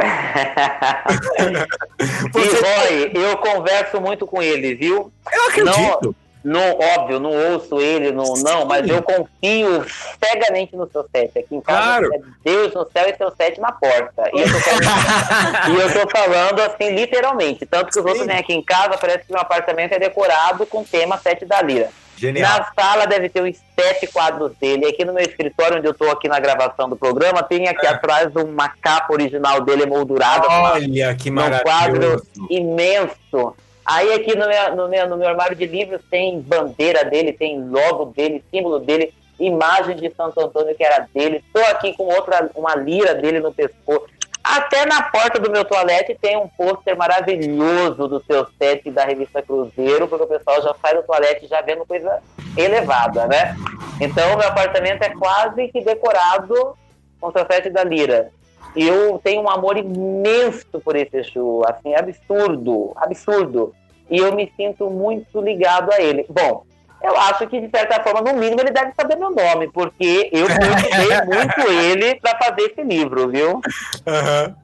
E Você- Roy, eu converso muito com ele, viu? eu acredito. Não, óbvio, não ouço ele, não, não, mas eu confio cegamente no seu set. Aqui em casa Claro. é Deus no céu e seu set na porta. E eu tô falando, e eu tô falando assim, literalmente. Tanto que os outros Sim. vêm aqui em casa, parece que meu apartamento é decorado com o tema sete da lira. Genial. Na sala deve ter uns sete quadros dele. Aqui no meu escritório, onde eu tô aqui na gravação do programa, tem aqui É. atrás uma capa original dele emoldurada. Olha que num quadro maravilhoso. imenso. Aí aqui no meu, no, meu, no meu armário de livros tem bandeira dele, tem logo dele, símbolo dele, imagem de Santo Antônio que era dele. Estou aqui com outra, uma lira dele no pescoço. Até na porta do meu toalete tem um pôster maravilhoso do seu set da revista Cruzeiro, porque o pessoal já sai do toalete já vendo coisa elevada, né? Então meu apartamento é quase que decorado com o seu set da lira. E eu tenho um amor imenso por esse Exu, assim, absurdo, absurdo. E eu me sinto muito ligado a ele. Bom, eu acho que, de certa forma, no mínimo, ele deve saber meu nome, porque eu cultivei muito ele para fazer esse livro, viu? Aham.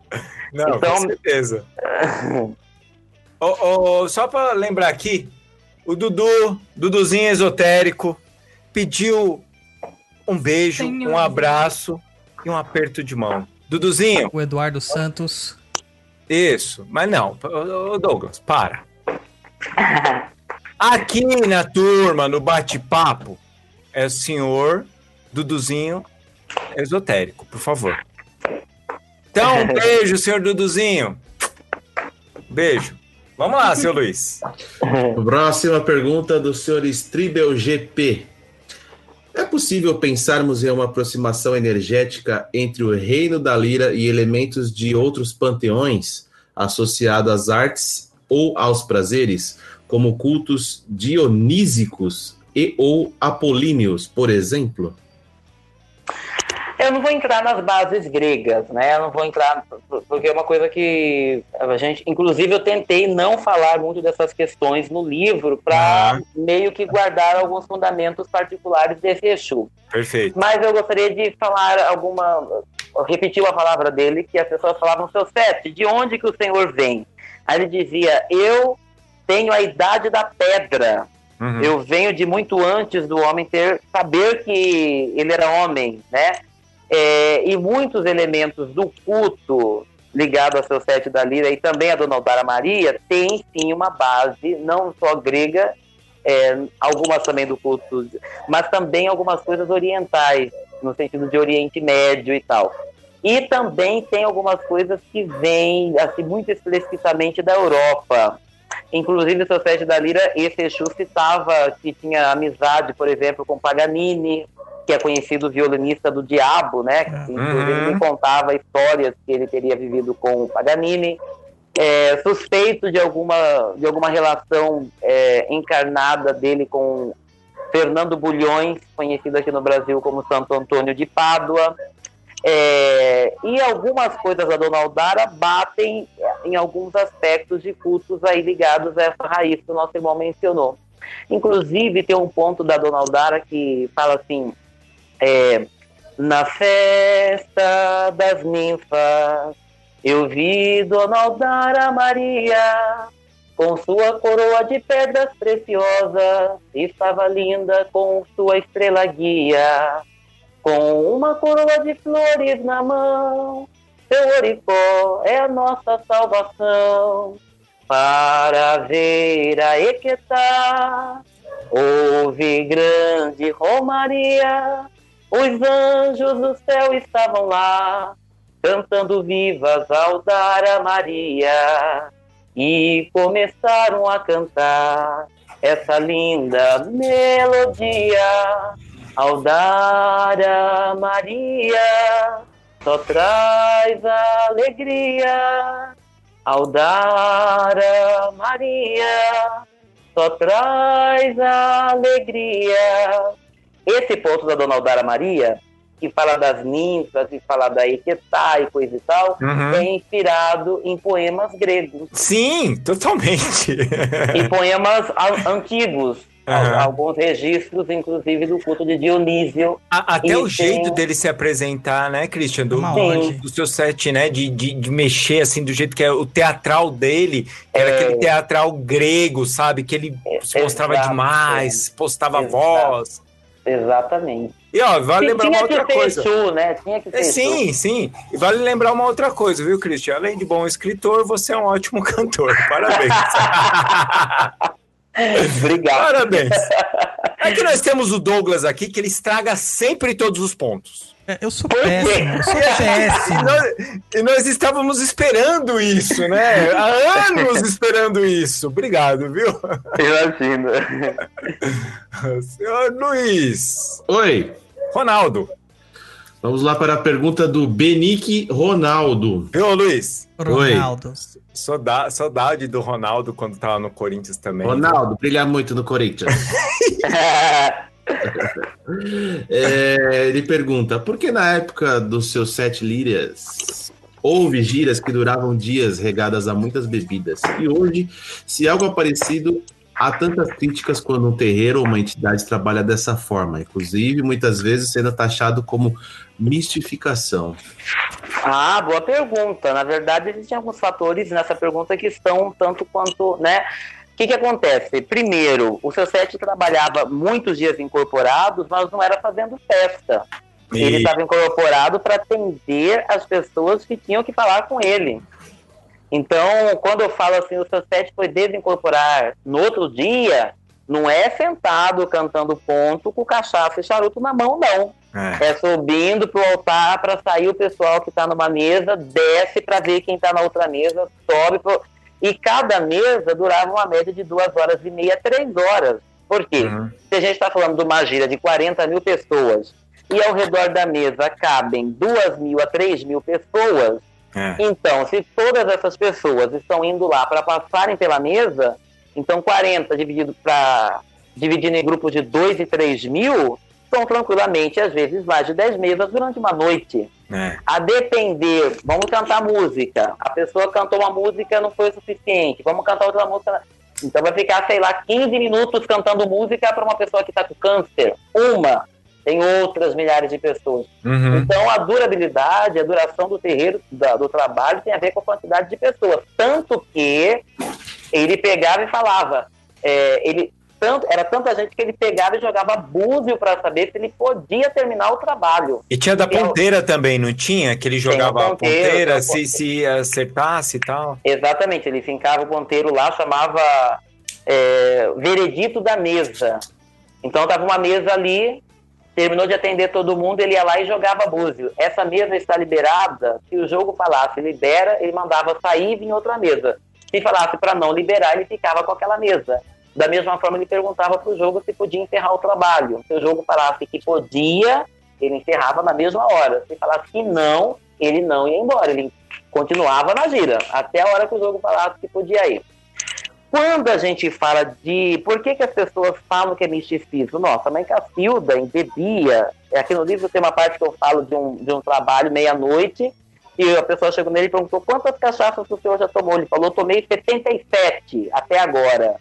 Não, Então- com certeza. Ô, ô, só para lembrar aqui, o Dudu, Duduzinho esotérico, pediu um beijo, Senhor. um abraço e um aperto de mão. Duduzinho, O Eduardo Santos. isso, mas não, Douglas, para. Aqui na turma, no bate-papo, é o senhor Duduzinho esotérico, por favor. Então, um beijo, senhor Duduzinho. Beijo. Vamos lá, seu Luiz. Próxima pergunta do senhor Stribel GP. É possível pensarmos em uma aproximação energética entre o reino da lira e elementos de outros panteões associados às artes ou aos prazeres, como cultos dionísicos e ou apolíneos, por exemplo? Eu não vou entrar nas bases gregas, né? Eu não vou entrar, porque é uma coisa que a gente. Inclusive, eu tentei não falar muito dessas questões no livro para Ah. meio que guardar alguns fundamentos particulares desse Exu. Perfeito. Mas eu gostaria de falar alguma. Repetir a palavra dele, que as pessoas falavam, seu Sete, de onde que o senhor vem? Aí ele dizia, eu tenho a idade da pedra. Uhum. Eu venho de muito antes do homem ter saber que ele era homem, né? É, e muitos elementos do culto ligado ao seu sete da lira e também a Dona Aldara Maria tem sim uma base não só grega, é, algumas também do culto, mas também algumas coisas orientais no sentido de Oriente Médio e tal. E também tem algumas coisas que vêm assim muito explicitamente da Europa. Inclusive, o seu Sete da Lira, esse Exu citava que tinha amizade, por exemplo, com Paganini, que é conhecido violinista do Diabo, né? Que, inclusive, Uhum. contava histórias que ele teria vivido com o Paganini. É, suspeito de alguma, de alguma relação é, encarnada dele com Fernando Bulhões, conhecido aqui no Brasil como Santo Antônio de Pádua. É, e algumas coisas da Dona Aldara batem em alguns aspectos de cultos aí ligados a essa raiz que o nosso irmão mencionou. Inclusive, tem um ponto da Dona Aldara que fala assim: é, na festa das ninfas, eu vi Dona Aldara Maria com sua coroa de pedras preciosas, estava linda com sua estrela guia com uma coroa de flores na mão. Seu oricó é a nossa salvação. Para ver a Equetá, Houve grande romaria, os anjos do céu estavam lá, cantando vivas ao dar a Maria, e começaram a cantar essa linda melodia. Ao dar a Maria, só traz alegria. Ao dar a Maria, só traz alegria. Esse ponto da Dona Aldara Maria, que fala das ninfas e fala da Equetá e coisa e tal, Uhum. é inspirado em poemas gregos, Sim, totalmente. em poemas antigos. Al- Alguns registros, inclusive, do culto de Dionísio. A- Até o jeito tem- dele se apresentar, né, Christian? Do, do, seu set, né? De, de, de mexer, assim, do jeito que é o teatral dele. Era É. aquele teatral grego, sabe? Que ele se mostrava exato. demais, postava Exato. voz. Exatamente. E, ó, vale lembrar uma tinha que outra coisa. Né? Tinha que ser É, sim, sim. E vale lembrar uma outra coisa, viu, Christian? Além de bom escritor, você é um ótimo cantor. Parabéns. Obrigado. Parabéns. É que nós temos o Douglas aqui, que ele estraga sempre todos os pontos. É, Eu sou péssimo, eu sou E péssimo. nós, e nós estávamos esperando isso, né? Há anos esperando isso. Obrigado, viu? Imagina. Senhor Luiz. Oi, Ronaldo. Vamos lá para a pergunta do Benique Ronaldo. Viu, Luiz? Ronaldo. Sauda- Saudade do Ronaldo quando tava no Corinthians também. Ronaldo, brilha muito no Corinthians. É, ele pergunta: por que na época dos seus sete lírias houve giras que duravam dias regadas a muitas bebidas? E hoje, se algo parecido, há tantas críticas quando um terreiro ou uma entidade trabalha dessa forma, inclusive muitas vezes sendo taxado como mistificação. Ah, boa pergunta. Na verdade, existem alguns fatores nessa pergunta que estão tanto quanto, né? O que, que acontece? Primeiro, o seu set trabalhava muitos dias incorporados, mas não era fazendo festa. Ele E- estava incorporado para atender as pessoas que tinham que falar com ele. Então, quando eu falo assim, o seu set foi desincorporar no outro dia, não é sentado cantando ponto com cachaça e charuto na mão, não. É. É subindo pro altar para sair o pessoal que está numa mesa, desce para ver quem está na outra mesa, sobe. Pro... E cada mesa durava uma média de duas horas e meia, três horas. Por quê? Uhum. Se a gente está falando de uma gira de 40 mil pessoas e ao redor da mesa cabem duas mil a três mil pessoas, É. então, se todas essas pessoas estão indo lá para passarem pela mesa, então 40 dividido para dividindo em grupos de 2 e 3 mil, são tranquilamente, às vezes, mais de 10 mesas durante uma noite. É. A depender, vamos cantar música. A pessoa cantou uma música, não foi o suficiente. Vamos cantar outra música. Então vai ficar, sei lá, 15 minutos cantando música para uma pessoa que está com câncer. Uma. Tem outras milhares de pessoas. Uhum. Então, a durabilidade, a duração do terreiro, da- do trabalho, tem a ver com a quantidade de pessoas. Tanto que ele pegava e falava. é, ele, tanto, era tanta gente que ele pegava e jogava búzio para saber se ele podia terminar o trabalho. E tinha da ponteira também, não tinha? Que ele jogava a ponteiro, ponteira, tem o se, se acertasse e tal. Exatamente, ele fincava o ponteiro lá, chamava é, veredito da mesa. Então tava uma mesa ali, terminou de atender todo mundo, ele ia lá e jogava búzio. Essa mesa está liberada, se o jogo falasse libera, ele mandava sair e vir outra mesa. Se falasse para não liberar, ele ficava com aquela mesa. Da mesma forma, ele perguntava para o jogo se podia encerrar o trabalho. Se o jogo falasse que podia, ele encerrava na mesma hora. Se falasse que não, ele não ia embora. Ele continuava na gira, até a hora que o jogo falasse que podia ir. Quando a gente fala de por que, que as pessoas falam que é misticismo, nossa, mãe Cacilda bebia. Aqui no livro tem uma parte que eu falo de um, de um trabalho meia-noite, e a pessoa chegou nele e perguntou quantas cachaças o senhor já tomou. Ele falou, tomei 77 até agora,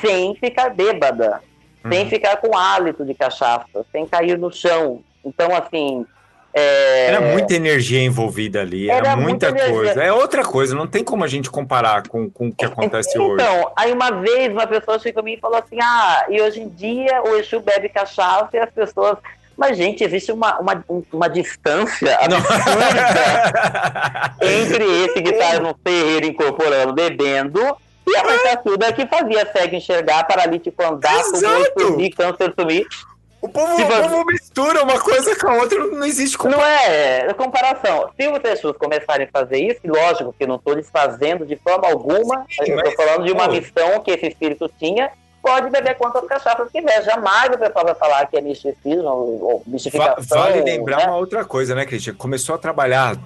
sem ficar bêbada, sem ficar com hálito de cachaça, sem cair no chão. Então, assim. É, Era muita energia envolvida ali, era, Era muita muita coisa. É outra coisa, não tem como a gente comparar com, com o que acontece hoje. Então, aí uma vez uma pessoa chegou a mim e falou assim: Ah, e hoje em dia o Exu bebe cachaça e as pessoas. Mas, gente, existe uma, uma, um- uma distância absurda entre esse que está no terreiro incorporando, bebendo, E a mãe Cacilda que fazia cego enxergar, paralítico andar, tumor sumir, câncer sumir. O povo, o povo mistura uma coisa com a outra, não existe como. Não é, é comparação. Se os Exus começarem a fazer isso, e lógico que eu não estou desfazendo de forma alguma, eu estou falando de uma missão que esse espírito tinha, pode beber quantas cachaças quiser. Jamais o pessoal vai falar que é misticismo ou, mistificação. vale lembrar né? uma outra coisa, né, Cristian? Começou a trabalhar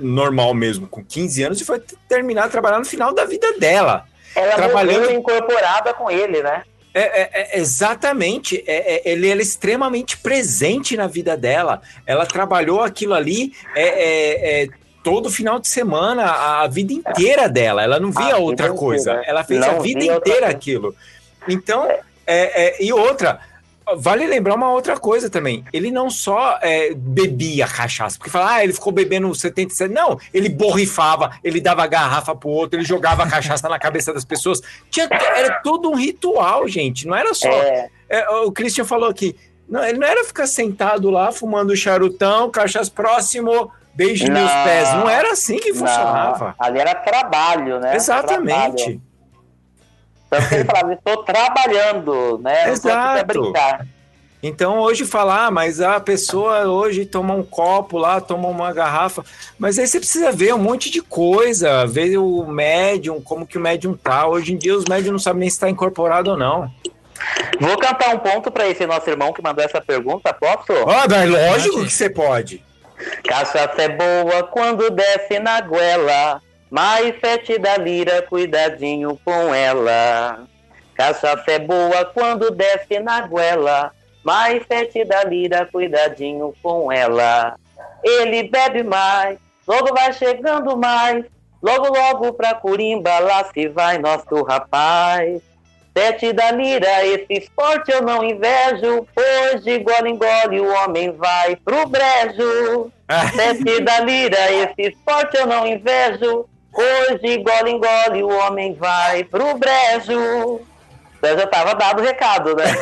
normal mesmo, com 15 anos, e foi terminar a trabalhar no final da vida dela. Ela trabalhando- incorporada com ele, né? É, é- é- exatamente, é- é- ele era extremamente presente na vida dela. Ela trabalhou aquilo ali é, todo final de semana, a, a vida inteira dela. Ela não via A outra coisa. inteira. Ela fez Não a vida inteira aquilo. Então, e outra. Vale lembrar uma outra coisa também. Ele não só é, bebia cachaça, porque fala, ah, ele ficou bebendo 77. Não, ele borrifava, ele dava garrafa pro outro, ele jogava cachaça na cabeça das pessoas. Tinha, era todo um ritual, gente. Não era só. É, É, o Christian falou aqui. Não, ele não era ficar sentado lá fumando charutão, cachaça próximo, beijo meus Não. pés. Não era assim que funcionava. não, ali era trabalho, né? Exatamente. Trabalho. Tanto que ele falava, estou trabalhando, né? Exato. brincar. Então hoje falar, mas a pessoa hoje toma um copo lá, toma uma garrafa, mas aí você precisa ver um monte de coisa, ver o médium, como que o médium tá. Hoje em dia os médiums não sabem nem se está incorporado ou não. Vou cantar um ponto para esse nosso irmão que mandou essa pergunta, posso? Ah, mas lógico que você pode. Cachaça é boa quando desce na goela, mais sete da lira, cuidadinho com ela. Cachaça é boa quando desce na goela, mais sete da lira, cuidadinho com ela. Ele bebe mais, logo vai chegando mais, logo logo pra Corimba, lá se vai nosso rapaz. Sete da lira, esse esporte eu não invejo, de gole em gole o homem vai pro brejo. Sete da lira, esse esporte eu não invejo, de gole em gole o homem vai pro brejo. Então já tava dado o recado, né?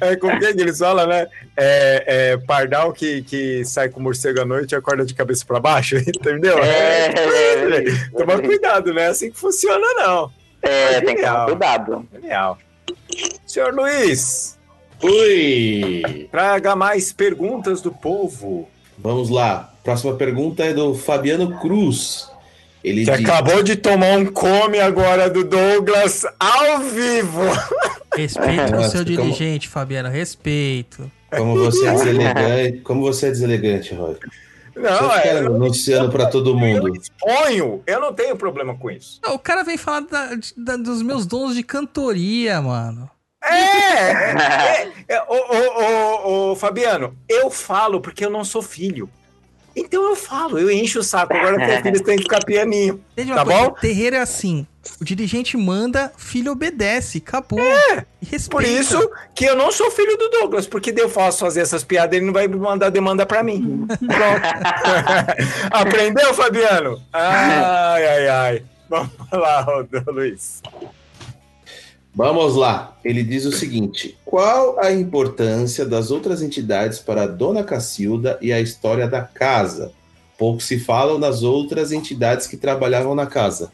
é como que, é que eles falam, né? É, é pardal que, que sai com morcego à noite e acorda de cabeça pra baixo, entendeu? É, é, Toma cuidado, não é assim que funciona, não. É, tem que tomar cuidado. Genial. Senhor Luiz, Oi! traga mais perguntas do povo. Vamos lá. Próxima pergunta é do Fabiano Cruz. Ele Que diz, acabou de tomar um come agora do Douglas ao vivo. Respeito com o seu como- dirigente, Fabiano. Respeito. como você é deselegante, como você é deselegante, Roy. Não, é. anunciando pra todo Eu mundo. exponho, eu não tenho problema com isso. Não, o cara vem falar da- da- dos meus dons de cantoria, mano. É, é, é, é, ô, ô, ô, ô, Fabiano, eu falo porque eu não sou filho. Então eu falo, eu encho o saco. Agora teus filhos têm que ficar pianinho. Entende Tá coisa? bom? Terreiro é assim. O dirigente manda, filho obedece. Acabou. E respeita. Por isso que eu não sou filho do Douglas, porque eu faço fazer essas piadas, ele não vai mandar demanda pra mim. Pronto. Aprendeu, Fabiano? Ai, ai, ai. Vamos lá, Rodô, Luiz. Vamos lá. Ele diz o seguinte: qual a importância das outras entidades para a Dona Cacilda e a história da casa? Pouco se falam nas outras entidades que trabalhavam na casa.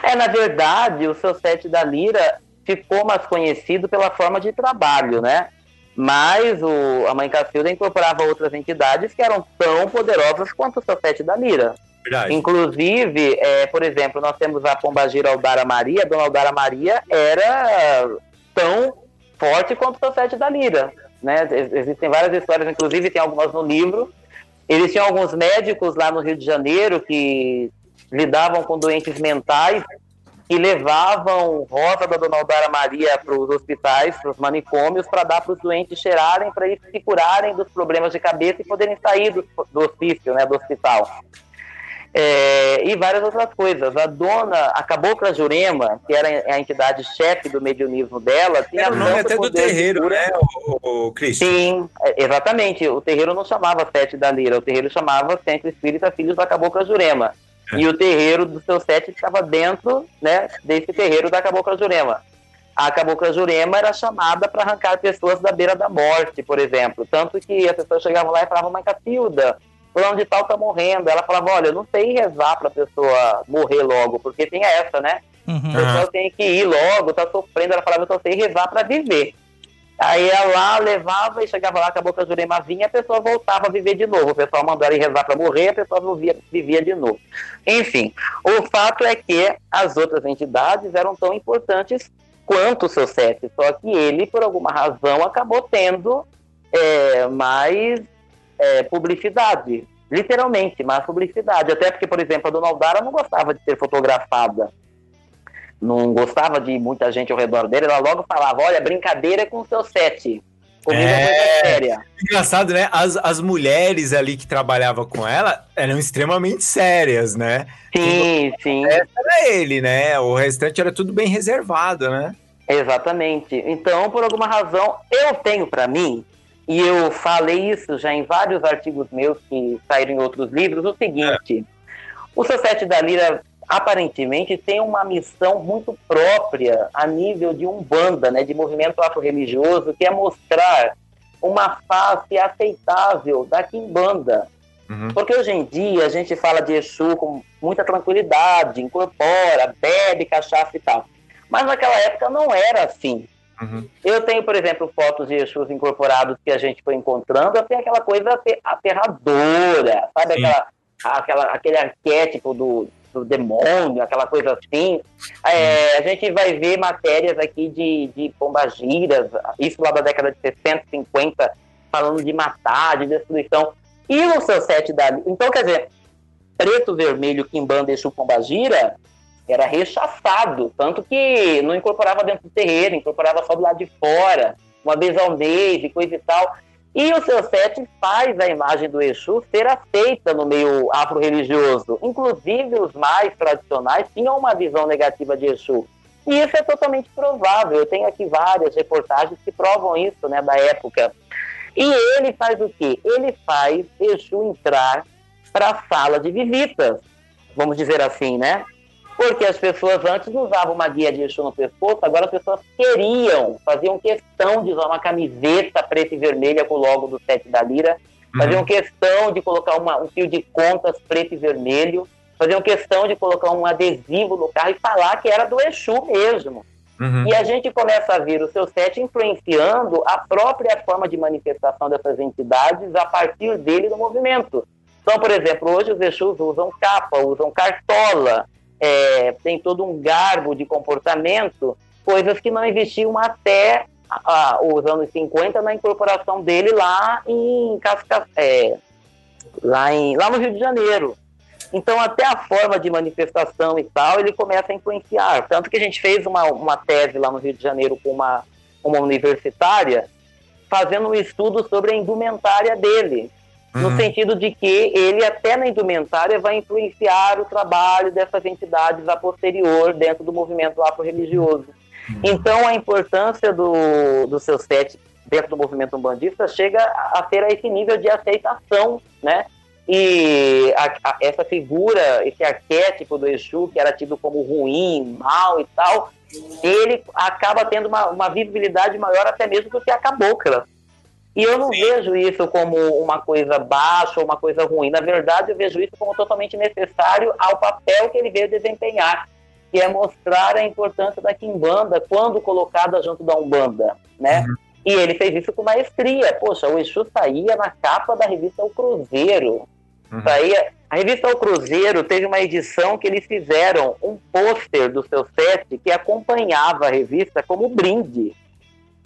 É, na verdade, o seu sete da Lira ficou mais conhecido pela forma de trabalho, né? Mas o, a Mãe Cacilda incorporava outras entidades que eram tão poderosas quanto o seu sete da Lira. Verdade. Inclusive, é, por exemplo, nós temos a Pombagira Aldara Maria. A Dona Aldara Maria era tão forte quanto o sete da Lira. Né? Ex- Existem várias histórias, inclusive tem algumas no livro. Eles tinham alguns médicos lá no Rio de Janeiro que lidavam com doentes mentais e levavam rosa da Dona Aldara Maria para os hospitais, para os manicômios, para dar para os doentes cheirarem, para eles se curarem dos problemas de cabeça e poderem sair do, do hospício, né, do hospital. É, e várias outras coisas. A dona, a Cabocla Jurema, que era a entidade chefe do mediunismo dela, tinha Era o nome até do terreiro, né, o, o Cristian? Sim, é, exatamente. O terreiro não chamava Sete da Lira, o terreiro chamava Centro Espírita Filhos da Cabocla Jurema. É. E o terreiro do seu sete ficava dentro né, desse terreiro da Cabocla Jurema. A Cabocla Jurema era chamada para arrancar pessoas da beira da morte, por exemplo. Tanto que as pessoas chegavam lá e falavam, Mãe Cacilda, fulano de tal tá morrendo. Ela falava, olha, eu não sei rezar pra pessoa morrer logo, porque tem essa, né? Uhum. A pessoa tem que ir logo, tá sofrendo. Ela falava, eu só sei rezar pra viver. Aí ela lá levava e chegava lá, acabou que a Jurema vinha, a pessoa voltava a viver de novo. O pessoal mandou ela ir rezar para morrer, a pessoa vivia, vivia de novo. Enfim, o fato é que as outras entidades eram tão importantes quanto o seu sete, só que ele, por alguma razão, acabou tendo é, mais é, publicidade. Literalmente, mais publicidade. Até porque, por exemplo, a Dona Aldara não gostava de ser fotografada não gostava de muita gente ao redor dele, ela logo falava: Olha, brincadeira com o seu set. Comigo é, É. séria. Engraçado, né? As, as mulheres ali que trabalhavam com ela eram extremamente sérias, né? Sim, sim. Era ele, né? O restante era tudo bem reservado, né? Exatamente. Então, por alguma razão, eu tenho para mim, e eu falei isso já em vários artigos meus que saíram em outros livros, o seguinte: o seu sete da Lira aparentemente tem uma missão muito própria a nível de umbanda, né, de movimento afro-religioso, que é mostrar uma face aceitável da quimbanda. Uhum. Porque hoje em dia a gente fala de Exu com muita tranquilidade, incorpora, bebe cachaça e tal. Mas naquela época não era assim. Uhum. Eu tenho, por exemplo, fotos de Exus incorporados que a gente foi encontrando, tem aquela coisa ate- aterradora, sabe? Aquela, aquela, aquele arquétipo do, do demônio, aquela coisa assim. É, a gente vai ver matérias aqui de, de pombagiras, isso lá da década de 60, 50, falando de matar, de destruição. E o seu set da. Então, quer dizer, preto, vermelho, quimbanda, Exu, pombagira era rechaçado, tanto que não incorporava dentro do terreiro, incorporava só do lado de fora, uma vez ao mês e coisa e tal. E o seu set faz a imagem do Exu ser aceita no meio afro-religioso. Inclusive, os mais tradicionais tinham uma visão negativa de Exu. E isso é totalmente provável. Eu tenho aqui várias reportagens que provam isso, né, da época. E ele faz o quê? Ele faz Exu entrar para a sala de visitas, vamos dizer assim, né? Porque as pessoas antes usavam uma guia de Exu no pescoço, agora as pessoas queriam, faziam questão de usar uma camiseta preta e vermelha com o logo do Sete da Lira, faziam questão de colocar uma- um fio de contas preto e vermelho, faziam questão de colocar um adesivo no carro e falar que era do Exu mesmo. Uhum. E a gente começa a ver o seu set influenciando a própria forma de manifestação dessas entidades a partir dele no movimento. Então, por exemplo, hoje os Exus usam capa, usam cartola, é, tem todo um garbo de comportamento, coisas que não existiam até ah, os anos 50 na incorporação dele lá em Casca, é, lá, em, lá no Rio de Janeiro. Então, até a forma de manifestação e tal, ele começa a influenciar. Tanto que a gente fez uma, uma tese lá no Rio de Janeiro com uma, uma universitária, fazendo um estudo sobre a indumentária dele. No Uhum. sentido de que ele, até na indumentária, vai influenciar o trabalho dessas entidades a posterior dentro do movimento afro-religioso. Então, a importância do, do seu set dentro do movimento umbandista chega a a ser a esse nível de aceitação, né? E a- a- essa figura, esse arquétipo do Exu, que era tido como ruim, mal e tal, ele acaba tendo uma, uma visibilidade maior até mesmo do que a cabocla. E eu não vejo isso como uma coisa baixa ou uma coisa ruim. Na verdade, eu vejo isso como totalmente necessário ao papel que ele veio desempenhar, que é mostrar a importância da quimbanda quando colocada junto da umbanda, né? E ele fez isso com maestria. Poxa, o Exu saía na capa da revista O Cruzeiro. Saía... A revista O Cruzeiro teve uma edição que eles fizeram um pôster do seu set que acompanhava a revista como brinde.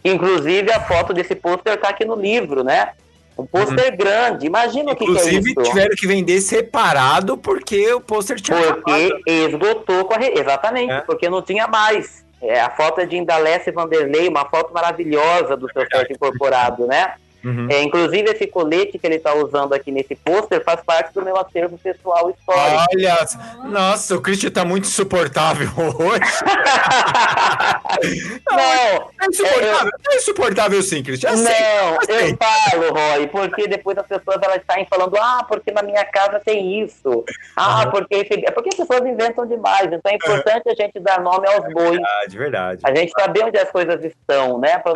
Inclusive, a foto desse pôster está aqui no livro, né? Um pôster grande. Imagina o que, que é Inclusive, isso. tiveram que vender separado porque o pôster tinha acabado. Porque esgotou com a re... Exatamente, É. porque não tinha mais. É, a foto é de Indalece Vanderlei, uma foto maravilhosa do seu set incorporado, né? Uhum. É, inclusive, esse colete que ele está usando aqui nesse pôster faz parte do meu acervo pessoal histórico. Olha, nossa, o Christian tá muito insuportável hoje. Não, É insuportável, é insuportável sim, Christian. Não, Aceita, eu falo, Roy, porque depois as pessoas elas saem falando, ah, porque na minha casa tem isso. Ah, porque esse... é porque as pessoas inventam demais. Então é importante a gente dar nome aos bois. Verdade, verdade. A gente saber onde as coisas estão, né? Para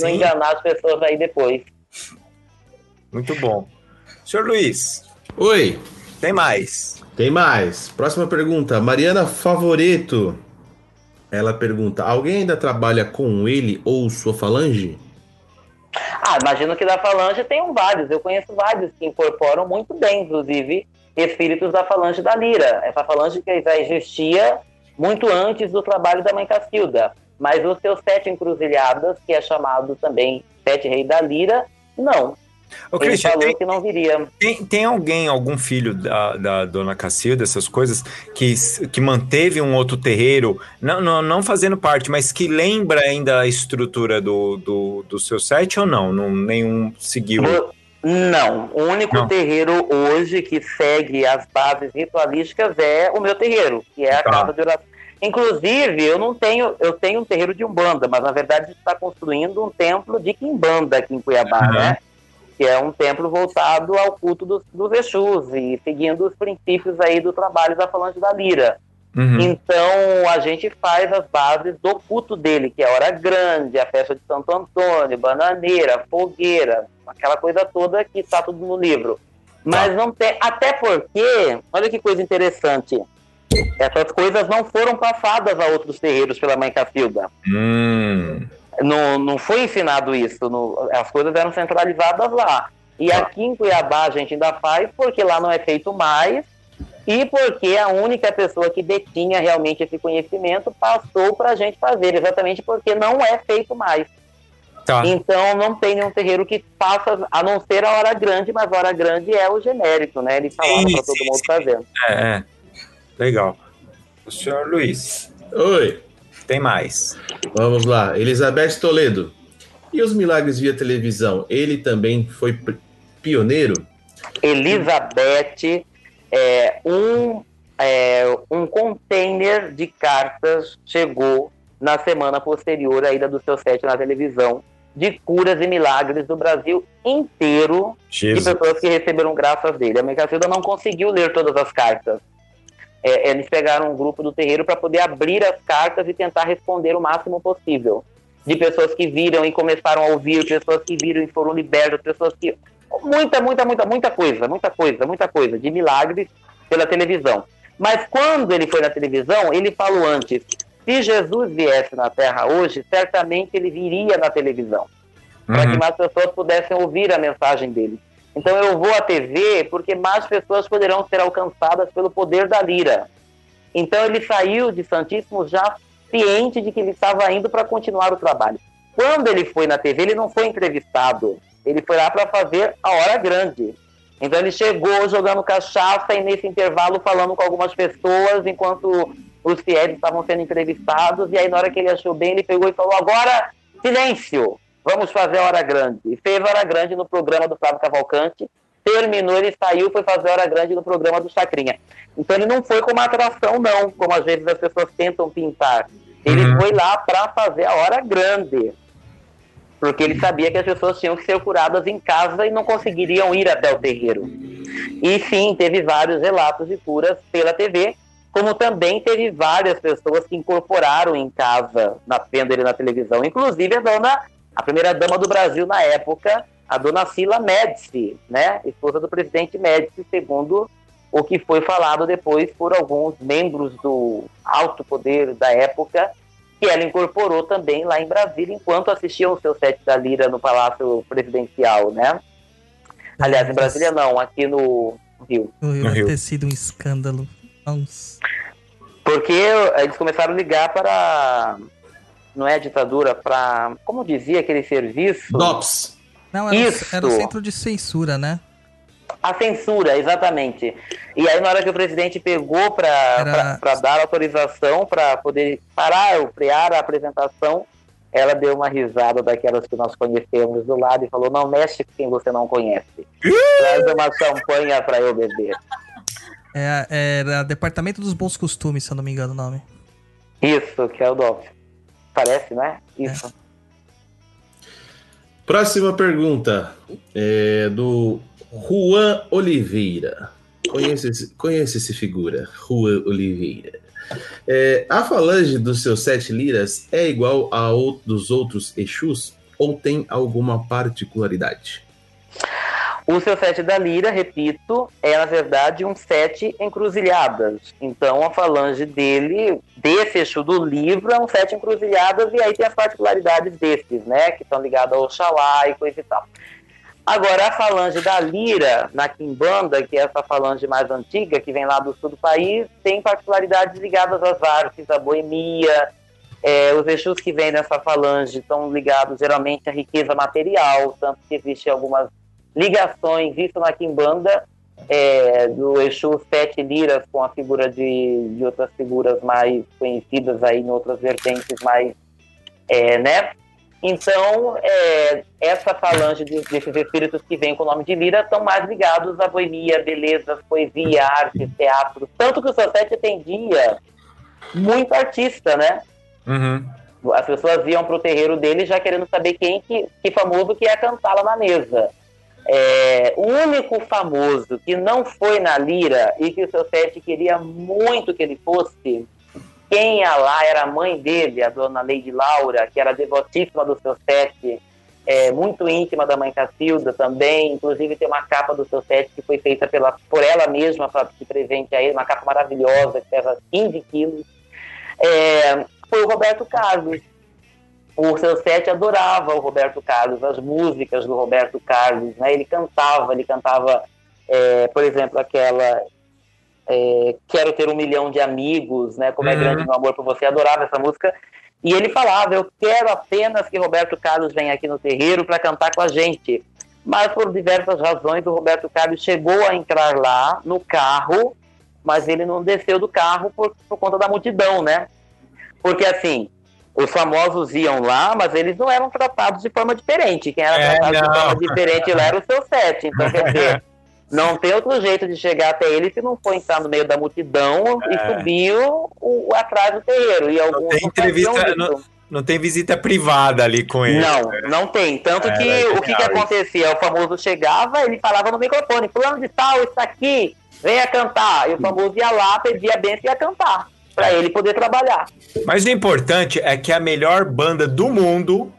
não enganar as pessoas aí depois. Muito bom. Senhor Luiz, Oi, Tem mais. tem mais. Próxima pergunta. Mariana Favoreto. Ela pergunta: alguém ainda trabalha com ele ou sua falange? Ah, imagino que da Falange tem vários. Eu conheço vários que incorporam muito bem, inclusive, espíritos da Falange da Lira. Essa Falange que já existia muito antes do trabalho da Mãe Cacilda. Mas os seus sete encruzilhadas, que é chamado também Sete Rei da Lira, não. Ô, Ele Christian, falou tem, que não viria. tem, tem alguém, algum filho da, da dona Cacilda, essas coisas, que, que manteve um outro terreiro, não, não, não fazendo parte, mas que lembra ainda a estrutura do, do, do seu set ou não? não nenhum seguiu? Não, o único Não. terreiro hoje que segue as bases ritualísticas é o meu terreiro, que é a Tá. casa de oração. Inclusive, eu não tenho, eu tenho um terreiro de Umbanda, mas na verdade a gente está construindo um templo de Quimbanda aqui em Cuiabá, Uhum. né? Que é um templo voltado ao culto dos, dos Exus e seguindo os princípios aí do trabalho da Falange da Lira. Uhum. Então a gente faz as bases do culto dele, que é a hora grande, a festa de Santo Antônio, bananeira, fogueira, aquela coisa toda que está tudo no livro. Mas não tem. Até porque, olha que coisa interessante. Essas coisas não foram passadas a outros terreiros pela mãe Cacilda. Hum. Não, não foi ensinado isso. no- as coisas eram centralizadas lá. E aqui em Cuiabá a gente ainda faz porque lá não é feito mais e porque a única pessoa que detinha realmente esse conhecimento passou para a gente fazer, exatamente porque não é feito mais. Tá. Então não tem nenhum terreiro que faça, a não ser a hora grande, mas a hora grande é o genérico, né? Ele falava para todo mundo fazer. É, é. Legal. O senhor Luiz, Oi, tem mais. vamos lá. Elizabeth Toledo. E os milagres via televisão? Ele também foi pioneiro? Elizabeth, é, um, é, um container de cartas chegou na semana posterior à ida do seu set na televisão de curas e milagres do Brasil inteiro de Jesus. pessoas que receberam graças dele. A Mãe Cacilda não conseguiu ler todas as cartas. É, eles pegaram um grupo do terreiro para poder abrir as cartas e tentar responder o máximo possível. De pessoas que viram e começaram a ouvir, pessoas que viram e foram libertas, pessoas que. Muita, muita, muita, muita coisa, muita coisa, muita coisa, de milagres pela televisão. Mas quando ele foi na televisão, ele falou antes: se Jesus viesse na Terra hoje, certamente ele viria na televisão para que Uhum. mais pessoas pudessem ouvir a mensagem dele. Então eu vou à TV porque mais pessoas poderão ser alcançadas pelo poder da lira. Então ele saiu de Santíssimo já ciente de que ele estava indo para continuar o trabalho. Quando ele foi na TV, ele não foi entrevistado. Ele foi lá para fazer a hora grande. Então ele chegou jogando cachaça e nesse intervalo falando com algumas pessoas enquanto os fiéis estavam sendo entrevistados. E aí na hora que ele achou bem, ele pegou e falou: agora silêncio, vamos fazer a hora grande. E fez a hora grande no programa do Flávio Cavalcante. Terminou, ele saiu, foi fazer a hora grande no programa do Chacrinha. Então ele não foi como atração, não, como às vezes as pessoas tentam pintar. Ele Uhum. foi lá para fazer a hora grande. Porque ele sabia que as pessoas tinham que ser curadas em casa e não conseguiriam ir até o terreiro. E sim, teve vários relatos de curas pela TV, como também teve várias pessoas que incorporaram em casa, na, vendo ele na televisão. Inclusive a dona, a primeira dama do Brasil na época, a dona Sila Médici, né? Esposa do presidente Médici, segundo o que foi falado depois por alguns membros do alto poder da época, que ela incorporou também lá em Brasília, enquanto assistiam o seu set da Lira no Palácio Presidencial, né? Aliás, em Brasília não, aqui no Rio. No Rio No deve Rio. ter sido um escândalo. Nossa. Porque eles começaram a ligar para. Não é ditadura, para. Como dizia aquele serviço? DOPS. Não, era, Isso. o, era o centro de censura, né? A censura, exatamente. E aí, na hora que o presidente pegou para Era- dar autorização para poder parar, o frear a apresentação, ela deu uma risada daquelas que nós conhecemos do lado e falou: Não mexe com quem você não conhece. Traz uma champanha para eu beber. É, era Departamento dos Bons Costumes, se eu não me engano o nome. Isso, que é o DOF. Parece, né? Isso. Próxima pergunta é do Juan Oliveira. Conhece esse, conhece esse figura, Juan Oliveira. É, a falange dos seus sete liras é igual a dos outros Exus ou tem alguma particularidade? O seu sete da lira, repito, é na verdade um sete encruzilhadas. Então a falange dele, desse Exu do livro, é um sete encruzilhadas, e aí tem as particularidades desses, né? Que estão ligados ao Oxalá e coisa e tal. Agora, a falange da lira, na Quimbanda, que é essa falange mais antiga, que vem lá do sul do país, tem particularidades ligadas às artes, à boemia. É, os Exus que vêm nessa falange estão ligados geralmente à riqueza material, tanto que existem algumas ligações, isso na Quimbanda, é, do Exu Sete Liras com a figura de, de outras figuras mais conhecidas aí em outras vertentes mais, é, né? Então, é, essa falange de, desses espíritos que vêm com o nome de Lira estão mais ligados à boemia, beleza, poesia, arte, teatro. Tanto que o seu sete atendia muito artista, né? Uhum. As pessoas iam para o terreiro dele já querendo saber quem que, que famoso que ia cantar lá na mesa. É, o único famoso que não foi na Lira e que o seu sete queria muito que ele fosse, quem ia lá era a mãe dele, a dona Lady Laura, que era devotíssima do seu sete, é, muito íntima da mãe Cacilda também. Inclusive tem uma capa do seu sete que foi feita pela, por ela mesma para de presente a ele, uma capa maravilhosa que pesa 15 quilos. É, foi o Roberto Carlos o seu sete adorava o Roberto Carlos, as músicas do Roberto Carlos, né? Ele cantava, ele cantava, é, por exemplo, aquela é, Quero ter um milhão de amigos, né? Como é Uhum. grande meu amor por você, adorava essa música. E ele falava, eu quero apenas que Roberto Carlos venha aqui no terreiro para cantar com a gente. Mas por diversas razões, o Roberto Carlos chegou a entrar lá no carro, mas ele não desceu do carro por, por conta da multidão, né? Porque assim, os famosos iam lá, mas eles não eram tratados de forma diferente. Quem era É, tratado não. de forma diferente lá era o seu sete. Então, quer dizer, não tem outro jeito de chegar até ele se não for entrar no meio da multidão e subir o, o- atrás do terreiro. E alguns tem não entrevista, faziam isso. não, não tem visita privada ali com ele. Não, não tem. Tanto É, que é o que, que acontecia? O famoso chegava, ele falava no microfone, fulano de tal, está aqui, venha cantar. E o famoso ia lá, pedia a benção e ia cantar. Pra ele poder trabalhar. Mas o importante é que a melhor banda do mundo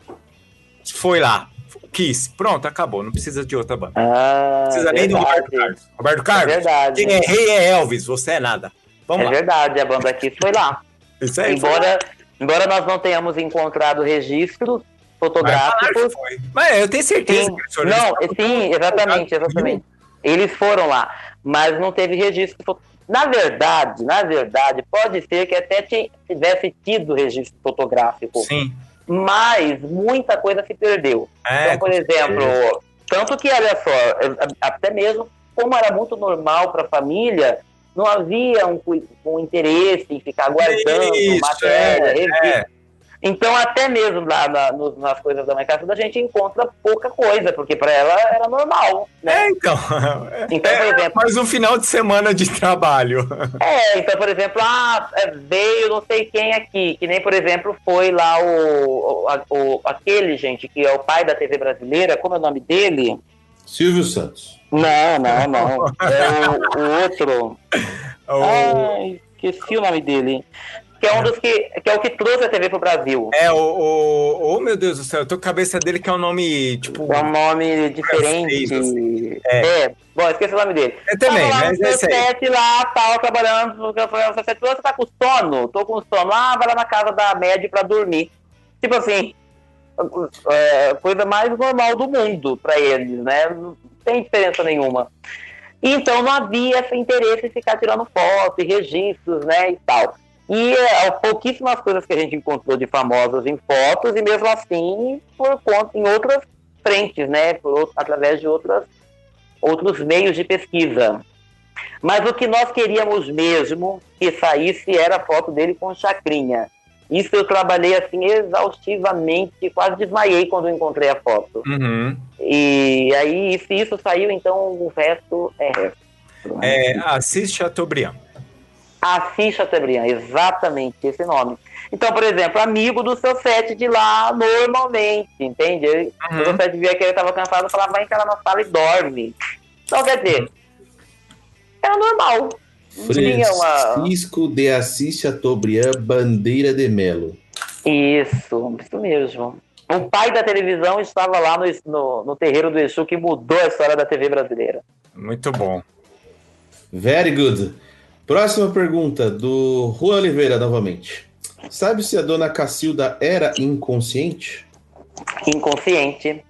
foi lá. Kiss. Pronto, acabou. Não precisa de outra banda. Ah, Não precisa nem do verdade. Roberto Carlos. Roberto Carlos, É verdade. quem é rei é Elvis, você é nada. Vamos É lá. verdade, a banda aqui foi lá. Isso aí embora, embora nós não tenhamos encontrado registros fotográficos. foi. Mas eu tenho certeza Sim, que não, sim, exatamente, exatamente. Eles foram lá, mas não teve registro. Na verdade, na verdade, pode ser que até ti- tivesse tido registro fotográfico, Sim. mas muita coisa se perdeu. É, então, por exemplo, tanto que, olha só, até mesmo como era muito normal para a família, não havia um, um interesse em ficar guardando Isso, matéria, é, revista. é. Então, até mesmo lá na- nos- nas coisas da Cacilda, a gente encontra pouca coisa, porque para ela era normal. Né? É, então. Então, por É exemplo, mais um final de semana de trabalho. é, então, por exemplo, ah, é, veio não sei quem aqui, que nem, por exemplo, foi lá o, o, o- aquele, gente, que é o pai da TV brasileira, como é o nome dele? Silvio Santos. Não, não, não. É o, o outro. O- Ai, esqueci o nome dele. Que é um dos que, que é o que trouxe a TV pro Brasil. É, o, o. Oh, meu Deus do céu, eu tô com a cabeça dele que é um nome, tipo. É um nome diferente. Francês, É. bom, esqueci o nome dele. Eu também, Tava lá mas é isso aí. lá, tal, trabalhando, você tá com sono? Tô com sono. Ah, vai lá na casa da média pra dormir. Tipo assim, é, coisa mais normal do mundo pra eles, né? Não tem diferença nenhuma. Então não havia esse interesse em ficar tirando foto e registros, né, e tal. E é, pouquíssimas coisas que a gente encontrou de famosos em fotos, e mesmo assim, por conta, em outras frentes, né, por, através de outras, outros meios de pesquisa. Mas o que nós queríamos mesmo que saísse era a foto dele com chacrinha. Isso eu trabalhei assim exaustivamente, quase desmaiei quando encontrei a foto. Uhum. E aí, se isso saiu, então o resto é resto. É, Assis Chateaubriand. Assis Chateaubriand, exatamente esse nome. Então, por exemplo, amigo do seu set de lá normalmente, entende? Uhum. O seu set via que ele estava cansado, falava, vai entrar na sala e dorme. Então, quer dizer, era normal. Tinha uma... Francisco de Assis Chateaubriand Bandeira de Melo. Isso, isso mesmo. O pai da televisão estava lá no, no, no terreiro do Exu que mudou a história da TV brasileira. Muito bom. Very good. Próxima pergunta do Juan Oliveira novamente. Sabe se a dona Cacilda era inconsciente? Inconsciente.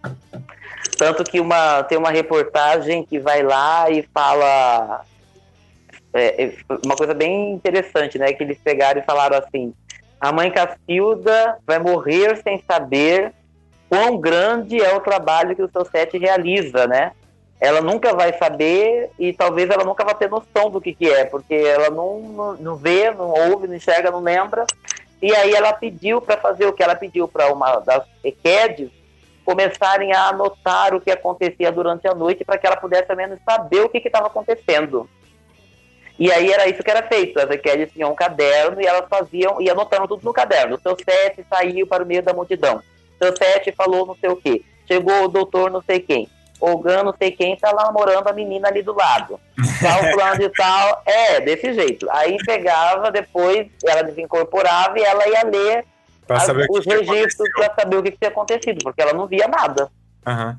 Tanto que uma, tem uma reportagem que vai lá e fala é, é, uma coisa bem interessante, né? Que eles pegaram e falaram assim: a mãe Cacilda vai morrer sem saber quão grande é o trabalho que o seu set realiza, né? Ela nunca vai saber e talvez ela nunca vai ter noção do que, que é, porque ela não, não, vê, não ouve, não enxerga, não lembra. E aí ela pediu para fazer o que ela pediu para uma das EQEDs começarem a anotar o que acontecia durante a noite para que ela pudesse, ao menos, saber o que estava acontecendo. E aí era isso que era feito. As EQEDs tinham um caderno e elas faziam, e anotando tudo no caderno. O seu set saiu para o meio da multidão. O seu set falou não sei o quê. Chegou o doutor não sei quem. O Gan não sei quem tá lá namorando a menina ali do lado. Tal fulano de tal. É, desse jeito. Aí pegava, depois ela desincorporava e ela ia ler Pra as- saber o que os que registros aconteceu. para saber o que, que tinha acontecido, porque ela não via nada. Aham.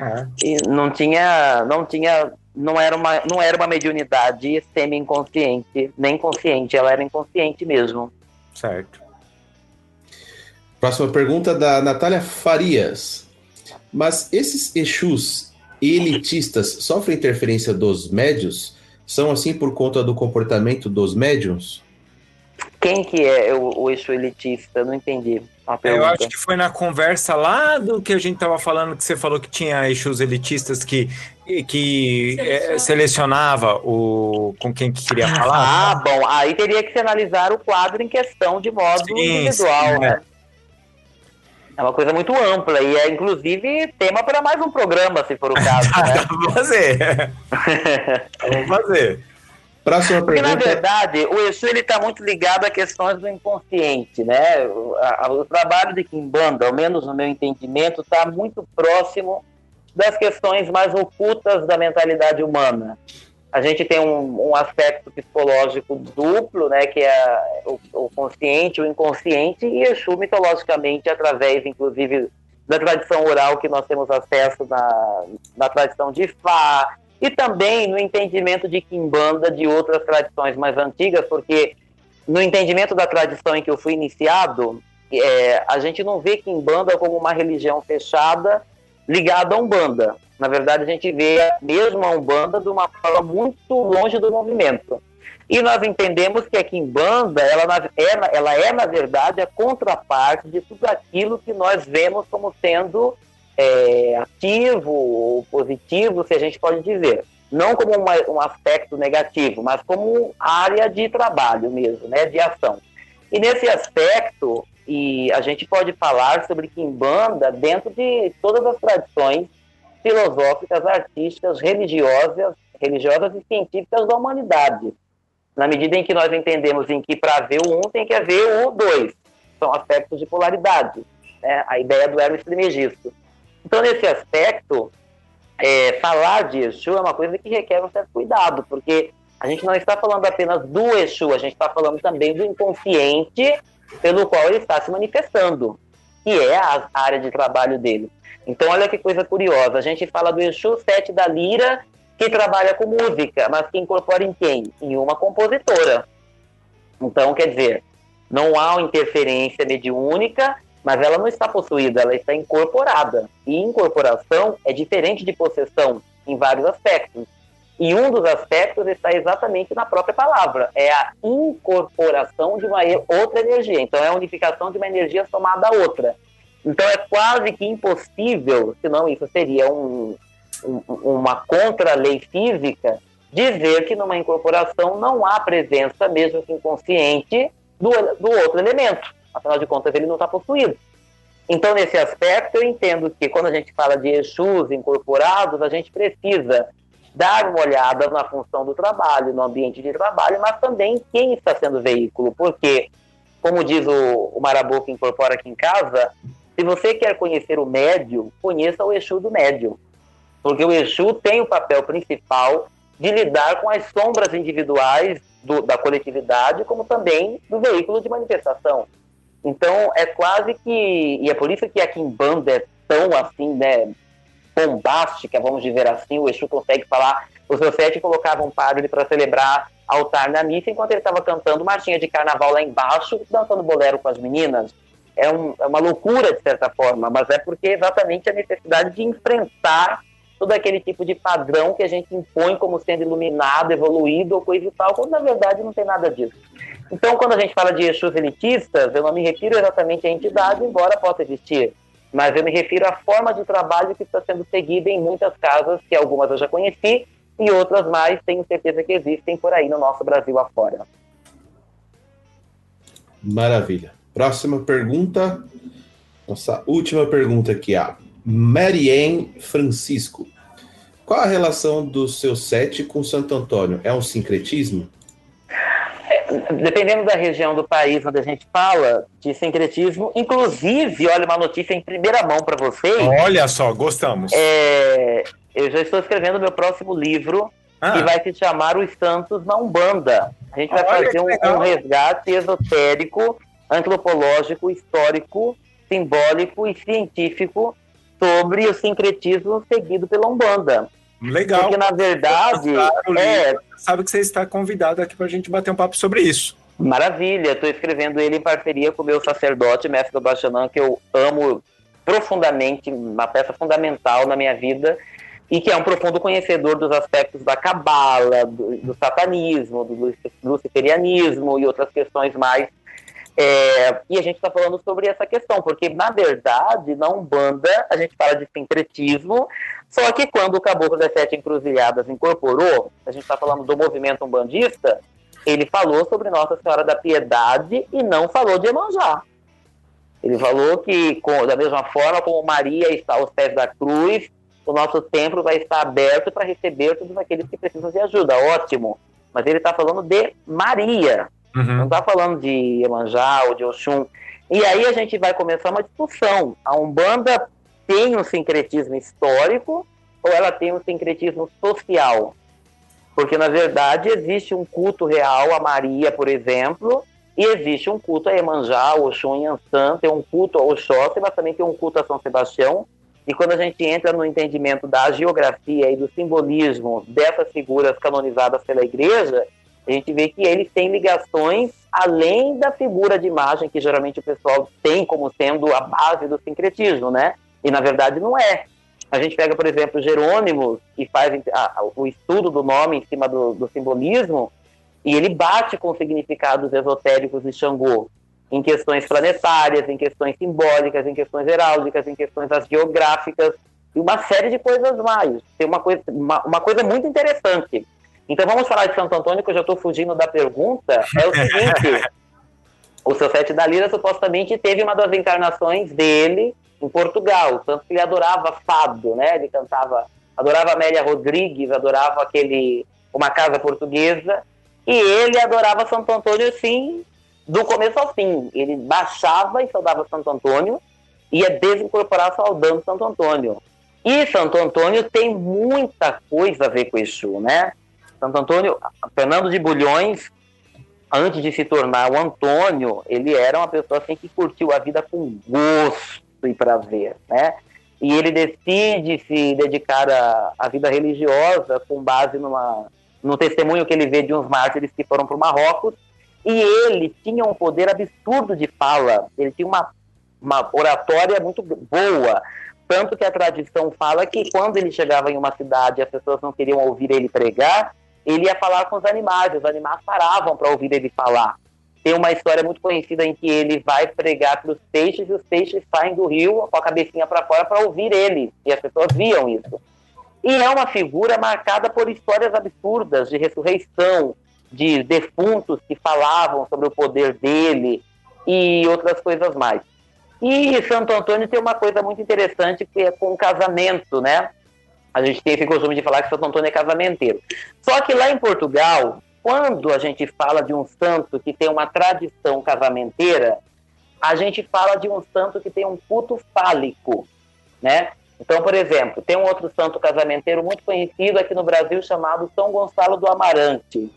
É. E não tinha, não tinha, não era uma, não era uma mediunidade semi-inconsciente, nem consciente, ela era inconsciente mesmo. Certo. Próxima pergunta da Natália Farias. Mas esses Exus elitistas sofrem interferência dos médios? São assim por conta do comportamento dos médiums? Quem que é o, o eixo elitista? Não entendi Eu acho que foi na conversa lá do que a gente tava falando, que você falou que tinha eixos elitistas que, que eh, selecionava o, com quem que queria Ah, falar. bom, aí teria que se analisar o quadro em questão de modo Sim, individual, sim, né? É uma coisa muito ampla e é inclusive tema para mais um programa, se for o caso, né? Vamos fazer. Vamos fazer. Próxima Porque, na pergunta. verdade, o Exu está muito ligado a questões do inconsciente, né? O, a- o trabalho de Kimbanda, ao menos no meu entendimento, está muito próximo das questões mais ocultas da mentalidade humana. A gente tem um, um aspecto psicológico duplo, né? Que é o, o consciente, o inconsciente, e Exu, mitologicamente, através, inclusive, da tradição oral que nós temos acesso na, na tradição de Fá, e também no entendimento de Kimbanda de outras tradições mais antigas, porque no entendimento da tradição em que eu fui iniciado, é, a gente não vê Kimbanda como uma religião fechada ligada a Umbanda. Na verdade, a gente vê mesmo a Umbanda de uma forma muito longe do movimento. E nós entendemos que a Kimbanda, ela, é, ela é, na verdade, a contraparte de tudo aquilo que nós vemos como sendo é, ativo ou positivo, se a gente pode dizer. Não como uma- um aspecto negativo, mas como área de trabalho mesmo, né, de ação. E nesse aspecto, e a gente pode falar sobre Kimbanda dentro de todas as tradições filosóficas, artísticas, religiosas, religiosas e científicas da humanidade. Na medida em que nós entendemos em que para ver o um tem que haver o dois. São aspectos de polaridade. Né? A ideia do Hermes Trismegisto. Então, nesse aspecto, é, falar de Exu é uma coisa que requer um certo cuidado, porque a gente não está falando apenas do Exu, a gente está falando também do inconsciente pelo qual ele está se manifestando, que é a área de trabalho dele. Então, olha que coisa curiosa. A gente fala do Exu Sete da Lira, que trabalha com música, mas que incorpora em quem? Em uma compositora. Então, quer dizer, não há uma interferência mediúnica, mas ela não está possuída, ela está incorporada. E incorporação é diferente de possessão em vários aspectos. E um dos aspectos está exatamente na própria palavra, é a incorporação de uma outra energia. Então, é a unificação de uma energia somada a outra. Então, é quase que impossível, senão isso seria um, um- uma contra-lei física, dizer que numa incorporação não há presença, mesmo que inconsciente, do, do outro elemento. Afinal de contas, ele não está possuído. Então, nesse aspecto, eu entendo que quando a gente fala de Exus incorporados, a gente precisa dar uma olhada na função do trabalho, no ambiente de trabalho, mas também quem está sendo veículo. Porque, como diz o, o que incorpora aqui em casa, se você quer conhecer o médio, conheça o Exu do médio. Porque o Exu tem o papel principal de lidar com as sombras individuais do- da coletividade, como também do veículo de manifestação. Então é quase que. E é por isso que a Kimbanda é tão assim, né? Bombástica, vamos dizer assim. O Exu consegue falar. O seu sete colocava um padre para celebrar altar na missa enquanto ele estava cantando marchinha de carnaval lá embaixo, dançando bolero com as meninas. É, um, é uma loucura, de certa forma, mas é porque exatamente a necessidade de enfrentar todo aquele tipo de padrão que a gente impõe como sendo iluminado, evoluído ou coisa e tal, quando na verdade não tem nada disso. Então, quando a gente fala de Exus elitistas, eu não me refiro exatamente à entidade, embora possa existir, mas eu me refiro à forma de trabalho que está sendo seguida em muitas casas, que algumas eu já conheci, e outras mais tenho certeza que existem por aí no nosso Brasil afora. Maravilha. Próxima pergunta. Nossa última pergunta aqui, a Marianne Francisco. Qual a relação do seu sete com Santo Antônio? É um sincretismo? Dependendo da região do país onde a gente fala de sincretismo, inclusive, olha uma notícia em primeira mão para vocês. Olha só, gostamos. É, eu já estou escrevendo meu próximo livro, ah. que vai se chamar Os Santos na Umbanda. A gente vai olha fazer um, um resgate esotérico, antropológico, histórico, simbólico e científico sobre o sincretismo seguido pela Umbanda. Legal. Porque, na verdade, é... sabe que você está convidado aqui para a gente bater um papo sobre isso. Maravilha, estou escrevendo ele em parceria com o meu sacerdote, mestre Baixanã, que eu amo profundamente, uma peça fundamental na minha vida, e que é um profundo conhecedor dos aspectos da cabala, do, do satanismo, do luciferianismo e outras questões mais é, e a gente está falando sobre essa questão, porque, na verdade, na Umbanda, a gente fala de sincretismo, só que quando o Caboclo das Sete Encruzilhadas incorporou, a gente está falando do movimento umbandista, ele falou sobre Nossa Senhora da Piedade e não falou de Emanjá. Ele falou que, com, da mesma forma como Maria está aos pés da cruz, o nosso templo vai estar aberto para receber todos aqueles que precisam de ajuda. Ótimo. Mas ele está falando de Maria, Uhum. Não está falando de Iemanjá ou de Oxum. E aí a gente vai começar uma discussão. A Umbanda tem um sincretismo histórico ou ela tem um sincretismo social? Porque, na verdade, existe um culto real a Maria, por exemplo, e existe um culto a Iemanjá, Oxum Yansan, tem um culto a Oxóssi, mas também tem um culto a São Sebastião. E quando a gente entra no entendimento da geografia e do simbolismo dessas figuras canonizadas pela igreja, a gente vê que eles têm ligações além da figura de imagem que geralmente o pessoal tem como sendo a base do sincretismo, né? E na verdade não é. A gente pega, por exemplo, Jerônimo, que faz a, o estudo do nome em cima do, do simbolismo, e ele bate com significados esotéricos de Xangô, em questões planetárias, em questões simbólicas, em questões heráldicas, em questões geográficas, e uma série de coisas mais. Tem uma coisa, uma, uma coisa muito interessante então vamos falar de Santo Antônio, que eu já estou fugindo da pergunta. É o seguinte: o seu Sete da Lira supostamente teve uma das encarnações dele em Portugal, tanto que ele adorava fado, né? Ele cantava, adorava Amélia Rodrigues, adorava aquele uma casa portuguesa, e ele adorava Santo Antônio assim, do começo ao fim. Ele baixava e saudava Santo Antônio, ia desincorporar saudando Santo Antônio. E Santo Antônio tem muita coisa a ver com Exu, né? Santo Antônio, Fernando de Bulhões, antes de se tornar o Antônio, ele era uma pessoa assim que curtiu a vida com gosto e prazer, né? E ele decide se dedicar à, vida religiosa com base numa, no testemunho que ele vê de uns mártires que foram para o Marrocos. E ele tinha um poder absurdo de fala, ele tinha uma, uma oratória muito boa. Tanto que a tradição fala que quando ele chegava em uma cidade e as pessoas não queriam ouvir ele pregar, ele ia falar com os animais, os animais paravam para ouvir ele falar. Tem uma história muito conhecida em que ele vai pregar para os peixes e os peixes saem do rio com a cabecinha para fora para ouvir ele. E as pessoas viam isso. E é uma figura marcada por histórias absurdas de ressurreição, de defuntos que falavam sobre o poder dele e outras coisas mais. E Santo Antônio tem uma coisa muito interessante que é com o casamento, né? A gente tem esse costume de falar que Santo Antônio é casamenteiro. Só que lá em Portugal, quando a gente fala de um santo que tem uma tradição casamenteira, a gente fala de um santo que tem um culto fálico, né? Então, por exemplo, tem um outro santo casamenteiro muito conhecido aqui no Brasil chamado São Gonçalo do Amarante.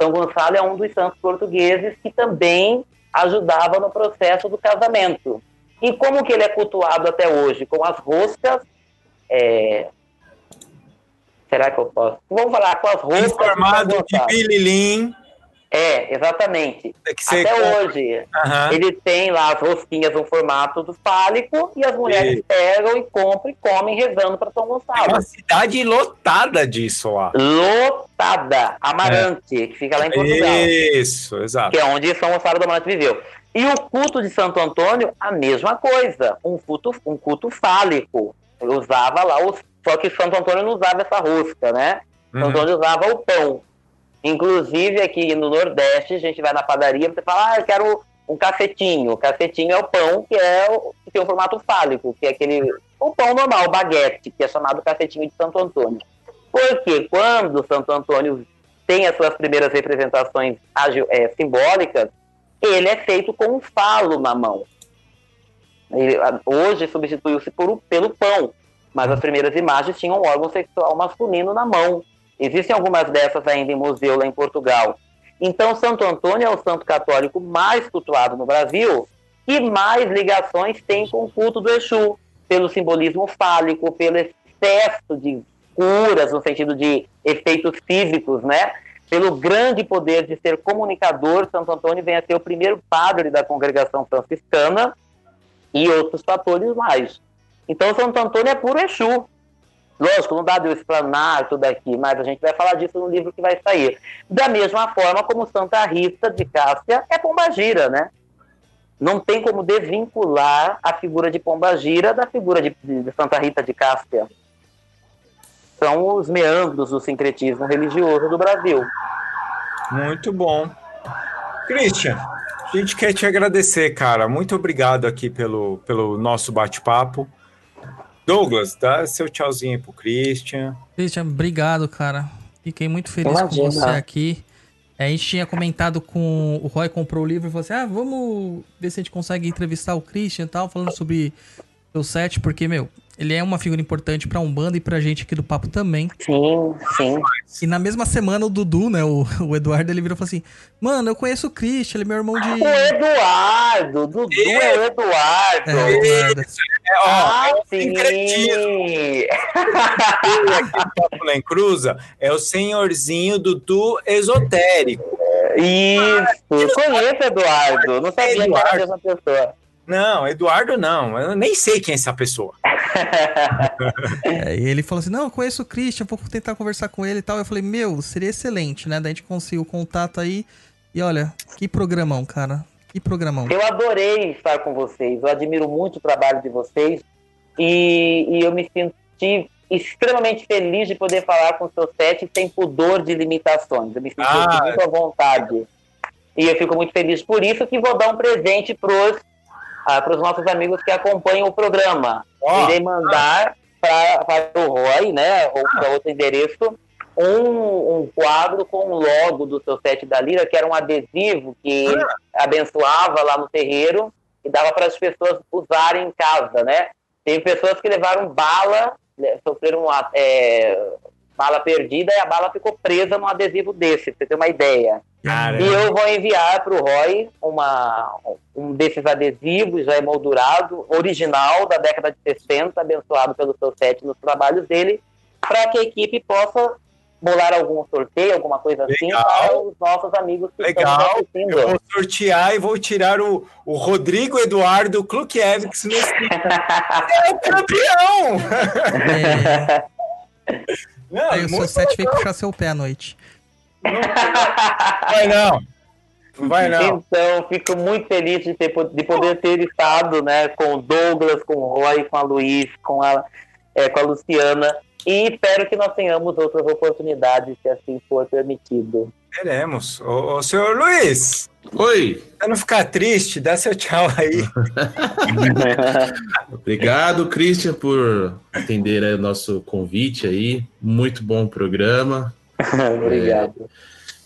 São Gonçalo é um dos santos portugueses que também ajudava no processo do casamento. E como que ele é cultuado até hoje? Com as roscas. é, Será que eu posso? Vamos falar com as roscas. Em formato de pililim. É, exatamente. Você Até compra. hoje. Aham. Ele tem lá as rosquinhas no formato do fálico e as mulheres Isso. pegam e compram e comem rezando para São Gonçalo. uma cidade lotada disso lá. Lotada. Amarante, que fica lá em Portugal. Isso, exato. que é onde São Gonçalo do Amarante viveu. E o culto de Santo Antônio, a mesma coisa, um culto, um culto fálico. Ele usava lá, os, só que Santo Antônio não usava essa rosca, né? Santo Uhum. Antônio usava o pão. Inclusive aqui no Nordeste, a gente vai na padaria, você fala, ah, eu quero um cacetinho. O cacetinho é o pão que é o, que tem um formato fálico, que é aquele o pão normal, o baguete, que é chamado cacetinho de Santo Antônio. Porque quando Santo Antônio tem as suas primeiras representações é, simbólicas, ele é feito com um falo na mão. Ele, hoje substituiu-se pelo pão, mas as primeiras imagens tinham um órgão sexual masculino na mão. Existem algumas dessas ainda em museu lá em Portugal. Então, Santo Antônio é o santo católico mais cultuado no Brasil e mais ligações tem com o culto do Exu, pelo simbolismo fálico, pelo excesso de curas, no sentido de efeitos físicos, né? Pelo grande poder de ser comunicador, Santo Antônio vem a ser o primeiro padre da congregação franciscana e outros fatores mais. Então, Santo Antônio é puro Exu. Lógico, não dá de eu explanar tudo aqui, mas a gente vai falar disso no livro que vai sair. Da mesma forma como Santa Rita de Cássia é Pombagira, né? Não tem como desvincular a figura de Pombagira da figura de, de Santa Rita de Cássia. São os meandros do sincretismo religioso do Brasil. Muito bom. Christian, a gente quer te agradecer, cara. Muito obrigado aqui pelo, pelo nosso bate-papo. Douglas, dá seu tchauzinho aí pro Christian. Christian, obrigado, cara. Fiquei muito feliz Imagina. com você aqui. É, A gente tinha comentado com. O Roy comprou o livro e falou assim: ah, vamos ver se a gente consegue entrevistar o Christian e tal, falando sobre o set, porque, meu, ele é uma figura importante pra Umbanda e pra gente aqui do Papo também. Sim, sim. E na mesma semana o Dudu, né, o, o Eduardo, ele virou e falou assim: Mano, eu conheço o Christian, ele é meu irmão de. O Eduardo, Dudu é o Eduardo. É, o Eduardo. É, ó, Ah, é o sincretismo aqui na Encruza é o senhorzinho Dudu esotérico. Isso, eu conheço Eduardo. Não sabia que era a Eduardo. mesma pessoa. Não, Eduardo não. Eu nem sei quem é essa pessoa. É, e ele falou assim: Não, eu conheço o Christian, vou tentar conversar com ele e tal. Eu falei: Meu, seria excelente, né? Daí a gente conseguiu o contato aí. E olha, que programão, cara. Que programão. Eu adorei estar com vocês. Eu admiro muito o trabalho de vocês. E, e eu me senti extremamente feliz de poder falar com o seu set sem pudor de limitações. Eu me senti Ah. muito à vontade. E eu fico muito feliz por isso que vou dar um presente pros ah, os nossos amigos que acompanham o programa. Ó, Irei mandar pra- para o Roy, né, ou para outro endereço, um, um quadro com o logo do seu set da Lira, que era um adesivo que ele abençoava lá no terreiro e dava para as pessoas usarem em casa, né? Teve pessoas que levaram bala, né, sofreram é, bala perdida e a bala ficou presa num adesivo desse, pra você ter uma ideia. Cara, E eu vou enviar para o Roy uma, um desses adesivos já emoldurado, original da década de 60, abençoado pelo seu set nos trabalhos dele, para que a equipe possa bolar algum sorteio, alguma coisa assim, Legal. para os nossos amigos que estão Legal. assistindo. Eu vou sortear e vou tirar o, o Rodrigo Eduardo Klukiewicz no É o campeão! É, Não, aí o seu set veio puxar seu pé à noite. vai não. Não vai não. Então, fico muito feliz de, ter, de poder ter estado né, com o Douglas, com o Roy, com a Luiz, com a, é, com a Luciana. E espero que nós tenhamos outras oportunidades, se assim for permitido. Teremos. Ô, ô, senhor Luiz, Oi, pra não ficar triste, dá seu tchau aí. obrigado, Christian, por atender o nosso convite aí. Muito bom programa. Obrigado.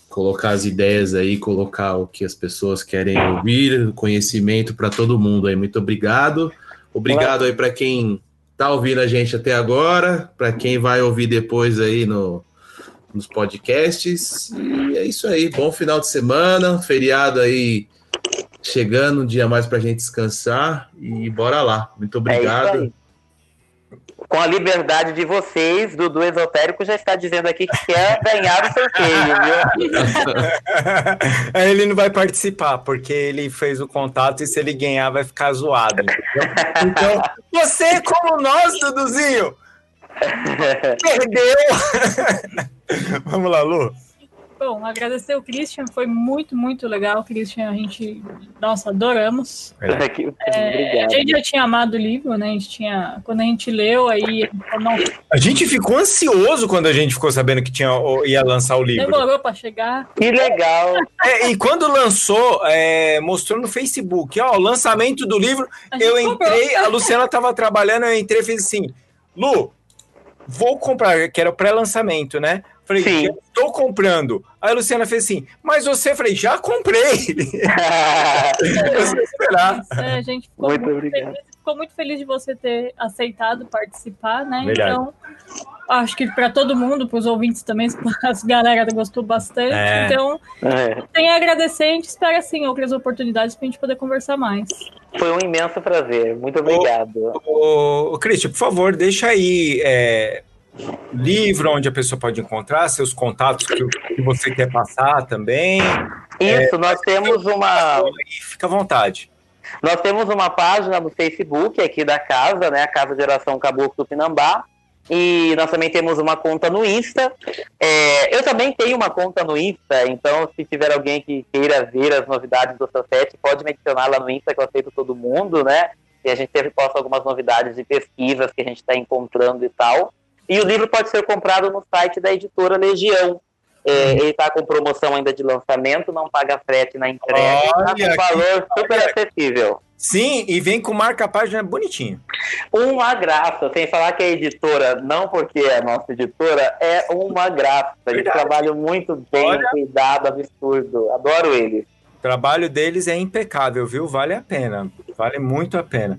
Colocar as ideias aí, colocar o que as pessoas querem ouvir, conhecimento para todo mundo aí. Muito obrigado. Obrigado aí para quem tá ouvindo a gente até agora, para quem vai ouvir depois aí no, nos podcasts. E é isso aí. Bom final de semana, feriado aí chegando, um dia mais pra gente descansar e bora lá. Muito É obrigado. aí. Com a liberdade de vocês, Dudu Esotérico já está dizendo aqui que quer ganhar o sorteio, viu? Ele não vai participar, porque ele fez o contato e se ele ganhar vai ficar zoado. entendeu? Então, você como nós, Duduzinho, perdeu. Vamos lá, Lu. Bom, agradecer o Christian, foi muito, muito legal. Christian, a gente, nossa, adoramos. Que- É, a gente já tinha amado o livro, né? A gente tinha, quando a gente leu, aí não A gente ficou ansioso quando a gente ficou sabendo que tinha, ia lançar o livro. demorou para chegar. Que legal. É, e quando lançou, é, mostrou no Facebook, ó, o lançamento do livro, eu comprou. entrei, a Luciana estava trabalhando, eu entrei e fiz assim, Lu, vou comprar, que era o pré-lançamento, né? Falei, Sim. tô comprando. Aí a Luciana fez assim, mas você, falei, já comprei. eu sei esperar. É, a gente ficou Muito muito, obrigado. feliz, ficou muito feliz de você ter aceitado participar, né? Verdade. Então, acho que para todo mundo, para os ouvintes também, as galera gostou bastante. É. Então, É, tem a agradecer, a gente espera sim outras oportunidades para a gente poder conversar mais. Foi um imenso prazer. Muito obrigado. Ô, ô, Cristian, por favor, deixa aí é, livro onde a pessoa pode encontrar, seus contatos que, que você quer passar também. Isso, nós temos uma. Fica à vontade. Nós temos uma página no Facebook aqui da casa, né? A Casa Geração Caboclo do Pinambá. E nós também temos uma conta no Insta. É, eu também tenho uma conta no Insta, então se tiver alguém que queira ver as novidades do seu set, pode me adicionar lá no Insta, que eu aceito todo mundo, né? E a gente sempre posta algumas novidades de pesquisas que a gente está encontrando e tal. E o livro pode ser comprado no site da editora Legião. É, ele está com promoção ainda de lançamento, não paga frete na entrega, está com valor super acessível. Sim, e vem com marca-página bonitinho. Uma graça, sem falar que a editora, não porque é a nossa editora, é uma graça. Eles Verdade. trabalham muito bem, Olha. cuidado, absurdo. Adoro eles. O trabalho deles é impecável, viu? Vale a pena. Vale muito a pena.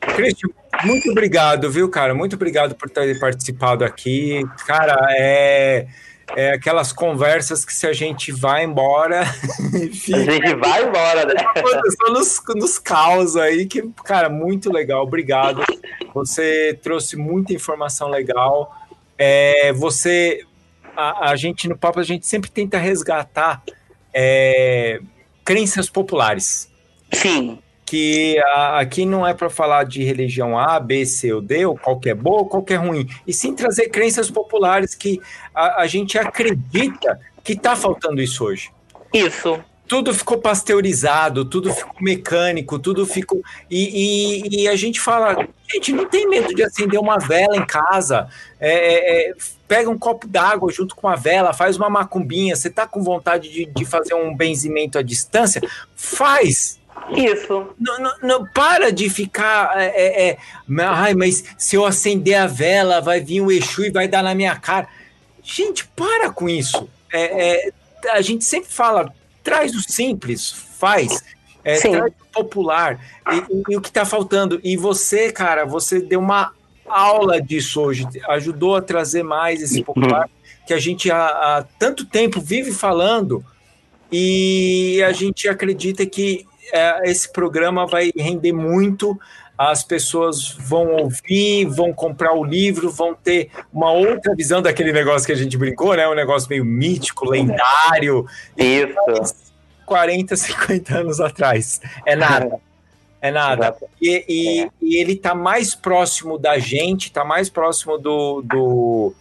Cristian, muito obrigado, viu, cara? Muito obrigado por ter participado aqui. Cara, é, é aquelas conversas que se a gente vai embora, A fica gente vai embora, né? só nos, nos caos aí, que, cara, muito legal. Obrigado. Você trouxe muita informação legal. É, você, a, a gente no papo, a gente sempre tenta resgatar é, crenças populares. Sim, Que a- aqui não é para falar de religião A, B, C ou D, ou qual que é boa ou qual que é ruim, e sim trazer crenças populares que a, a gente acredita que está faltando isso hoje isso. tudo ficou pasteurizado, tudo ficou mecânico, tudo ficou. E, e- e a gente fala, gente, não tem medo de acender uma vela em casa. É, é, é, pega um copo d'água junto com a vela, faz uma macumbinha. Você tá com vontade de, de fazer um benzimento à distância? Faz! Isso. Não, não- não para de ficar. é, é, é, ai, mas se eu acender a vela, vai vir o Exu e vai dar na minha cara. Gente, para com isso. É, é, a gente sempre fala, traz o simples, faz. É, traz o popular. E, e- e o que está faltando? E você, cara, você deu uma aula disso hoje, ajudou a trazer mais esse popular que a gente há, há tanto tempo vive falando e a gente acredita que é, esse programa vai render muito. As pessoas vão ouvir, vão comprar o livro, vão ter uma outra visão daquele negócio que a gente brincou, né? Um negócio meio mítico, lendário, Isso. 40, 50 anos atrás. É nada. É nada. E, e- e ele tá mais próximo da gente, tá mais próximo do, do,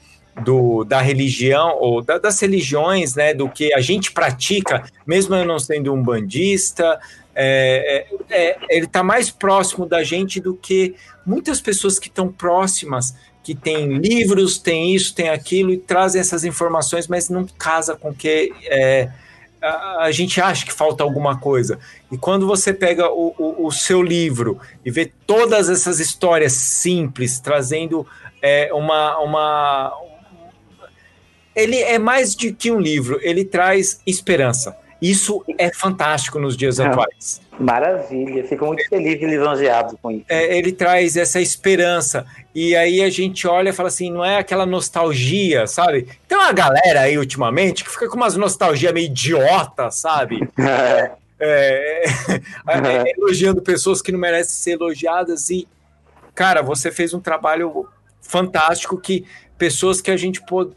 do- da religião, ou da- das religiões, né? Do que a gente pratica, mesmo eu não sendo um bandista. É, é, é, ele tá mais próximo da gente do que muitas pessoas que estão próximas, que têm livros, tem isso, tem aquilo, e trazem essas informações, mas não casa com que é, a, gente acha que falta alguma coisa. E quando você pega o, o, o seu livro e vê todas essas histórias simples, trazendo é, uma, uma. Ele é mais de que um livro, ele traz esperança. Isso é fantástico nos dias É. atuais. Maravilha. Fico muito feliz e lisonjeado com isso. É, ele traz essa esperança. E aí a gente olha e fala assim, não é aquela nostalgia, sabe? Tem uma galera aí ultimamente que fica com umas nostalgia meio idiota, sabe? é, é, elogiando pessoas que não merecem ser elogiadas e, cara, você fez um trabalho fantástico que pessoas que a gente pôde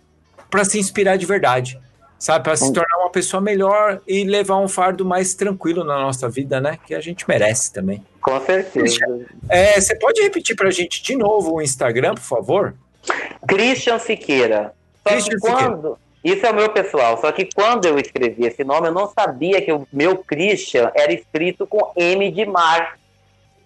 para se inspirar de verdade, sabe, para se tornar uma pessoa melhor e levar um fardo mais tranquilo na nossa vida, né? Que a gente merece também. Com certeza. É, você pode repetir para a gente de novo o Instagram, por favor? Christian Siqueira. Só Christian que quando. Isso é o meu pessoal. Só que quando eu escrevi esse nome, eu não sabia que o meu Christian era escrito com M de mar.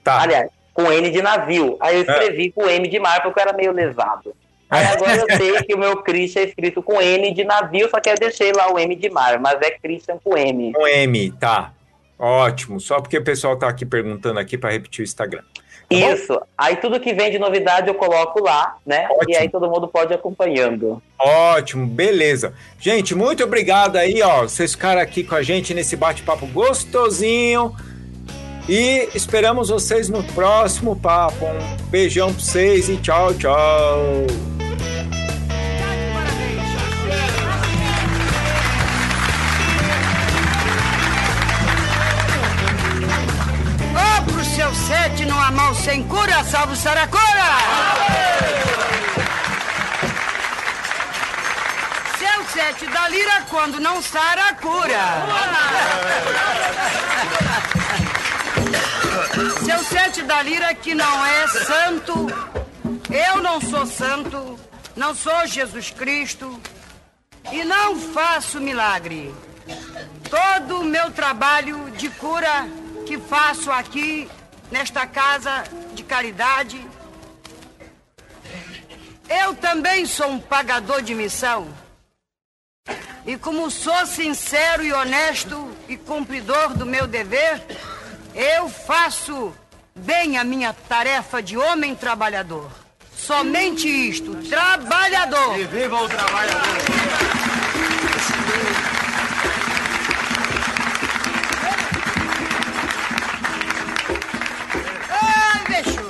Tá. Aliás, com N de navio. Aí eu escrevi com M de mar porque eu era meio lesado. Aí agora eu sei que o meu Christian é escrito com N de navio, só que eu deixei lá o M de mar, mas é Christian com M. Com M, tá. Ótimo. Só porque o pessoal tá aqui perguntando aqui para repetir o Instagram. Isso. Aí tudo que vem de novidade eu coloco lá, né? Ótimo. E aí todo mundo pode ir acompanhando. Ótimo, beleza. Gente, muito obrigado aí, ó. Vocês ficaram aqui com a gente nesse bate-papo gostosinho. E esperamos vocês no próximo papo. Um beijão pra vocês e tchau, tchau. Seu sete, não há mal sem cura, salve Saracura! Seu sete da lira, quando não sara, cura. Seu sete da lira que não é santo, eu não sou santo, não sou Jesus Cristo e não faço milagre. Todo o meu trabalho de cura que faço aqui nesta casa de caridade, eu também sou um pagador de missão. E como sou sincero e honesto e cumpridor do meu dever, eu faço bem a minha tarefa de homem trabalhador. Somente isto, trabalhador. E viva o trabalhador! Ai, bicho.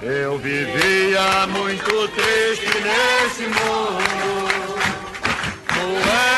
Eu vivia muito triste nesse mundo, doente